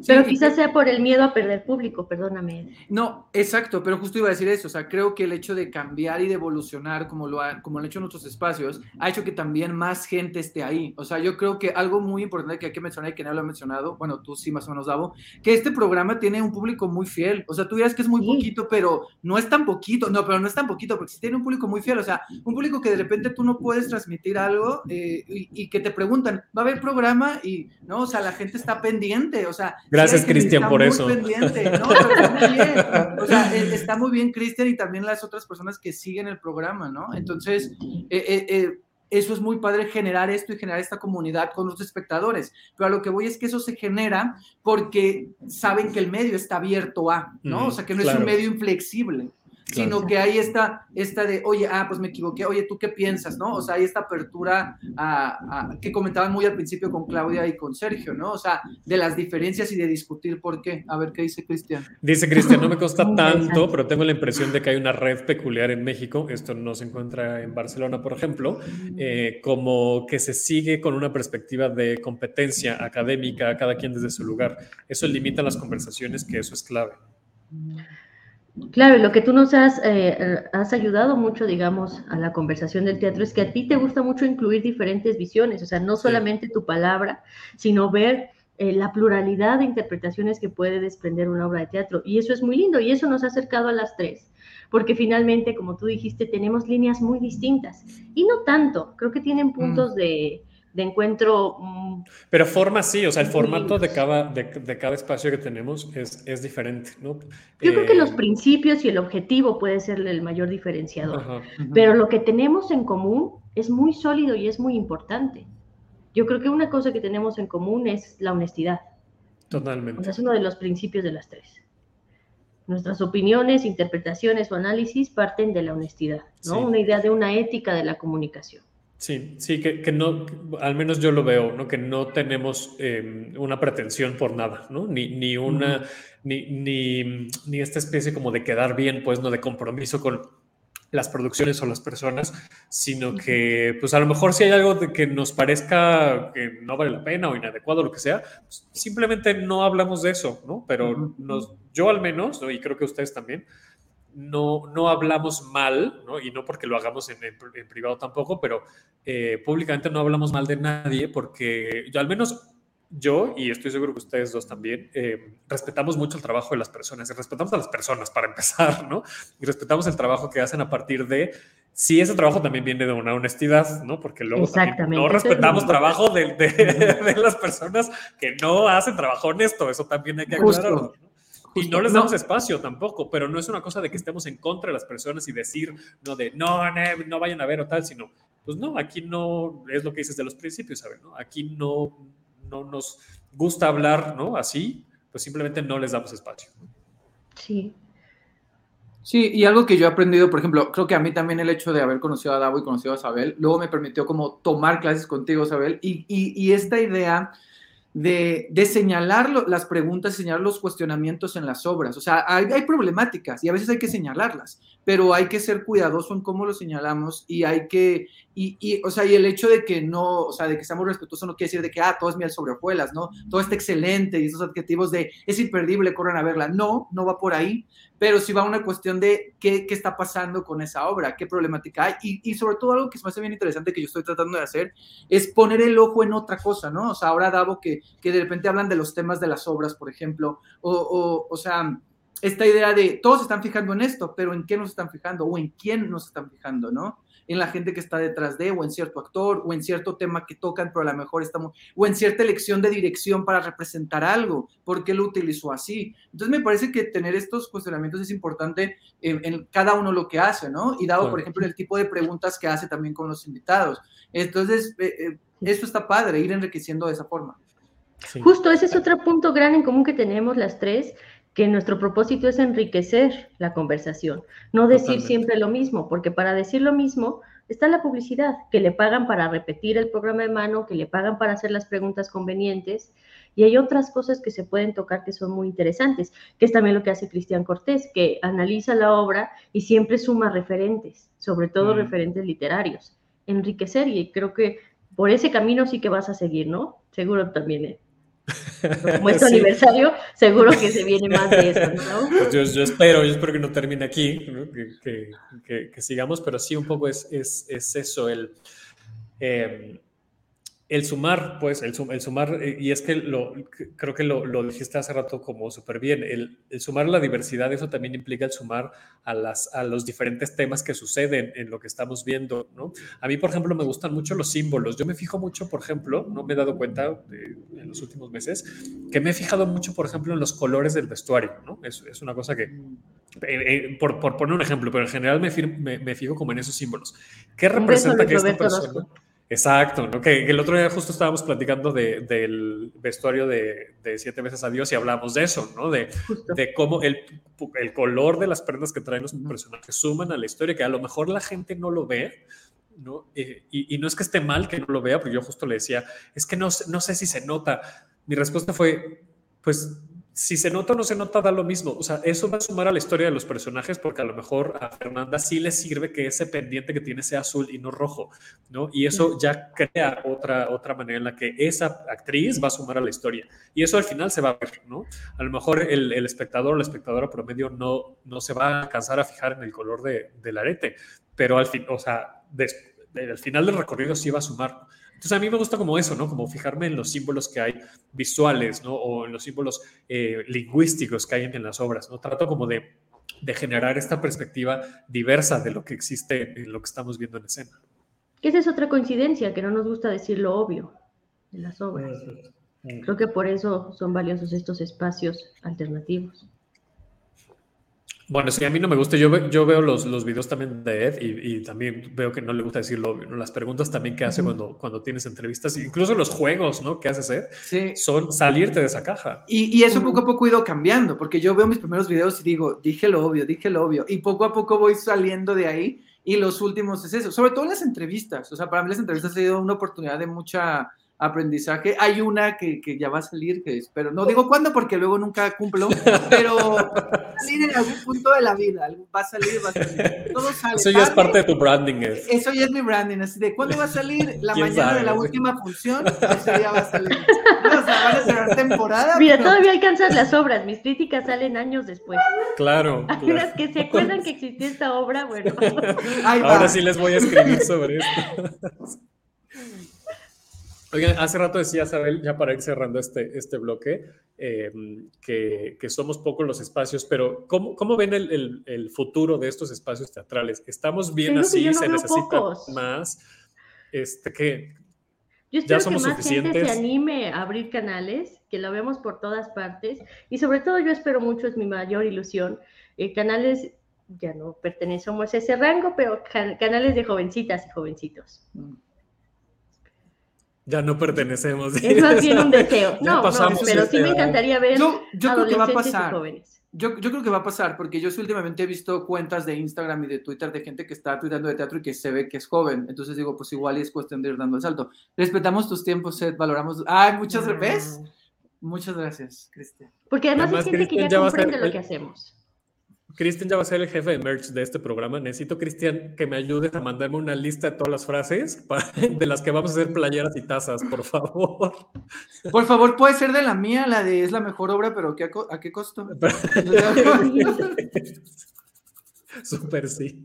Pero sí, quizás sea por el miedo a perder público, perdóname. No, exacto, pero justo iba a decir eso. O sea, creo que el hecho de cambiar y de evolucionar, como lo, ha, como lo han hecho en otros espacios, ha hecho que también más gente esté ahí. O sea, yo creo que algo muy importante que hay que mencionar y que no lo ha mencionado, bueno, tú sí más o menos, Davo, que este programa tiene un público muy fiel. O sea, tú dirás que es muy sí. poquito, pero no es tan poquito. No, pero no es tan poquito, porque sí tiene un público muy fiel. O sea, un público que de repente tú no puedes transmitir algo eh, y, y, que te preguntan, ¿va a haber programa? Y, ¿no? O sea, la gente está pendiente. O sea, gracias, Cristian, por eso. Pendiente, ¿no? Pero está muy bien. O sea, eh, está muy bien, Cristian, y también las otras personas que siguen el programa, ¿no? Entonces, eh, eh, eso es muy padre generar esto y generar esta comunidad con los espectadores. Pero a lo que voy es que eso se genera porque saben que el medio está abierto a, ¿no? O sea, que no claro. es un medio inflexible. Sino que hay esta, esta de, oye, ah, pues me equivoqué, oye, ¿tú qué piensas, no? O sea, hay esta apertura a, a- que comentaban muy al principio con Claudia y con Sergio, ¿no? O sea, de las diferencias y de discutir por qué. A ver, ¿qué dice Cristian? Dice Cristian, no me consta tanto, pero tengo la impresión de que hay una red peculiar en México, esto no se encuentra en Barcelona, por ejemplo, eh, como que se sigue con una perspectiva de competencia académica, cada quien desde su lugar. Eso limita las conversaciones, que eso es clave. Claro, y lo que tú nos has, eh, has ayudado mucho, digamos, a la conversación del teatro es que a ti te gusta mucho incluir diferentes visiones, o sea, no solamente tu palabra, sino ver eh, la pluralidad de interpretaciones que puede desprender una obra de teatro. Y eso es muy lindo y eso nos ha acercado a las tres, porque finalmente, como tú dijiste, tenemos líneas muy distintas. Y no tanto, creo que tienen puntos de, de encuentro mm, Pero forma sí, o sea, el formato de cada, de, de cada espacio que tenemos es, es diferente, ¿no? Yo creo que Eh, los principios y el objetivo puede ser el mayor diferenciador. ajá. Pero lo que tenemos en común es muy sólido y es muy importante. Yo creo que una cosa que tenemos en común es la honestidad. O Totalmente. sea, es uno de los principios de las tres. Nuestras opiniones, interpretaciones o análisis parten de la honestidad, ¿no? Sí. Una idea de una ética de la comunicación. Sí, sí, que, que no, al menos yo lo veo, ¿no? Que no tenemos eh, una pretensión por nada, ¿no? Ni, ni una, ni, ni, ni esta especie como de quedar bien, pues, ¿no? De compromiso con las producciones o las personas, sino que, pues, a lo mejor si hay algo de que nos parezca que no vale la pena o inadecuado, lo que sea, pues, simplemente no hablamos de eso, ¿no? Pero nos, yo al menos, ¿no? Y creo que ustedes también, no, no hablamos mal, ¿no? y no porque lo hagamos en, en- en privado tampoco, pero eh, públicamente no hablamos mal de nadie porque yo al menos yo, y estoy seguro que ustedes dos también, eh, respetamos mucho el trabajo de las personas, y respetamos a las personas para empezar, ¿no? Y respetamos el trabajo que hacen a partir de, si ese trabajo también viene de una honestidad, ¿no? Porque luego no respetamos trabajo de, de- de las personas que no hacen trabajo honesto, eso también hay que Justo. aclararlo. ¿No? Y no les No. damos espacio tampoco, pero no es una cosa de que estemos en contra de las personas y decir, no, de no, no, no vayan a ver o tal, sino, pues no, aquí no es lo que dices de los principios, ¿sabes? ¿no? Aquí no, no nos gusta hablar, ¿no? Así, pues simplemente no les damos espacio. Sí. Sí, y algo que yo he aprendido, por ejemplo, creo que a mí también el hecho de haber conocido a Davo y conocido a Isabel, luego me permitió como tomar clases contigo, Isabel, y, y, y esta idea de, señalar las preguntas, señalar los cuestionamientos en las obras. O sea, hay, hay problemáticas y a veces hay que señalarlas, pero hay que ser cuidadoso en cómo lo señalamos y hay que, y, y, o sea, y el hecho de que no, o sea, de que seamos respetuosos no quiere decir de que, ah, todo es miel sobre hojuelas, ¿no? Todo está excelente y esos adjetivos de, es imperdible, corran a verla. No, no va por ahí, pero sí va una cuestión de qué, qué está pasando con esa obra, qué problemática hay, y, y sobre todo algo que se me hace bien interesante que yo estoy tratando de hacer, es poner el ojo en otra cosa, ¿no? O sea, ahora Davo que, que de repente hablan de los temas de las obras, por ejemplo, o, o, o sea, esta idea de todos se están fijando en esto, pero ¿en qué nos están fijando? O en quién nos están fijando, ¿no? En la gente que está detrás de, o en cierto actor, o en cierto tema que tocan, pero a lo mejor estamos, o en cierta elección de dirección para representar algo, ¿por qué lo utilizó así? Entonces me parece que tener estos cuestionamientos es importante en, en cada uno lo que hace, ¿no? Y dado, por ejemplo, el tipo de preguntas que hace también con los invitados. Entonces, eh, eh, eso está padre, ir enriqueciendo de esa forma. Sí. Justo ese es otro punto gran en común que tenemos las tres, que nuestro propósito es enriquecer la conversación, no decir Totalmente. siempre lo mismo, porque para decir lo mismo está la publicidad, que le pagan para repetir el programa de mano, que le pagan para hacer las preguntas convenientes, y hay otras cosas que se pueden tocar que son muy interesantes, que es también lo que hace Cristian Cortés, que analiza la obra y siempre suma referentes, sobre todo Mm. referentes literarios, enriquecer, y creo que por ese camino sí que vas a seguir, ¿no? Seguro también, ¿eh? Como es Sí. aniversario, seguro que se viene más de eso, ¿no? Pues yo, yo espero, yo espero que no termine aquí, ¿no? que, que- que- que sigamos, pero sí un poco es, es, es eso, el, eh, el sumar, pues, el, sum- el sumar, eh, y es que lo, creo que lo, lo dijiste hace rato como súper bien, el, el sumar la diversidad, eso también implica el sumar a, las, a los diferentes temas que suceden en lo que estamos viendo, ¿no? A mí, por ejemplo, me gustan mucho los símbolos. Yo me fijo mucho, por ejemplo, no me he dado cuenta de- en los últimos meses, que me he fijado mucho, por ejemplo, en los colores del vestuario, ¿no? Es, es una cosa que, eh, eh, por, por poner un ejemplo, pero en general me, me, me fijo como en esos símbolos. ¿Qué representa que esta persona... Exacto, ¿no? que, que el otro día justo estábamos platicando de- del vestuario de, de Siete veces a Dios y hablamos de eso, ¿no? De, de cómo el, el color de las prendas que traen los personajes suman a la historia, que a lo mejor la gente no lo ve, ¿no? Eh, y, y no es que esté mal que no lo vea, porque yo justo le decía, es que no, no sé si se nota. Mi respuesta fue, pues si se nota o no se nota, da lo mismo. O sea, eso va a sumar a la historia de los personajes porque a lo mejor a Fernanda sí le sirve que ese pendiente que tiene sea azul y no rojo, ¿no? Y eso ya crea otra, otra manera en la que esa actriz va a sumar a la historia. Y eso al final se va a ver, ¿no? A lo mejor el, el espectador o la espectadora promedio no, no se va a alcanzar a fijar en el color de, del arete, pero al fin, o sea, des- al final del recorrido sí va a sumar. Entonces a mí me gusta como eso, ¿no? Como fijarme en los símbolos que hay visuales, ¿no? O en los símbolos eh, lingüísticos que hay en, en las obras, ¿no? Trato como de, de generar esta perspectiva diversa de lo que existe en lo que estamos viendo en escena. Que esa es otra coincidencia, que no nos gusta decir lo obvio de las obras. Creo que por eso son valiosos estos espacios alternativos. Bueno, sí, a mí no me gusta. Yo, ve- yo veo los, los videos también de Ed y, y también veo que no le gusta decir lo obvio, ¿no? Las preguntas también que hace cuando, cuando tienes entrevistas, incluso los juegos, ¿no? Que haces Ed, Sí. son salirte de esa caja. Y, y eso poco a poco ha ido cambiando, porque yo veo mis primeros videos y digo, dije lo obvio, dije lo obvio, y poco a poco voy saliendo de ahí, y los últimos es eso, sobre todo las entrevistas, o sea, para mí las entrevistas ha sido una oportunidad de mucha aprendizaje. Hay una que, que ya va a salir, que espero, no digo cuándo porque luego nunca cumplo, pero va a salir en algún punto de la vida, va a salir, va a salir, todo sale. Eso ya es parte de tu branding, Ed. eso ya es mi branding, así de ¿cuándo va a salir? La ¿Quién mañana de la última función, ese día va a salir. No, o sea, van a cerrar temporada. Mira, pero- todavía alcanzas las obras, mis críticas salen años después. Claro. Hay claro. unas que se acuerdan que existía esta obra, bueno. Ahora sí les voy a escribir sobre esto. Oigan, hace rato decía Isabel, ya para ir cerrando este, este bloque, eh, que, que somos pocos los espacios, pero ¿cómo, cómo ven el, el- el futuro de estos espacios teatrales? ¿Estamos bien así? no ¿Se necesita pocos. más? Este, que Yo ya espero que más gente suficientes. se anime a abrir canales, que lo vemos por todas partes. Y sobre todo yo espero mucho, es mi mayor ilusión, eh, canales, ya no pertenecemos a ese rango, pero can- canales de jovencitas y jovencitos. Ya no pertenecemos. Es más bien un deseo. No, pero sí me encantaría ver Yo, yo creo que va a pasar. jóvenes. Yo, yo creo que va a pasar, porque yo últimamente he visto cuentas de Instagram y de Twitter de gente que está tuiteando de teatro y que se ve que es joven. Entonces digo, pues igual es cuestión de ir dando el salto. Respetamos tus tiempos, Seth, valoramos. Ay, muchas gracias. Muchas gracias, Cristian. Porque además, Además, hay gente que ya ser comprende lo que hacemos. Cristian ya va a ser el jefe de merch de este programa. Necesito, Cristian, que me ayudes a mandarme una lista de todas las frases para- de las que vamos a hacer playeras y tazas, por favor. Por favor, puede ser de la mía, la de es la mejor obra, pero ¿qué, a qué costo? Súper sí.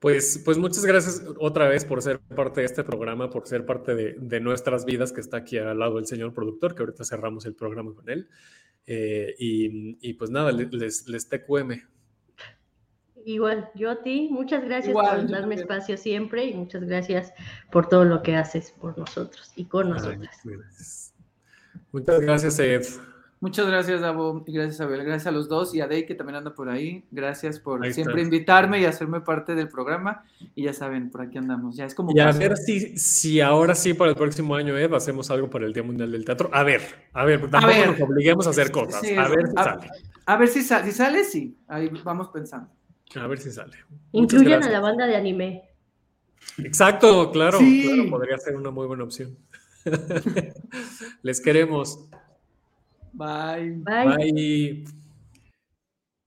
Pues, pues muchas gracias otra vez por ser parte de este programa, por ser parte de, de nuestras vidas, que está aquí al lado del señor productor, que ahorita cerramos el programa con él. Eh, y, y pues nada, le- les, les TQM. Igual, yo a ti, muchas gracias Igual, por darme espacio siempre y muchas gracias por todo lo que haces por nosotros y con nosotras. Muchas gracias, Ed. Muchas gracias, Davo, y gracias, Abel. Gracias a los dos y a Day, que también anda por ahí. Gracias por Ahí siempre está. invitarme y hacerme parte del programa. Y ya saben, por aquí andamos. Ya es como. Y a ver si, si ahora sí para el próximo año, Ed, hacemos algo para el Día Mundial del Teatro. A ver, a ver, tampoco ver. nos obliguemos a hacer cosas. Sí, a ver si a- sale. A ver si, sa- si sale, sí. Ahí vamos pensando. A ver si sale. Incluyan a la banda de anime. Exacto, claro, Sí. claro, podría ser una muy buena opción. Les queremos. Bye. Bye.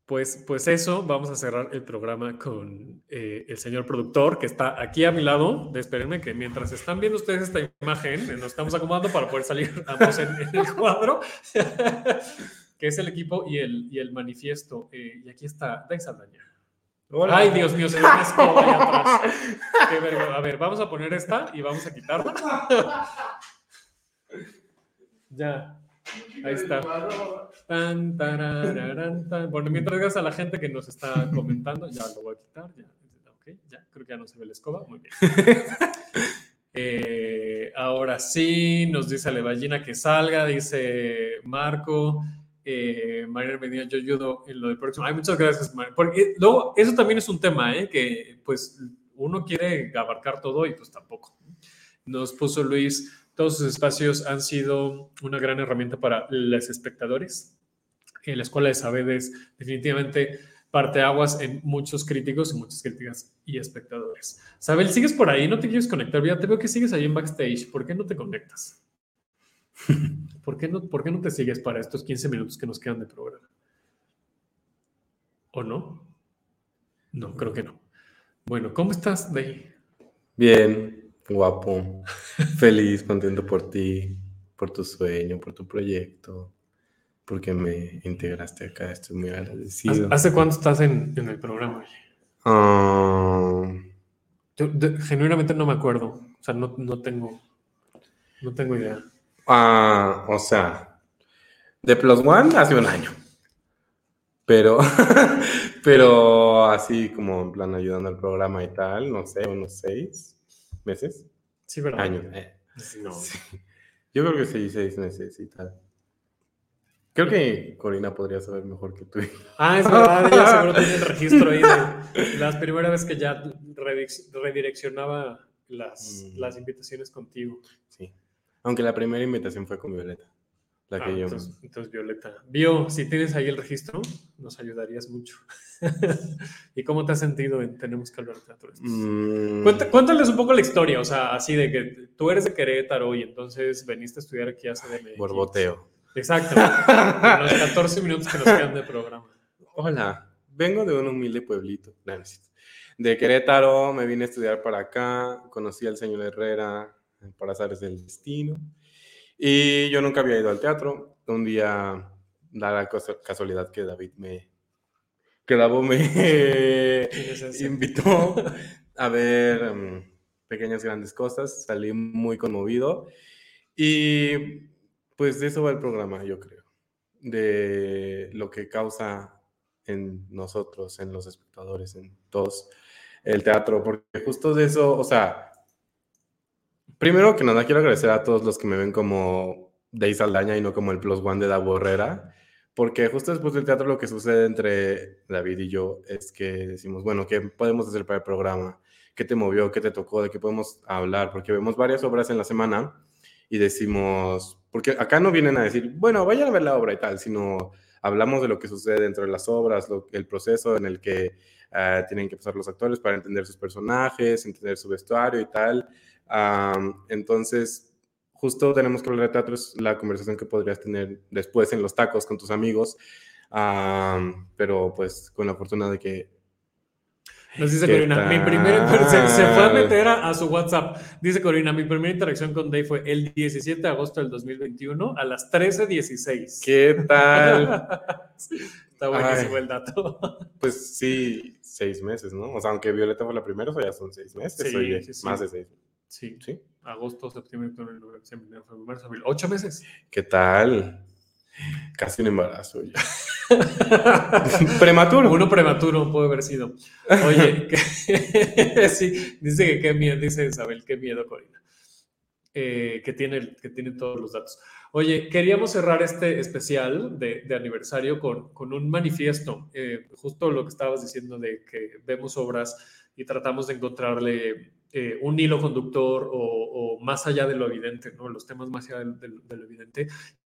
Pues, pues eso, vamos a cerrar el programa con eh, el señor productor que está aquí a mi lado. Espérenme que mientras están viendo ustedes esta imagen, eh, nos estamos acomodando para poder salir ambos en, en el cuadro, que es el equipo y el, y el manifiesto. Eh, y aquí está Dai Saldaña. Hola. Ay, Dios mío, se ve una escoba ahí atrás. Qué vergüenza. A ver, vamos a poner esta y vamos a quitarla. Ya. Ahí está. Bueno, mientras gracias a la gente que nos está comentando, ya lo voy a quitar. Ya, creo que ya no se ve la escoba. Muy bien. Eh, ahora sí, nos dice Levallina que salga, dice Marco. Eh, María Medina, yo ayudo en lo del próximo. Ay, muchas gracias, Mar- Porque luego, eso también es un tema, ¿eh? Que pues uno quiere abarcar todo y pues tampoco. Nos puso Luis, todos sus espacios han sido una gran herramienta para los espectadores. En la Escuela de Sabedes definitivamente parte aguas en muchos críticos y muchas críticas y espectadores. Sabel, ¿sigues por ahí? ¿No te quieres conectar? Ya te veo que sigues ahí en backstage. ¿Por qué no te conectas? ¿Por qué no, por qué no te sigues para estos 15 minutos que nos quedan de programa? ¿O no? No, creo que no. Bueno, ¿cómo estás, Day? Bien, guapo, feliz, contento por ti, por tu sueño, por tu proyecto, porque me integraste acá. Estoy muy agradecido. ¿Hace cuánto estás en, en el programa? Ah, Yo de- genuinamente no me acuerdo. O sea, no, no tengo, no tengo idea. ah, o sea, de Plus One hace un año. Pero, pero así como en plan ayudando al programa y tal, no sé, unos seis meses. Sí, ¿verdad? Años. eh. No. Sí. Yo creo que sí, seis meses y tal. Creo que Corina podría saber mejor que tú. Ah, es verdad, ella seguro tiene el registro ahí de las primeras veces que ya redirec- redireccionaba las, Mm. las invitaciones contigo. Sí. Aunque la primera invitación fue con Violeta. La Ah, que yo. entonces, entonces, Violeta. Bio, si tienes ahí el registro, nos ayudarías mucho. ¿Y cómo te has sentido en Tenemos que hablar de teatro? Mm, cuéntales un poco la historia, o sea, así de que tú eres de Querétaro y entonces veniste a estudiar aquí a CDMX. Borboteo. Exacto. En los 14 minutos que nos quedan de programa. Hola, vengo de un humilde pueblito. De Querétaro, me vine a estudiar para acá, conocí al señor Herrera por azares del destino. Y yo nunca había ido al teatro. Un día, da la casualidad que David me, que Davo me es invitó a ver mm, pequeñas grandes cosas. Salí muy conmovido. Y pues de eso va el programa, yo creo. De lo que causa en nosotros, en los espectadores, en todos, el teatro. Porque justo de eso, o sea, primero que nada, quiero agradecer a todos los que me ven como Day Saldaña y no como el Plus One de Davo Herrera. Porque justo después del teatro lo que sucede entre David y yo es que decimos, bueno, ¿qué podemos hacer para el programa? ¿Qué te movió? ¿Qué te tocó? ¿De qué podemos hablar? Porque vemos varias obras en la semana y decimos, porque acá no vienen a decir, bueno, vayan a ver la obra y tal, sino hablamos de lo que sucede dentro de las obras, lo- el proceso en el que eh, tienen que pasar los actores para entender sus personajes, entender su vestuario y tal. Am, entonces, justo tenemos que hablar de teatro, es la conversación que podrías tener después en los tacos con tus amigos, Am, pero pues con la fortuna de que Nos dice ¿Qué Corina, mi primera se, se fue a meter a, a su WhatsApp. Dice Corina, mi primera interacción con Dave fue el 17 de agosto del 2021 a las 13.16. ¿Qué tal? Está buenísimo Ay. el dato. Pues sí, seis meses, ¿no? O sea, aunque Violeta fue la primera, eso ya son seis meses. Sí, sí, sí. Más de seis. Sí. Sí. Agosto, septiembre, octubre, noviembre, diciembre, febrero, marzo, abril. Ocho meses. ¿Qué tal? Casi un embarazo ya. prematuro. Uno prematuro puede haber sido. Oye, que- sí, dice que qué miedo, dice Isabel, qué miedo, Corina. Eh, que, tiene, que tiene todos los datos. Oye, queríamos cerrar este especial de, de aniversario con, con un manifiesto. Eh, justo lo que estabas diciendo de que vemos obras y tratamos de encontrarle eh, un hilo conductor o, más allá de lo evidente, ¿no? Los temas más allá de, de- lo evidente.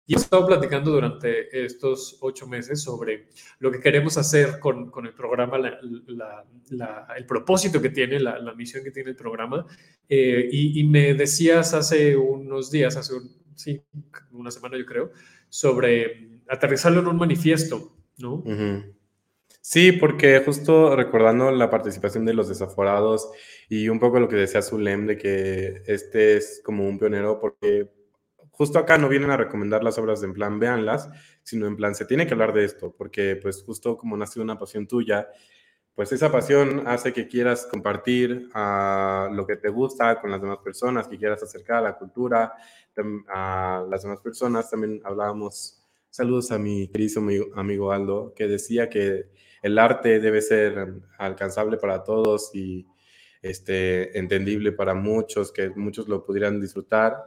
Y hemos estado platicando durante estos ocho meses sobre lo que queremos hacer con, con el programa, la- el propósito que tiene, la, misión que tiene el programa. Eh, y, me decías hace unos días, hace sí, una semana yo creo, sobre aterrizarlo en un manifiesto, ¿no? Ujú. Sí, porque justo recordando la participación de los desaforados y un poco lo que decía Zulem de que este es como un pionero porque justo acá no vienen a recomendar las obras de en plan véanlas, sino en plan se tiene que hablar de esto, porque pues justo como nace una pasión tuya, pues esa pasión hace que quieras compartir ah, lo que te gusta con las demás personas, que quieras acercar a la cultura a las demás personas. También hablábamos, saludos a mi querido amigo Aldo, que decía que el arte debe ser alcanzable para todos y este, entendible para muchos, que muchos lo pudieran disfrutar.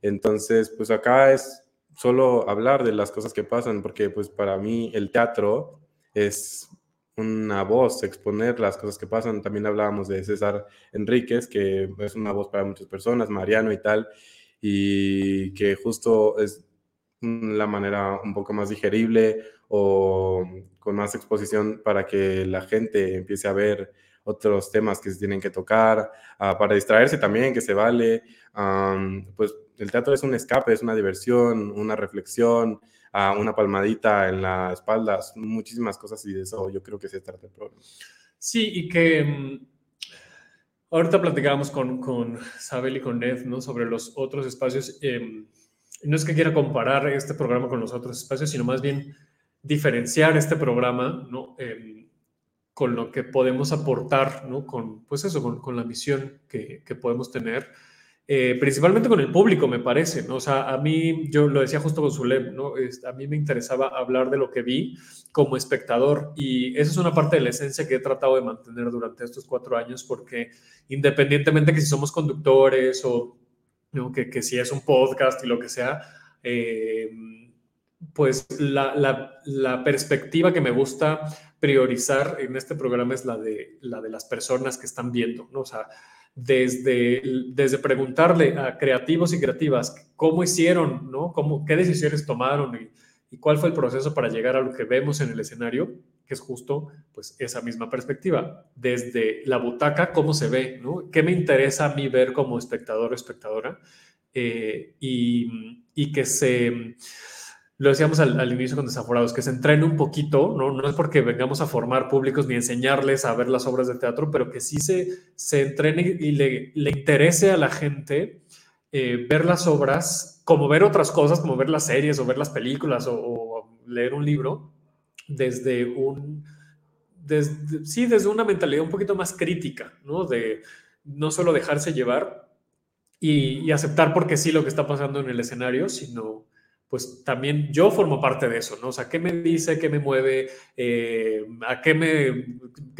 Entonces, pues acá es solo hablar de las cosas que pasan, porque pues para mí el teatro es una voz, exponer las cosas que pasan. También hablábamos de César Enríquez, que es una voz para muchas personas, Mariano y tal, y que justo es la manera un poco más digerible o con más exposición para que la gente empiece a ver otros temas que se tienen que tocar, ah, para distraerse también, que se vale. pues el teatro es un escape, es una diversión, una reflexión, uh, una palmadita en la espalda, muchísimas cosas y de eso yo creo que se trata el programa. Sí, y que mm, ahorita platicábamos con, con Sabel y con Ned, ¿no? Sobre los otros espacios. Em, no es que quiera comparar este programa con los otros espacios, sino más bien diferenciar este programa, ¿no? Em, con lo que podemos aportar, ¿no? Con, pues eso, con, con la misión que, que podemos tener, eh, principalmente con el público, me parece, ¿no? O sea, a mí, yo lo decía justo con Zulem, ¿no? a mí me interesaba hablar de lo que vi como espectador y esa es una parte de la esencia que he tratado de mantener durante estos cuatro años porque independientemente que si somos conductores o ¿no? que, que si es un podcast y lo que sea, eh, pues la, la, perspectiva que me gusta priorizar en este programa es la de, la de las personas que están viendo, ¿no? O sea, desde, desde preguntarle a creativos y creativas cómo hicieron, ¿no? Cómo, ¿Qué decisiones tomaron y, y, cuál fue el proceso para llegar a lo que vemos en el escenario? Que es justo, pues, esa misma perspectiva. Desde la butaca, ¿cómo se ve, ¿no? ¿Qué me interesa a mí ver como espectador o espectadora? Eh, y, y que se lo decíamos al, inicio con Desaforados, que se entrene un poquito, ¿no? No es porque vengamos a formar públicos ni enseñarles a ver las obras de teatro, pero que sí se, se entrene y le, le interese a la gente eh, ver las obras, como ver otras cosas, como ver las series o ver las películas o, leer un libro, desde un, desde, sí, desde una mentalidad un poquito más crítica, ¿no? De no solo dejarse llevar y, y aceptar porque sí lo que está pasando en el escenario, sino pues también yo formo parte de eso, ¿no? O sea, ¿qué me dice, qué me mueve, eh, a, qué me,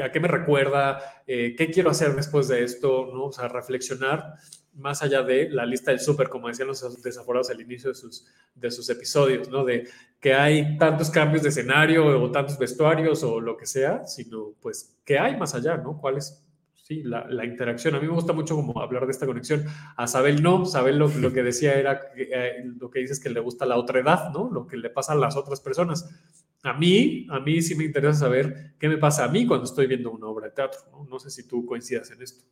a qué me recuerda, eh, qué quiero hacer después de esto, ¿no? O sea, reflexionar más allá de la lista del súper, como decían los desaforados al inicio de sus, de sus episodios, ¿no? De que hay tantos cambios de escenario o tantos vestuarios o lo que sea, sino pues, ¿qué hay más allá, ¿no? ¿Cuál es sí, la, interacción. A mí me gusta mucho como hablar de esta conexión. A Sabel no, Sabel lo, lo que decía era eh, lo que dices que le gusta la otra edad, ¿no? Lo que le pasa a las otras personas. A mí, a mí sí me interesa saber qué me pasa a mí cuando estoy viendo una obra de teatro. No sé si tú coincidas en esto.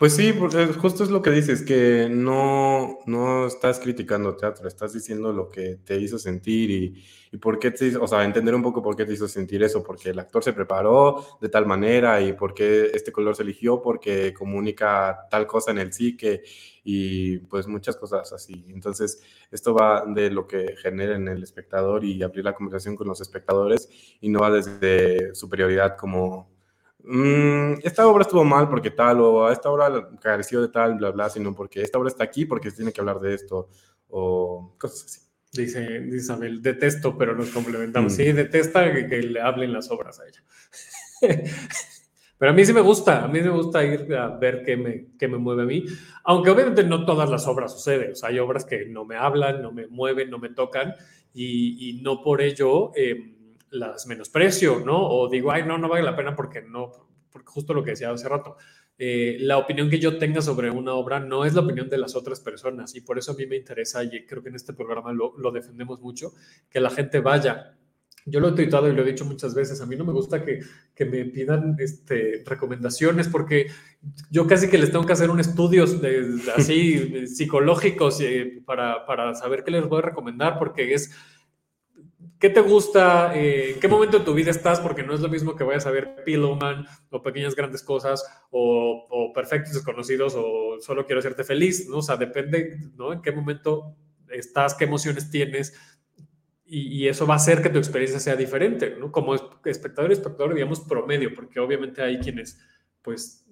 Pues sí, porque justo es lo que dices, que no, no estás criticando teatro, estás diciendo lo que te hizo sentir y, y por qué te o sea, entender un poco por qué te hizo sentir eso, porque el actor se preparó de tal manera y por qué este color se eligió, porque comunica tal cosa en el psique y pues muchas cosas así. Entonces, esto va de lo que genera en el espectador y abrir la conversación con los espectadores y no va desde superioridad como Mm, esta obra estuvo mal porque tal, o esta obra careció de tal, bla, bla, sino porque esta obra está aquí porque se tiene que hablar de esto, o cosas así. Dice, Isabel, detesto, pero nos complementamos. Mm. Sí, detesta que, le hablen las obras a ella. pero a mí sí me gusta, a mí me gusta ir a ver qué me, qué me mueve a mí, aunque obviamente no todas las obras suceden, o sea, hay obras que no me hablan, no me mueven, no me tocan, y, y no por ello... Eh, las menosprecio, ¿no? O digo, ay, no, no vale la pena porque no, porque justo lo que decía hace rato, eh, la opinión que yo tenga sobre una obra no es la opinión de las otras personas y por eso a mí me interesa y creo que en este programa lo, lo defendemos mucho, que la gente vaya. Yo lo he tuitado y lo he dicho muchas veces, a mí no me gusta que, que me pidan este, recomendaciones porque yo casi que les tengo que hacer un estudio de, así psicológicos eh, para, para saber qué les voy a recomendar porque es ¿Qué te gusta? Eh, ¿En qué momento de tu vida estás? Porque no es lo mismo que vayas a ver Pillowman o Pequeñas Grandes Cosas o, Perfectos Desconocidos o Solo Quiero Hacerte Feliz, ¿no? O sea, depende, ¿no? En qué momento estás, qué emociones tienes y, eso va a hacer que tu experiencia sea diferente, ¿no? Como espectador y espectador, digamos, promedio, porque obviamente hay quienes, pues,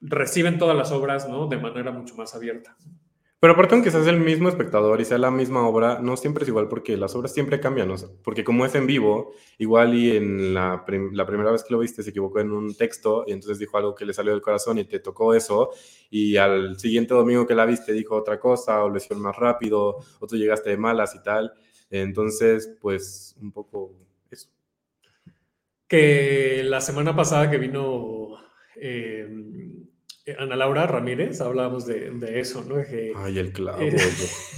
reciben todas las obras, ¿no? De manera mucho más abierta. Pero aparte, aunque seas el mismo espectador y sea la misma obra, no siempre es igual porque las obras siempre cambian, ¿no? porque como es en vivo, igual y en la, la, primera vez que lo viste se equivocó en un texto y entonces dijo algo que le salió del corazón y te tocó eso, y al siguiente domingo que la viste dijo otra cosa o lo hicieron más rápido o tú llegaste de malas y tal. Entonces, pues un poco eso. que la semana pasada que vino eh, Ana Laura Ramírez, hablábamos de, de eso, ¿no? Que, Ay, el clavo. eh,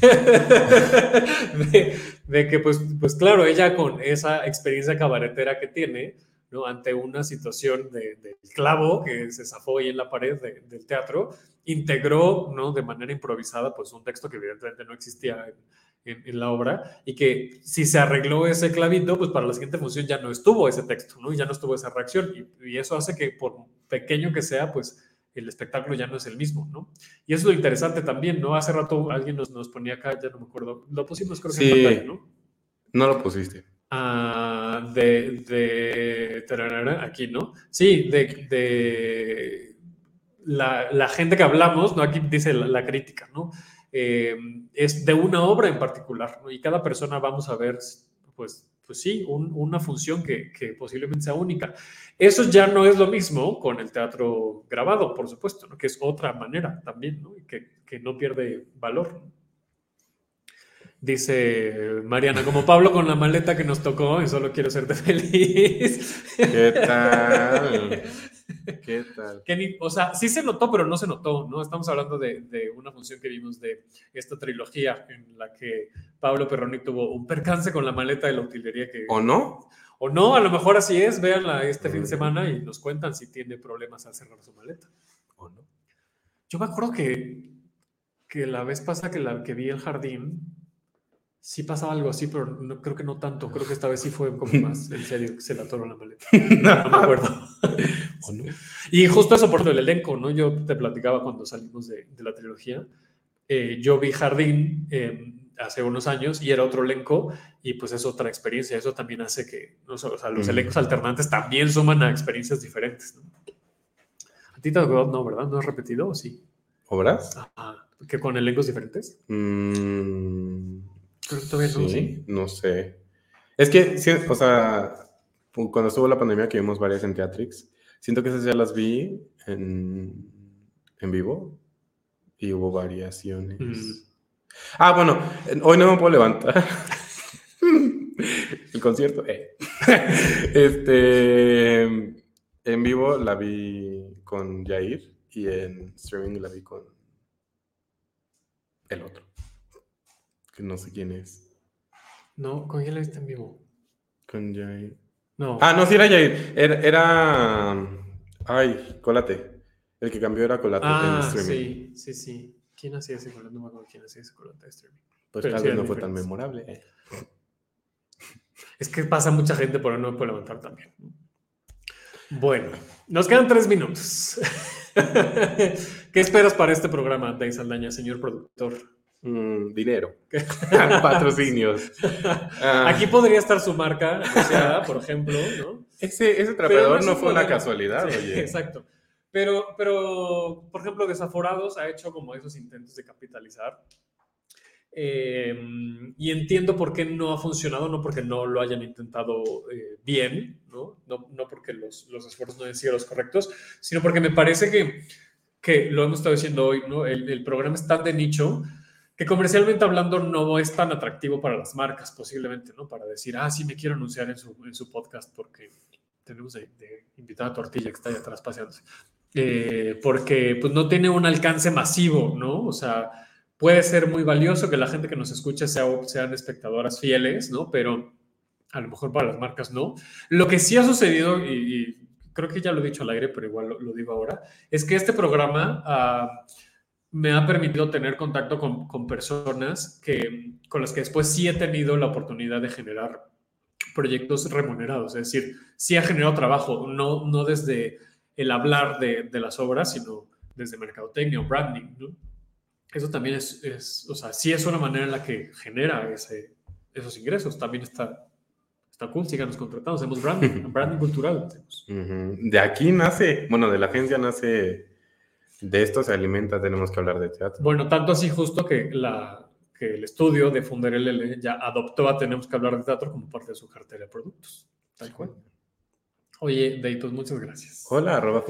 de, de que, pues, pues claro, ella con esa experiencia cabaretera que tiene, ¿no? Ante una situación de, del clavo que se zafó ahí en la pared de- del teatro, integró, ¿no? De manera improvisada, pues un texto que evidentemente no existía en, en- en la obra y que si se arregló ese clavito, pues para la siguiente función ya no estuvo ese texto, ¿no? Y ya no estuvo esa reacción y, y eso hace que por pequeño que sea, pues el espectáculo ya no es el mismo, ¿no? Y eso es lo interesante también, ¿no? Hace rato alguien nos, nos ponía acá, ya no me acuerdo, lo pusimos creo que en pantalla, ¿no? No lo pusiste. Ah, de, de tararara, aquí, ¿no? Sí, de, de la, la gente que hablamos, ¿no? Aquí dice la, la crítica, ¿no? Eh, es de una obra en particular, ¿no? Y cada persona vamos a ver, pues, pues sí, un- una función que, posiblemente sea única. Eso ya no es lo mismo con el teatro grabado, por supuesto. Que es otra manera también, que no pierde valor. Dice Mariana, como Pablo con la maleta que nos tocó y solo quiero serte feliz. ¿Qué tal? ¿Qué tal? Que ni- o sea, sí se notó, pero no se notó, ¿no? Estamos hablando de, de una función que vimos de esta trilogía en la que Pablo Perroni tuvo un percance con la maleta de la utilería que... ¿O no? O no, a lo mejor así es, véanla este fin de semana y nos cuentan si tiene problemas al cerrar su maleta. ¿O no? Yo me acuerdo que, que la vez pasada que, la, que vi el jardín, sí pasaba algo así, pero no, creo que no tanto. Creo que esta vez sí fue como más en serio que se la atoró la maleta. No me acuerdo. ¿O no? Y justo eso por el elenco, ¿no? Yo te platicaba cuando salimos de, de la trilogía. eh, yo vi Jardín eh, hace unos años y era otro elenco y pues es otra experiencia. Eso también hace que, no sé, o sea, los Mm. elencos alternantes también suman a experiencias diferentes, ¿no? A ti te no, ¿verdad? ¿No has repetido o sí? ¿Obras? Ah, ¿Que con elencos diferentes? Mm, Creo que todavía no, ¿sí? no sé. Es que, sí, o sea, cuando estuvo la pandemia que vimos varias en Teatrix, siento que esas ya las vi en, en vivo y hubo variaciones. Mm. Ah, bueno, en- hoy no me puedo levantar. El concierto, eh. Este, en vivo la vi con Jair y en streaming la vi con el otro. Que no sé quién es. No, ¿con quién la viste en vivo? Con Jair. No. Ah, no, sí era Jair. Era, era- Ay, Colate. El que cambió era Colate en Ah, streaming. sí, sí, sí. ¿Quién hacía ese color? No me acuerdo quién hacía ese color de streaming. Pues Pero tal vez no fue tan memorable. eh. Es que pasa mucha gente por no me puedo levantar también. Bueno, nos quedan tres minutos. ¿Qué esperas para este programa, Dave Saldaña, señor productor? Mm, dinero. Patrocinios. Ah. Aquí podría estar su marca asociada, por ejemplo, ¿no? Ese, ese trapeador no un fue una casualidad, Sí, oye. Exacto. Pero, pero, por ejemplo, Desaforados ha hecho como esos intentos de capitalizar. Eh, y entiendo por qué no ha funcionado, no porque no lo hayan intentado eh, bien, ¿no? No, no porque los, los esfuerzos no hayan sido los correctos, sino porque me parece que, que lo hemos estado diciendo hoy, ¿no? El, el programa es tan de nicho que comercialmente hablando no es tan atractivo para las marcas, posiblemente, ¿no? Para decir, ah, sí, me quiero anunciar en su, en su podcast porque tenemos de, de invitada a Tortilla que está ahí atrás paseándose. Eh, porque pues no tiene un alcance masivo, ¿no? O sea, puede ser muy valioso que la gente que nos escuche sea, sean espectadoras fieles, ¿no? Pero a lo mejor para las marcas no. Lo que sí ha sucedido, y, y creo que ya lo he dicho al aire, pero igual lo, lo digo ahora, es que este programa ah, me ha permitido tener contacto con, con personas que, con las que después sí he tenido la oportunidad de generar proyectos remunerados, es decir, sí ha generado trabajo, no, no desde el hablar de, de las obras, sino desde mercadotecnia o branding, ¿no? Eso también es, es, o sea, sí es una manera en la que genera ese, esos ingresos, también está, está cool, síganos contratando, hacemos branding, branding cultural. Ujú. De aquí nace, bueno, de la agencia nace, de esto se alimenta, tenemos que hablar de teatro. Bueno, tanto así justo que, la, que el estudio de Funder LL ya adoptó a Tenemos que hablar de teatro como parte de su cartera de productos, tal cual. Oye, pues muchas gracias. Hola, arroba.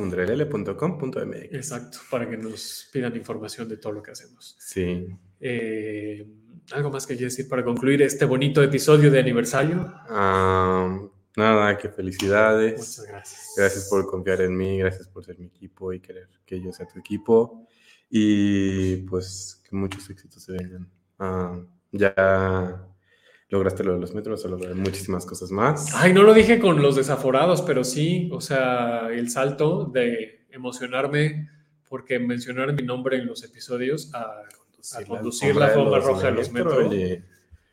Exacto, para que nos pidan información de todo lo que hacemos. Sí. Eh, ¿Algo más que quieras decir para concluir este bonito episodio de aniversario? Ah, nada, que felicidades. Muchas gracias. Gracias por confiar en mí, gracias por ser mi equipo y querer que yo sea tu equipo. Y pues que muchos éxitos se vengan. Ah, ya lograste lo de los metros, a lograr muchísimas cosas más. Ay, no lo dije con los desaforados, pero sí, o sea, el salto de emocionarme porque mencionaron mi nombre en los episodios a, a conducir la alfombra forma roja de los metro, metros.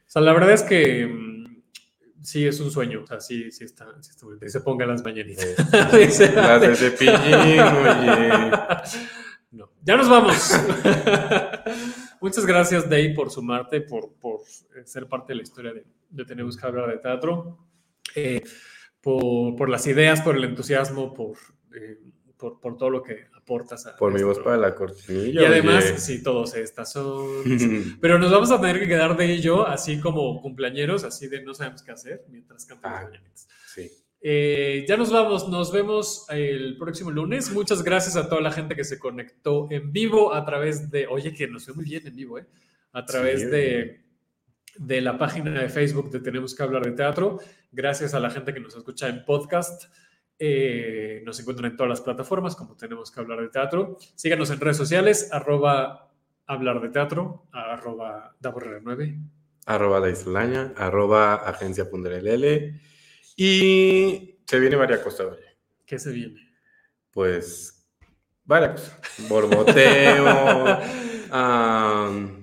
O sea, la verdad es que mm, sí es un sueño. O sea, sí, sí está, sí está muy bien. Se ponga las mañanitas. Las de cepillín, oye. No, ya nos vamos. Muchas gracias, Day, por sumarte, por, por eh, ser parte de la historia de, de Tenemos que hablar de teatro, eh, por, por las ideas, por el entusiasmo, por, eh, por, por todo lo que A Por mi este voz para la cortinilla. y además, oye. sí, todos estas son. Pero nos vamos a tener que quedar de yo, así como cumpleañeros, así de no sabemos qué hacer mientras cantamos. Sí. Eh, ya nos vamos, nos vemos el próximo lunes. Muchas gracias a toda la gente que se conectó en vivo a través de, oye, que nos ve muy bien en vivo, ¿eh? A través Sí, de, de la página de Facebook de Tenemos que hablar de teatro. Gracias a la gente que nos escucha en podcast. Eh, nos encuentran en todas las plataformas como Tenemos que hablar de teatro. Síganos en redes sociales, arroba hablar de teatro, arroba daborrera9. arroba Daislaña, arroba agencia.ll. Y se viene varias cosas. ¿Qué se viene? Pues varias cosas. Borboteo.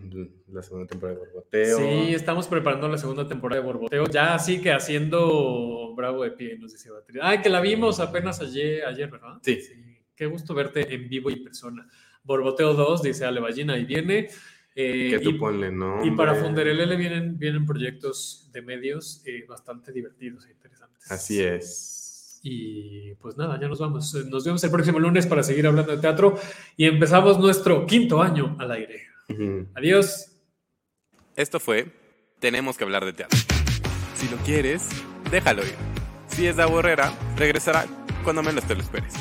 la segunda temporada de Borboteo. Sí, estamos preparando la segunda temporada de Borboteo. Ya así que haciendo Bravo de pie, nos decía Beatriz. Ay, que la vimos apenas ayer, ayer ¿verdad? Sí. Qué gusto verte en vivo y en persona. Borboteo 2, dice Ale Ballina, ahí viene. Eh, Que tú y, ponle nombre. y para Funderelele vienen, vienen proyectos de medios eh, bastante divertidos e interesantes. Así es. Y pues nada, ya nos vamos. Nos vemos el próximo lunes para seguir hablando de teatro y empezamos nuestro quinto año al aire. Adiós. Esto fue Tenemos que hablar de teatro. Si lo quieres, déjalo ir. Si es de borrera, regresará cuando menos te lo esperes.